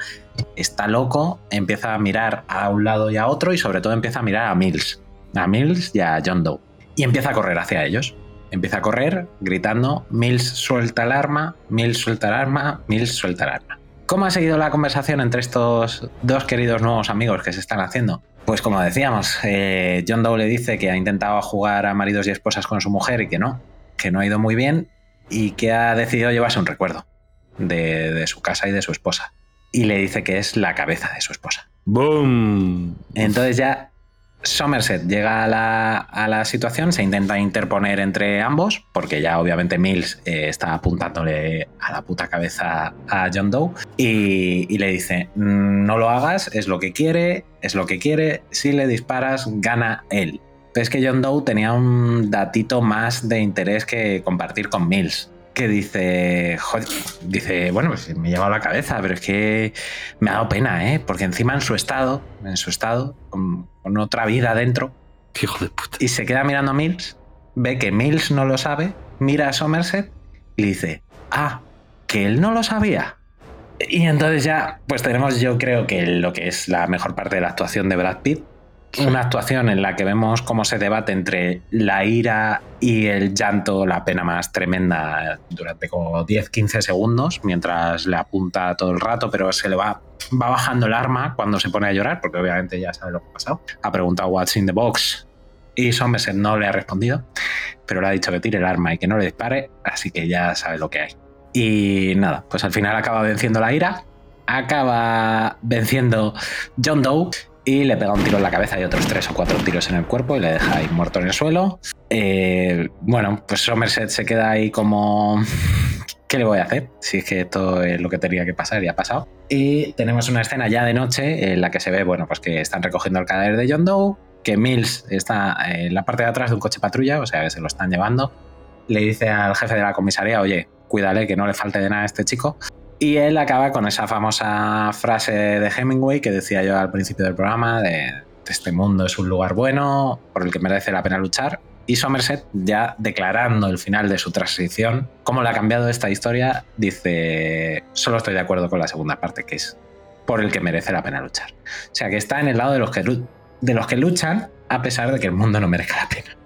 está loco, empieza a mirar a un lado y a otro y sobre todo empieza a mirar a Mills. A Mills y a John Doe. Y empieza a correr hacia ellos. Empieza a correr gritando, Mills suelta el arma, Mills suelta el arma, Mills suelta el arma. ¿Cómo ha seguido la conversación entre estos dos queridos nuevos amigos que se están haciendo? Pues como decíamos, eh, John Doe le dice que ha intentado jugar a maridos y esposas con su mujer y que no, que no ha ido muy bien y que ha decidido llevarse un recuerdo de, de su casa y de su esposa. Y le dice que es la cabeza de su esposa. ¡Boom! Entonces ya Somerset llega a la, a la situación, se intenta interponer entre ambos, porque ya obviamente Mills eh, está apuntándole a la puta cabeza a John Doe, y, le dice, "Mm, no lo hagas, es lo que quiere, es lo que quiere, si le disparas, gana él. Pero es que John Doe tenía un datito más de interés que compartir con Mills. Que dice, joder, dice, bueno, pues me he llevado la cabeza, pero es que me ha dado pena, ¿eh? Porque encima en su estado, en su estado, con, con otra vida dentro, Hijo de puta. y se queda mirando a Mills, ve que Mills no lo sabe, mira a Somerset y dice, ah, que él no lo sabía. Y entonces ya, pues tenemos yo creo que lo que es la mejor parte de la actuación de Brad Pitt, una actuación en la que vemos cómo se debate entre la ira y el llanto, la pena más tremenda, durante como 10-15 segundos, mientras le apunta todo el rato, pero se le va, va bajando el arma cuando se pone a llorar, porque obviamente ya sabe lo que ha pasado. Ha preguntado What's in the box y Somerset no le ha respondido, pero le ha dicho que tire el arma y que no le dispare, así que ya sabe lo que hay. Y nada, pues al final acaba venciendo la ira, acaba venciendo John Doe y le pega un tiro en la cabeza y otros tres o cuatro tiros en el cuerpo y le deja ahí muerto en el suelo. Eh, bueno, pues Somerset se queda ahí como... ¿Qué le voy a hacer? Si es que esto es lo que tenía que pasar y ha pasado. Y tenemos una escena ya de noche en la que se ve, bueno, pues que están recogiendo el cadáver de John Doe, que Mills está en la parte de atrás de un coche patrulla, o sea que se lo están llevando. Le dice al jefe de la comisaría, oye, cuídale que no le falte de nada a este chico. Y él acaba con esa famosa frase de Hemingway que decía yo al principio del programa, de este mundo es un lugar bueno por el que merece la pena luchar. Y Somerset, ya declarando el final de su transición, cómo le ha cambiado esta historia, dice, solo estoy de acuerdo con la segunda parte, que es por el que merece la pena luchar. O sea, que está en el lado de los que, de los que luchan a pesar de que el mundo no merezca la pena.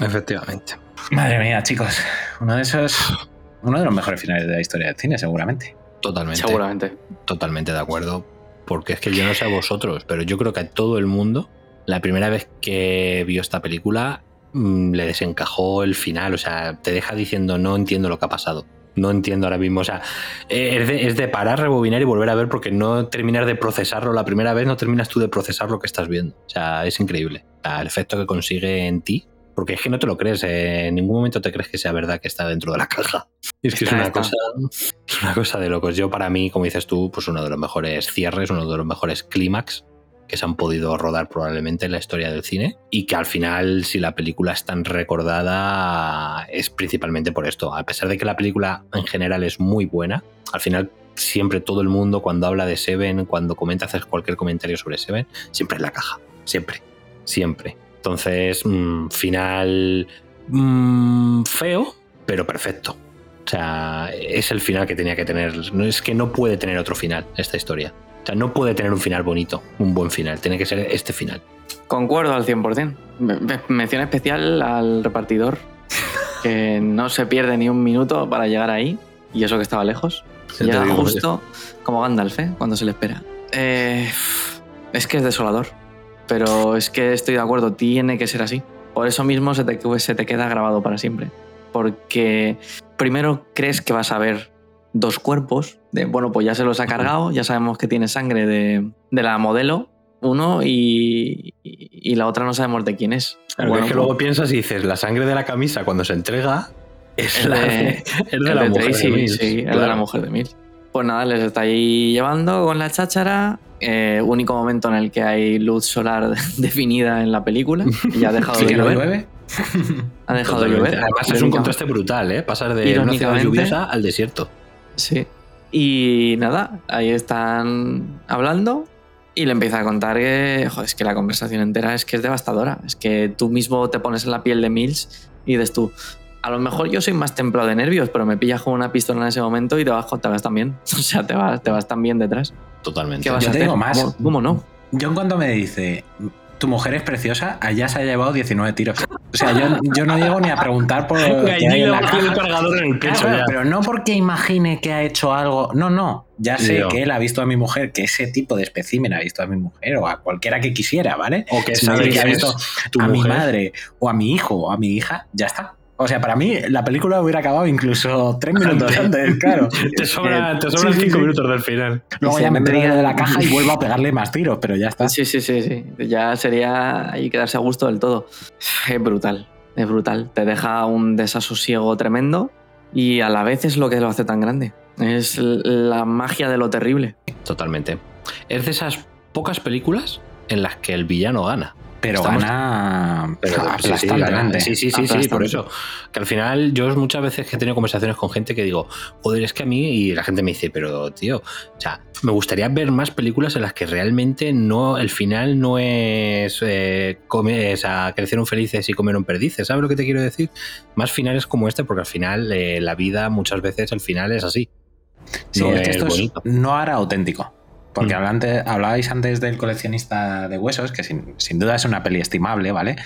Efectivamente. Madre mía, chicos, uno de esos, uno de los mejores finales de la historia del cine, seguramente. Totalmente. Seguramente. Totalmente de acuerdo. Porque es que yo no sé a vosotros, pero yo creo que a todo el mundo, la primera vez que vio esta película, mm, le desencajó el final. O sea, te deja diciendo, no entiendo lo que ha pasado. No entiendo ahora mismo. O sea, es de, es de parar, rebobinar y volver a ver porque no terminas de procesarlo. La primera vez no terminas tú de procesar lo que estás viendo. O sea, es increíble. O sea, el efecto que consigue en ti. Porque es que no te lo crees. eh, en ningún momento te crees que sea verdad que está dentro de la caja. Es que es Está, una está. cosa. Es una cosa de locos. Yo, para mí, como dices tú, pues uno de los mejores cierres, uno de los mejores clímax que se han podido rodar probablemente en la historia del cine. Y que al final, si la película es tan recordada, es principalmente por esto. A pesar de que la película en general es muy buena, al final siempre todo el mundo cuando habla de Seven, cuando comenta, haces cualquier comentario sobre Seven, siempre es la caja. Siempre. Siempre. Entonces, mm, final mm, feo, pero perfecto. O sea, es el final que tenía que tener. No es que no puede tener otro final esta historia. O sea, no puede tener un final bonito, un buen final. Tiene que ser este final. Concuerdo al 100%. Me- me- Mención especial al repartidor, que no se pierde ni un minuto para llegar ahí, y eso que estaba lejos. Llega digo, justo como Gandalf, ¿eh? cuando se le espera. Eh, es que es desolador, pero es que estoy de acuerdo, tiene que ser así. Por eso mismo se te, se te queda grabado para siempre. Porque primero crees que vas a ver dos cuerpos, de bueno, pues ya se los ha cargado, ya sabemos que tiene sangre de, de la modelo, uno, y, y- y la otra no sabemos de quién es. Claro, Bueno, es que pues- luego piensas y dices, la sangre de la camisa cuando se entrega es, Es la de- es de la de mujer Tracy, de Mills. sí, el de la mujer de Mills. Pues nada, les está ahí llevando con la cháchara. eh, único momento en el que hay luz solar [laughs] definida en la película. Y ha dejado [laughs] Sí, de llover. llueve. Ha dejado de llover. Además es un contraste brutal, ¿eh? Pasar de una ciudad lluviosa al desierto. Sí. Y nada, ahí están hablando y le empieza a contar que, joder, es que la conversación entera es que es devastadora. Es que tú mismo te pones en la piel de Mills y dices tú, A lo mejor yo soy más templado de nervios, pero me pillas con una pistola en ese momento y te vas, te vas también. [laughs] O sea, te vas, te vas también detrás. Totalmente. ¿Qué vas Yo a te hacer? digo más. ¿Cómo, cómo no? Yo en cuanto me dice, tu mujer es preciosa, allá se ha llevado 19 tiros. O sea, yo, yo no llego ni a preguntar por [laughs] el cargador en el pecho claro, pero no porque imagine que ha hecho algo. No, no. Ya sé Yo. que él ha visto a mi mujer, que ese tipo de espécimen ha visto a mi mujer o a cualquiera que quisiera, ¿vale? O que sabe que ha visto a mi madre o a mi hijo o a mi hija, ya está. O sea, para mí la película hubiera acabado incluso tres minutos antes, claro. [laughs] Te sobran, Eh, te sobran sí, cinco sí. minutos del final. Luego ya me metería de la caja y [laughs] vuelvo a pegarle más tiros, pero ya está. Sí, sí, sí, sí. Ya sería ahí quedarse a gusto del todo. Es brutal, es brutal. Te deja un desasosiego tremendo y a la vez es lo que lo hace tan grande. Es la magia de lo terrible. Totalmente. Es de esas pocas películas en las que el villano gana. Pero Estamos- gana Pero sí, sí, gana. sí, sí, sí, por eso. Que al final, yo muchas veces que he tenido conversaciones con gente que digo, joder, es que a mí, y la gente me dice, pero tío, o sea, me gustaría ver más películas en las que realmente no, el final no es, eh, come- o sea, crecieron felices y comieron perdices, ¿sabes lo que te quiero decir? Más finales como este, porque al final eh, la vida muchas veces el final es así. Sí, No es que es esto bonito. no hará auténtico. Porque Mm. hablante- hablabais antes del coleccionista de huesos, que sin, sin duda es una peli estimable, ¿vale?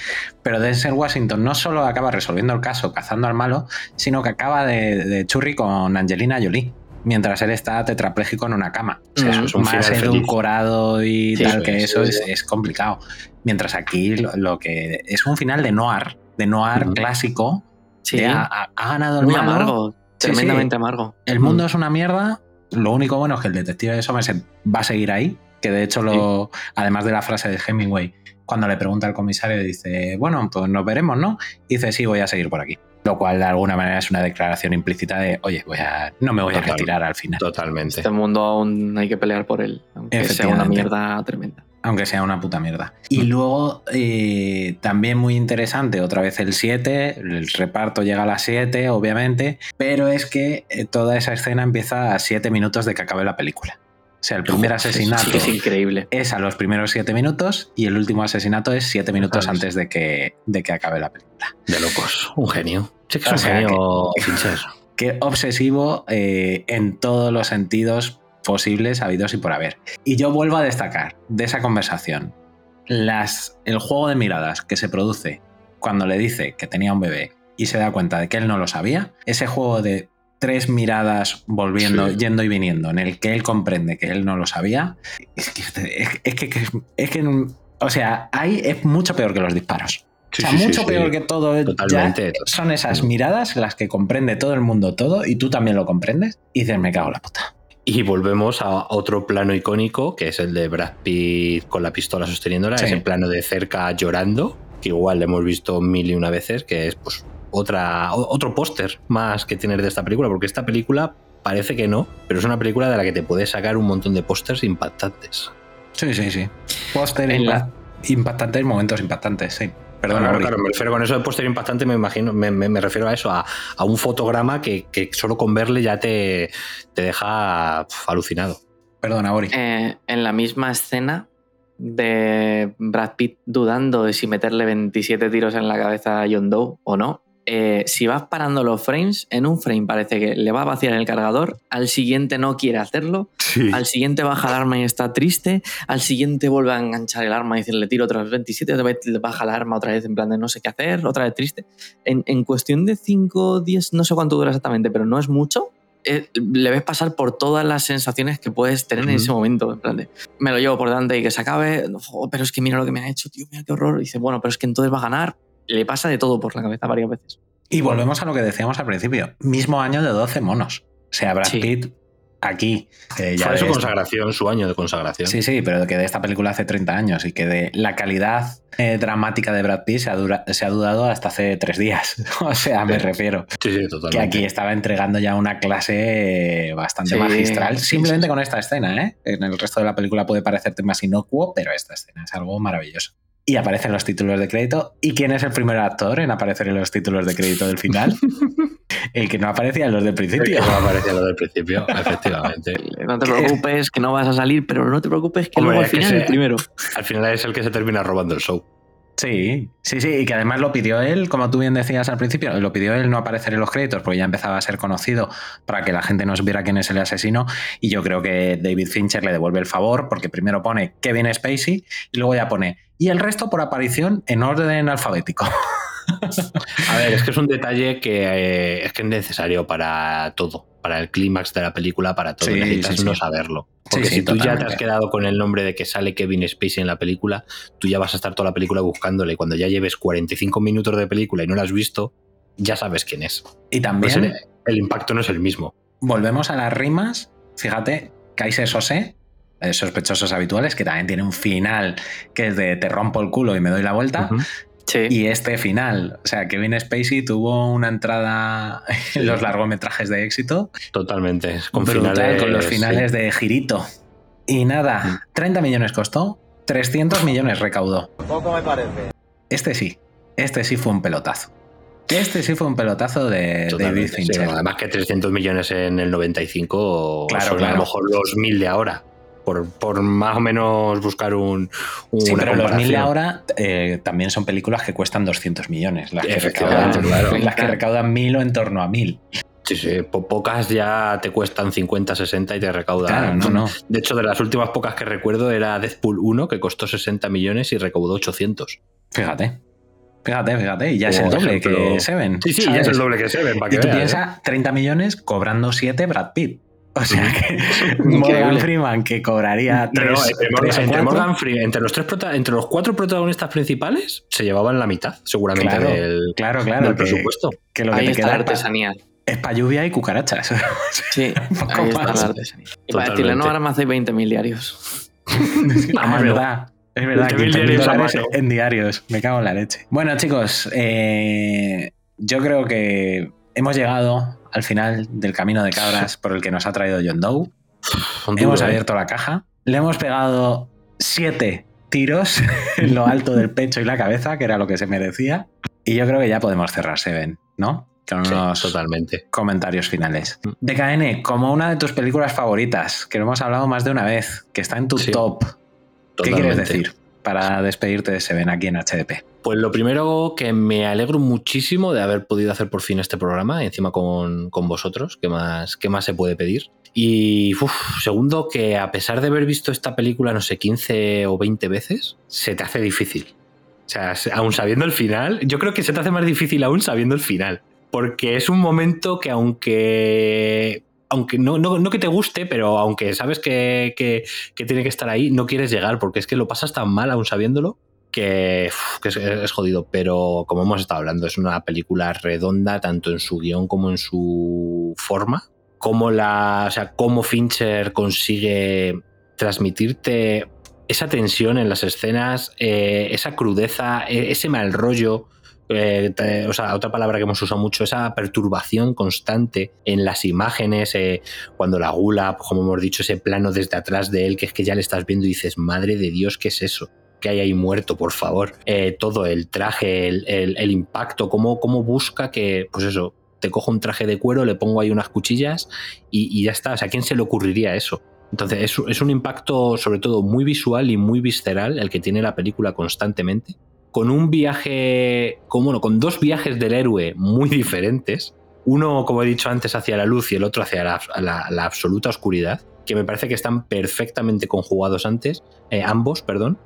Pero Denzel Washington no solo acaba resolviendo el caso cazando al malo, sino que acaba de, de churri con Angelina Jolie. Mientras él está tetrapléjico en una cama. O sea, Eso es más feliz. edulcorado y Sí, tal eso que es, eso es, es complicado. Mientras aquí lo, lo que es un final de noir, de noir Ujú. clásico, Sí, ha, ganado el muy malo, amargo, Sí, tremendamente sí. amargo. el mundo es una mierda. Lo único bueno es que el detective de Somerset va a seguir ahí. Que de hecho, lo, además de la frase de Hemingway, cuando le pregunta al comisario, dice: Bueno, pues nos veremos, ¿no? Y dice: Sí, voy a seguir por aquí. Lo cual de alguna manera es una declaración implícita de: Oye, voy a, no me voy a retirar al final. Totalmente. Este mundo aún hay que pelear por él, aunque sea una mierda tremenda. Aunque sea una puta mierda. Y luego, eh, también muy interesante, otra vez el 7, el reparto llega a las 7, obviamente, pero es que eh, toda esa escena empieza a 7 minutos de que acabe la película. O sea, el primer asesinato Sí, es increíble. es a los primeros 7 minutos y el último asesinato es 7 minutos antes de que, de que acabe la película. De locos. Un genio. Sí que es O un genio, [laughs] obsesivo eh, en todos los sentidos posibles, habidos y por haber. Y yo vuelvo a destacar de esa conversación las, el juego de miradas que se produce cuando le dice que tenía un bebé y se da cuenta de que él no lo sabía, ese juego de tres miradas volviendo, Sí. yendo y viniendo, en el que él comprende que él no lo sabía, es que, es, que, es que, o sea, ahí es mucho peor que los disparos. Sí, o sea, sí, mucho sí. peor que todo. Totalmente. son esas miradas las que comprende todo el mundo todo y tú también lo comprendes y dices, me cago en la puta. Y volvemos a otro plano icónico, que es el de Brad Pitt con la pistola sosteniéndola, Sí. ese plano de cerca llorando, que igual le hemos visto mil y una veces, que es pues otra, otro póster más que tener de esta película, porque esta película parece que no, pero es una película de la que te puedes sacar un montón de pósters impactantes. Sí, sí, sí. Póster En la- impa- impactantes, momentos impactantes, sí. Perdona, Claro, claro, me refiero con eso de póster impactante, me imagino, me, me- me refiero a eso, a, a un fotograma que, que solo con verle ya te, te deja pf, alucinado. Perdona, Ori. Eh, en la misma escena de Brad Pitt dudando de si meterle 27 tiros en la cabeza a John Doe o no, eh, si vas parando los frames, en un frame parece que le va a vaciar el cargador, al siguiente no quiere hacerlo, al siguiente baja el arma y está triste, al siguiente vuelve a enganchar el arma y decirle tiro otras 27, otra vez baja el arma otra vez en plan de no sé qué hacer, otra vez triste. En, en cuestión de 5, 10, no sé cuánto dura exactamente, pero no es mucho, eh, le ves pasar por todas las sensaciones que puedes tener en Ujú. ese momento. En plan de, me lo llevo por delante y que se acabe, "Oh, pero es que mira lo que me ha hecho, tío, mira qué horror. Y dice, bueno, pero es que entonces va a ganar. Le pasa de todo por la cabeza varias veces. Y volvemos a lo que decíamos al principio. Mismo año de 12 monos. O sea, Brad Sí. Pitt aquí. que ya Fue su consagración, su año de consagración. Sí, sí, pero que de esta película hace 30 años y que de la calidad eh, dramática de Brad Pitt se ha, dura- se ha dudado hasta hace tres días. [laughs] o sea, me refiero. Sí, sí, Que totalmente. aquí estaba entregando ya una clase eh, bastante Sí, magistral, simplemente con esta escena, ¿eh? En el resto de la película puede parecerte más inocuo, pero esta escena es algo maravilloso. Y aparecen los títulos de crédito. ¿Y quién es el primer actor en aparecer en los títulos de crédito del final? [laughs] el que no aparecía en los del Que principio. no aparecía lo del principio, efectivamente. [laughs] No te preocupes, que no vas a salir, pero no te preocupes, que Hombre, luego al es que final se- el primero. Al final es el que se termina robando el show. Sí, sí, sí, y que además lo pidió él, como tú bien decías al principio, lo pidió él no aparecer en los créditos porque ya empezaba a ser conocido para que la gente no supiera quién es el asesino y yo creo que David Fincher le devuelve el favor porque primero pone Kevin Spacey y luego ya pone y el resto por aparición en orden alfabético. [laughs] A ver, es que es un detalle que eh, es que es necesario para todo, para el clímax de la película, para todo. Sí, Necesitas sí, no sí. saberlo. Porque si tú ya te has quedado con el nombre de que sale Kevin Spacey en la película, tú ya vas a estar toda la película buscándole. Cuando ya lleves 45 minutos de película y no la has visto, ya sabes quién es. Y también Pues el, el impacto no es el mismo. volvemos a las rimas. Fíjate, Kaiser Sose, eh, sospechosos habituales, que también tiene un final que es de te rompo el culo y me doy la vuelta. Sí. Y este final, o sea, Kevin Spacey tuvo una entrada en los largometrajes de éxito Totalmente. Con brutal, finales, con los sí. finales de girito. Y nada, 30 millones costó, 300 millones recaudó. Poco me parece. Este sí, este sí fue un pelotazo. Este sí fue un pelotazo de David Totalmente, sí, Fincher. además que 300 millones en el 95 Claro, son a claro. lo mejor los 1000 de ahora. Por, por más o menos buscar un, un- Sí, una pero los mil ahora eh, también son películas que cuestan 200 millones. Las que, recaudan, claro. [laughs] las que recaudan mil o en torno a mil. Sí, sí, po- pocas ya te cuestan 50, 60 y te recaudan. Claro, no, no. De hecho, de las últimas pocas que recuerdo era Deadpool 1, que costó 60 millones y recaudó 800. Fíjate. Fíjate, fíjate. Y ya es el doble ejemplo- que Seven. Sí, sí, ya ¿sabes? es el doble que Seven, para que Y tú veas, ¿eh? piensas 30 millones cobrando 7 Brad Pitt. O sea que. [laughs] Morgan Freeman, que cobraría no, 3 entre, Morgan, entre Morgan Freeman, entre los, tres entre los cuatro protagonistas principales, se llevaban la mitad, seguramente, Claro, del, claro, claro, del que- presupuesto. que lo que Ahí te queda la es pa- artesanía. es para lluvia y cucarachas. [laughs] Sí, ahí está más. la artesanía. Y para Totalmente. decirle, no, ahora me hacéis 20.000 diarios. [laughs] Ah, es verdad. Es verdad, 20.000 15.000 diarios a dólares mano. en diarios. Me cago en la leche. Bueno, chicos, eh, yo creo que hemos llegado al final del camino de cabras por el que nos ha traído John Doe. Hemos ¿eh? abierto la caja. Le hemos pegado siete tiros [laughs] en lo alto del pecho y la cabeza, que era lo que se merecía. Y yo creo que ya podemos cerrar Seven, ¿no? Con Sí, unos totalmente. comentarios finales. DKN, como una de tus películas favoritas, que lo hemos hablado más de una vez, que está en tu Sí, top, ¿qué quieres decir para despedirte de Seven aquí en HDP? Pues lo primero que me alegro muchísimo de haber podido hacer por fin este programa, encima con, con vosotros, ¿qué más, ¿qué más se puede pedir? Y segundo, que a pesar de haber visto esta película, no sé, 15 o 20 veces, se te hace difícil. O sea, se- aún sabiendo el final, yo creo que se te hace más difícil aún sabiendo el final. Porque es un momento que aunque... Aunque no, no, no que te guste, pero aunque sabes que, que- tiene que estar ahí, no quieres llegar, porque es que lo pasas tan mal aún sabiéndolo que, es, jodido, pero como hemos estado hablando, es una película redonda tanto en su guion como en su forma. Como la, o sea, cómo Fincher consigue transmitirte esa tensión en las escenas, eh, esa crudeza, e- ese mal rollo. Eh, o sea, otra palabra que hemos usado mucho, esa perturbación constante en las imágenes, eh, cuando la gula, como hemos dicho, ese plano desde atrás de él, que es que ya le estás viendo y dices, madre de Dios, ¿qué es eso? que hay ahí muerto, por favor. Eh, todo, el traje, el, el- impacto, cómo, cómo busca que, pues eso, te cojo un traje de cuero, le pongo ahí unas cuchillas y, y ya está. O sea, ¿a quién se le ocurriría eso? Entonces, es, es un impacto sobre todo muy visual y muy visceral el que tiene la película constantemente. Con un viaje, como no, con dos viajes del héroe muy diferentes. Uno, como he dicho antes, hacia la luz y el otro hacia la absoluta oscuridad, que me parece que están perfectamente conjugados antes, eh, ambos, perdón,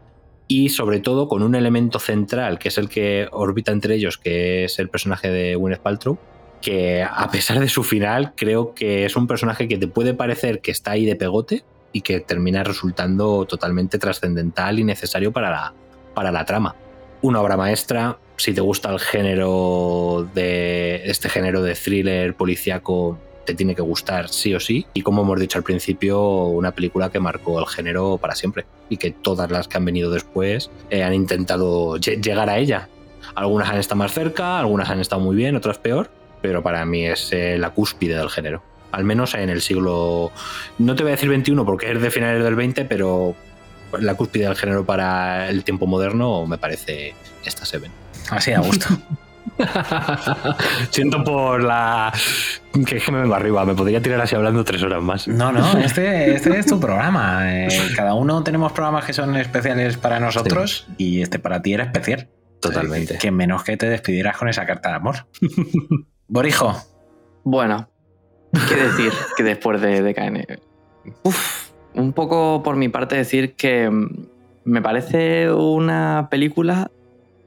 y sobre todo con un elemento central que es el que orbita entre ellos, que es el personaje de Gwyneth Paltrow, que a pesar de su final creo que es un personaje que te puede parecer que está ahí de pegote y que termina resultando totalmente trascendental y necesario para la, para la trama. Una obra maestra, si te gusta el género de este género de thriller policíaco te tiene que gustar sí o sí. Y como hemos dicho al principio, una película que marcó el género para siempre. Y que todas las que han venido después eh, han intentado lle- llegar a ella. Algunas han estado más cerca, algunas han estado muy bien, otras peor. Pero para mí es eh, la cúspide del género. Al menos en el siglo. No te voy a decir 21 porque es de finales del 20, pero la cúspide del género para el tiempo moderno me parece esta Seven. Así a gusto. [laughs] Siento por la. que es que me vengo arriba, me podría tirar así hablando tres horas más. No, no, [laughs] este, este es tu programa. Eh, cada uno tenemos programas que son especiales para nosotros y este para ti era especial. Totalmente. Que menos que te despidieras con esa carta de amor. [laughs] Borijo. Bueno, ¿qué decir que después de, de KN? Uf, un poco por mi parte decir que mm, me parece una película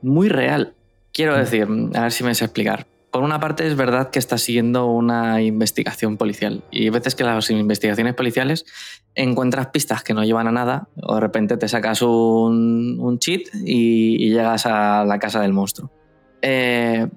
muy real. Quiero decir, a ver si me sé explicar. Por una parte es verdad que está siguiendo una investigación policial y hay veces que las investigaciones policiales encuentras pistas que no llevan a nada o de repente te sacas un, un cheat y, y llegas a la casa del monstruo. Eh,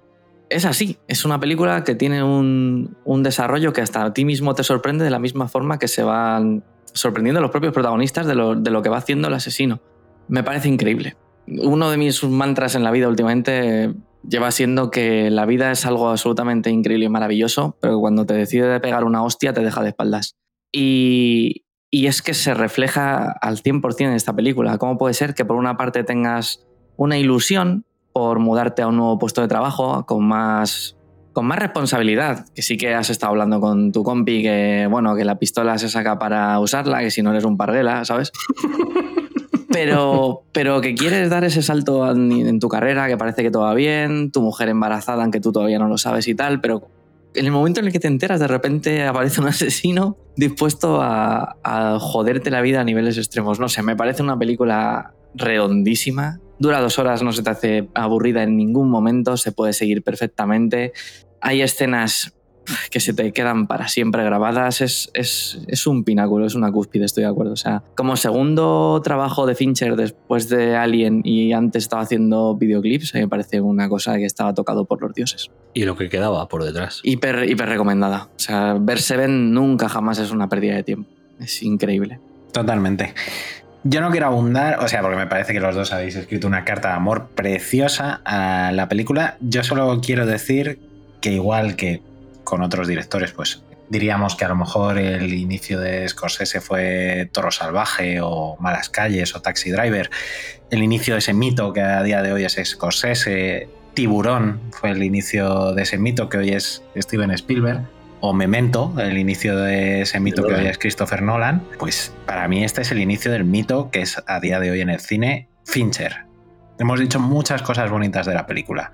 es así, es una película que tiene un, un desarrollo que hasta a ti mismo te sorprende de la misma forma que se van sorprendiendo los propios protagonistas de lo, de lo que va haciendo el asesino. Me parece increíble. Uno de mis mantras en la vida últimamente lleva siendo que la vida es algo absolutamente increíble y maravilloso, pero cuando te decide de pegar una hostia te deja de espaldas. Y, y es que se refleja al 100% en esta película. ¿Cómo puede ser que por una parte tengas una ilusión por mudarte a un nuevo puesto de trabajo con más con más responsabilidad, que sí que has estado hablando con tu compi que, bueno, que la pistola se saca para usarla, que si no eres un parguela, ¿sabes? [laughs] Pero, pero que quieres dar ese salto en, tu carrera, que parece que todo va bien, tu mujer embarazada, aunque tú todavía no lo sabes y tal, pero en el momento en el que te enteras, de repente aparece un asesino dispuesto a, a joderte la vida a niveles extremos. No sé, me parece una película redondísima. Dura dos horas, no se te hace aburrida en ningún momento, se puede seguir perfectamente. Hay escenas que se te quedan para siempre grabadas. Es, es, es, un pináculo, es una cúspide, estoy de acuerdo. O sea, como segundo trabajo de Fincher después de Alien y antes estaba haciendo videoclips, me parece una cosa que estaba tocado por los dioses. Y lo que quedaba por detrás. Hiper, hiper recomendada. O sea, ver Seven nunca jamás es una pérdida de tiempo. Es increíble. Totalmente. Yo no quiero abundar, o sea, porque me parece que los dos habéis escrito una carta de amor preciosa a la película. Yo solo quiero decir que igual que con otros directores, pues diríamos que a lo mejor el inicio de Scorsese fue Toro Salvaje o Malas Calles o Taxi Driver. El inicio de ese mito que a día de hoy es Scorsese. Tiburón fue el inicio de ese mito que hoy es Steven Spielberg o Memento, el inicio de ese mito que hoy es Christopher Nolan, pues para mí este es el inicio del mito que es a día de hoy en el cine Fincher. Hemos dicho muchas cosas bonitas de la película,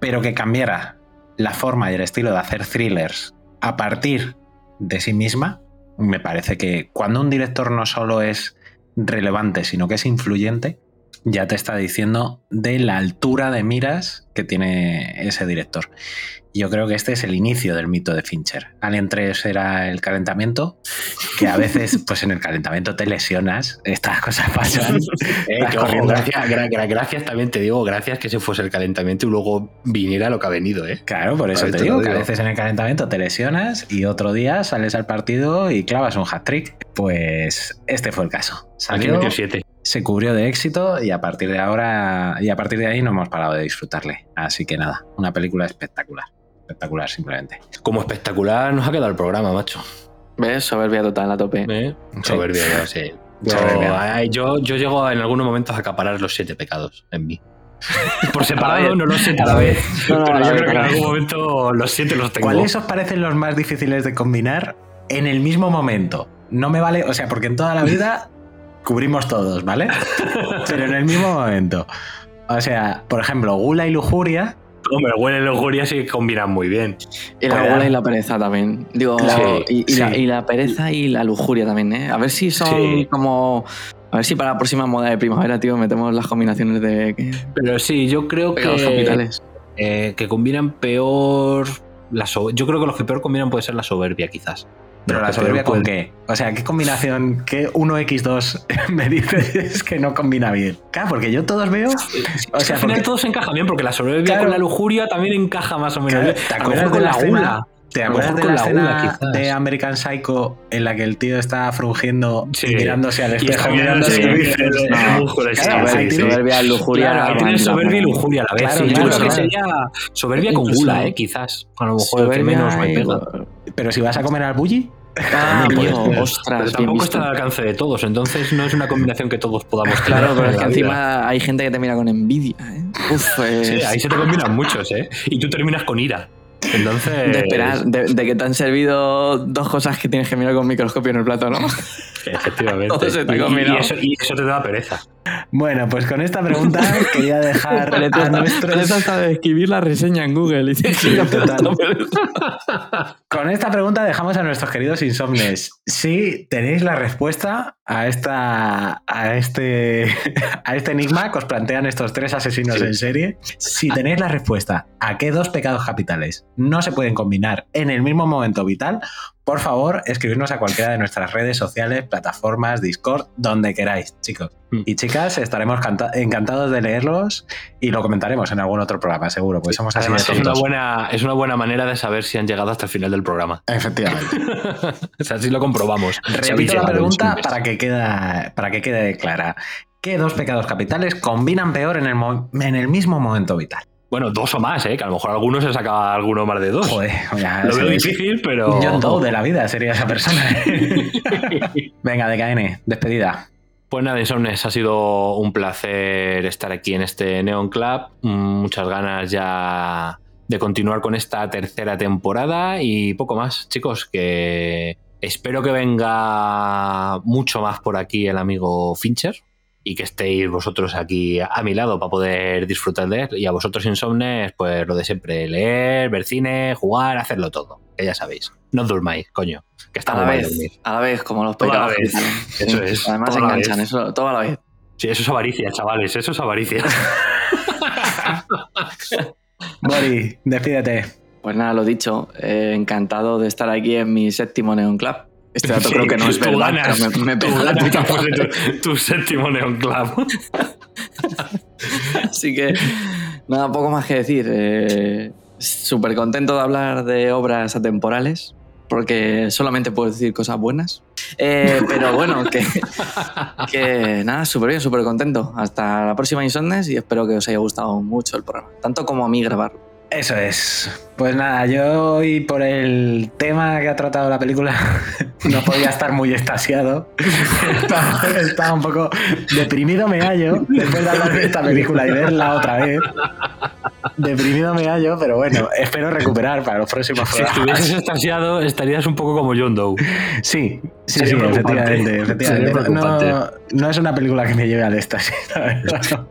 pero que cambiara la forma y el estilo de hacer thrillers a partir de sí misma, me parece que cuando un director no solo es relevante, sino que es influyente, ya te está diciendo de la altura de miras que tiene ese director. Yo creo que este es el inicio del mito de Fincher. Alien 3 era el calentamiento, que a veces, [laughs] pues en el calentamiento te lesionas, estas cosas pasan. [laughs] eh, ojo, gracias, gra gra gracias, también te digo, gracias que se fuese el calentamiento y luego viniera lo que ha venido, ¿eh? Claro, por eso te, te digo, que a veces en el calentamiento te lesionas y otro día sales al partido y clavas un hat-trick. Pues este fue el caso. Salió, siete se cubrió de éxito y a partir de ahora y a partir de ahí no hemos parado de disfrutarle. Así que nada, una película espectacular. Espectacular, simplemente. Como espectacular nos ha quedado el programa, macho. ¿Ves? Soberbia total a tope. ¿Eh? Soberbia, sí. Yo, Soberbia. Yo, yo, llego en algunos momentos a acaparar los siete pecados en mí. [laughs] Por separado no lo sé a la vez. No, no, pero yo creo que en algún momento los siete los tengo. ¿Cuáles os parecen los más difíciles de combinar en el mismo momento? No me vale, o sea, porque en toda la vida cubrimos todos, ¿vale? [laughs] Pero en el mismo momento. O sea, por ejemplo, gula y lujuria. Hombre, gula y lujuria sí combinan muy bien. Y la gula y la pereza también. Digo, y, y, sí. la, y, la, pereza y la lujuria también, ¿eh? A ver si son sí. como. A ver si para la próxima moda de primavera, tío, metemos las combinaciones de. Pero sí, yo creo que. Los hospitales. Eh, que combinan peor. La so yo creo que los que peor combinan puede ser la soberbia, quizás. Pero la soberbia con qué? O sea, ¿qué combinación? ¿Qué 1x2 [laughs] me dices que no combina bien? Claro, porque yo todos veo. O sea, al final porque... todos encajan bien, porque la soberbia claro. con la lujuria también encaja más o menos. Claro, ¿Te acuerdas de la, la gula? ¿Te acuerdas de la, la escena gula, de American Psycho en la que el tío está sí. y mirándose al espejo? Y mirándose y dice: No, soberbia, lujuria. Ahí tienes soberbia y lujuria a la vez. Claro, sí, yo creo que sería soberbia con gula, ¿eh? Quizás. A lo mejor el que menos me pega. Pero si vas a comer al bully. Ah, amigo, ostras. Pero tampoco está al alcance de todos, entonces no es una combinación que todos podamos tener. Claro, pero es que encima hay gente que te mira con envidia. ¿eh? Uf, es... sí, ahí se te combinan muchos, ¿eh? Y tú terminas con ira. Entonces. De esperar, de, de, que te han servido dos cosas que tienes que mirar con microscopio en el plato, ¿no? [laughs] Efectivamente. [laughs] y, y, eso, y, eso, te da pereza. Bueno, pues con esta pregunta [laughs] quería dejar a nuestros... hasta de escribir la reseña en Google. Y Sí. Con esta pregunta dejamos a nuestros queridos insomnes. Si tenéis la respuesta a esta a este [laughs] a este enigma que os plantean estos tres asesinos en serie, si tenéis la respuesta a qué dos pecados capitales no se pueden combinar en el mismo momento vital, por favor, escribirnos a cualquiera de nuestras redes sociales, plataformas, Discord, donde queráis, chicos. Y chicas, estaremos canta- encantados de leerlos y lo comentaremos en algún otro programa, seguro, pues somos así Además, de es una, buena, es una buena manera de saber si han llegado hasta el final del programa. Efectivamente. [laughs] o sea, así lo comprobamos. Si Repito la pregunta para que, queda, para que quede clara. ¿Qué dos pecados capitales combinan peor en el, en el mismo momento vital? Bueno, dos o más, ¿eh? Que a lo mejor alguno se saca alguno más de dos. Joder, lo veo difícil, pero. John Doe de la vida sería esa persona. [laughs] Venga, DKN, despedida. Pues nada, Insomnes, ha sido un placer estar aquí en este Neon Club. Muchas ganas ya de continuar con esta tercera temporada y poco más, chicos, que espero que venga mucho más por aquí el amigo Fincher y que estéis vosotros aquí a mi lado para poder disfrutar de él. Y a vosotros, Insomnes, pues lo de siempre, leer, ver cine, jugar, hacerlo todo, que ya sabéis. No os durmáis, coño, que está A la vez, dormir. a la vez, como los pecados. [laughs] Eso es, Además toda la enganchan, vez. eso, toda la vez. Sí, eso es avaricia, chavales, eso es avaricia. [laughs] Bori, despídete. Pues nada, lo dicho, eh, encantado de estar aquí en mi séptimo Neon Club. Este dato creo que no es [laughs] verdad, ganas, pero me, me tú ganas tu, tu séptimo Neon Club. [laughs] Así que nada, poco más que decir. Eh, Súper contento de hablar de obras atemporales, porque solamente puedo decir cosas buenas. Eh, pero bueno, que, [laughs] que nada, súper bien, súper contento. Hasta la próxima Insomnes y espero que os haya gustado mucho el programa, tanto como a mí grabarlo. Eso es. Pues nada, yo hoy por el tema que ha tratado la película [laughs] no podía estar muy extasiado. Estaba, estaba un poco deprimido me hallo después de hablar de esta película y verla otra vez. Deprimido me hallo, pero bueno, espero recuperar para los próximos Si estuvieses extasiado, estarías un poco como John Doe. Sí, sí, sí, preocupante. efectivamente. efectivamente. No, no es una película que me lleve al éxtasis, la verdad.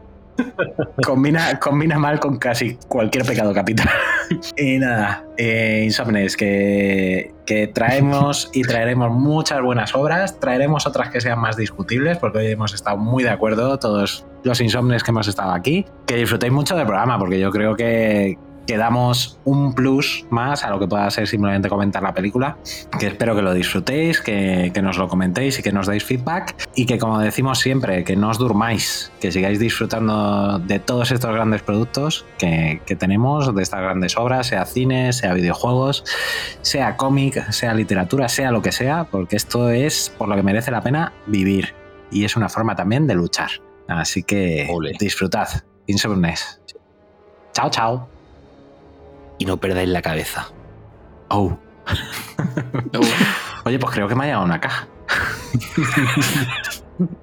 Combina, combina mal con casi cualquier pecado capital. y nada, eh, Insomnes, que, traemos y traeremos muchas buenas obras, traeremos otras que sean más discutibles, porque hoy hemos estado muy de acuerdo todos los Insomnes que hemos estado aquí. Que disfrutéis mucho del programa, porque yo creo que, que damos un plus más a lo que pueda ser simplemente comentar la película. Que espero que lo disfrutéis, que, que nos lo comentéis y que nos deis feedback. Y que, como decimos siempre, que no os durmáis, que sigáis disfrutando de todos estos grandes productos que, que tenemos, de estas grandes obras, sea cine, sea videojuegos, sea cómic, sea literatura, sea lo que sea, porque esto es por lo que merece la pena vivir. Y es una forma también de luchar. Así que disfrutad. Insomnes. Chao, chao. Y no perdáis la cabeza. Oh. [laughs] Oye, pues creo que me ha llegado una caja. [laughs]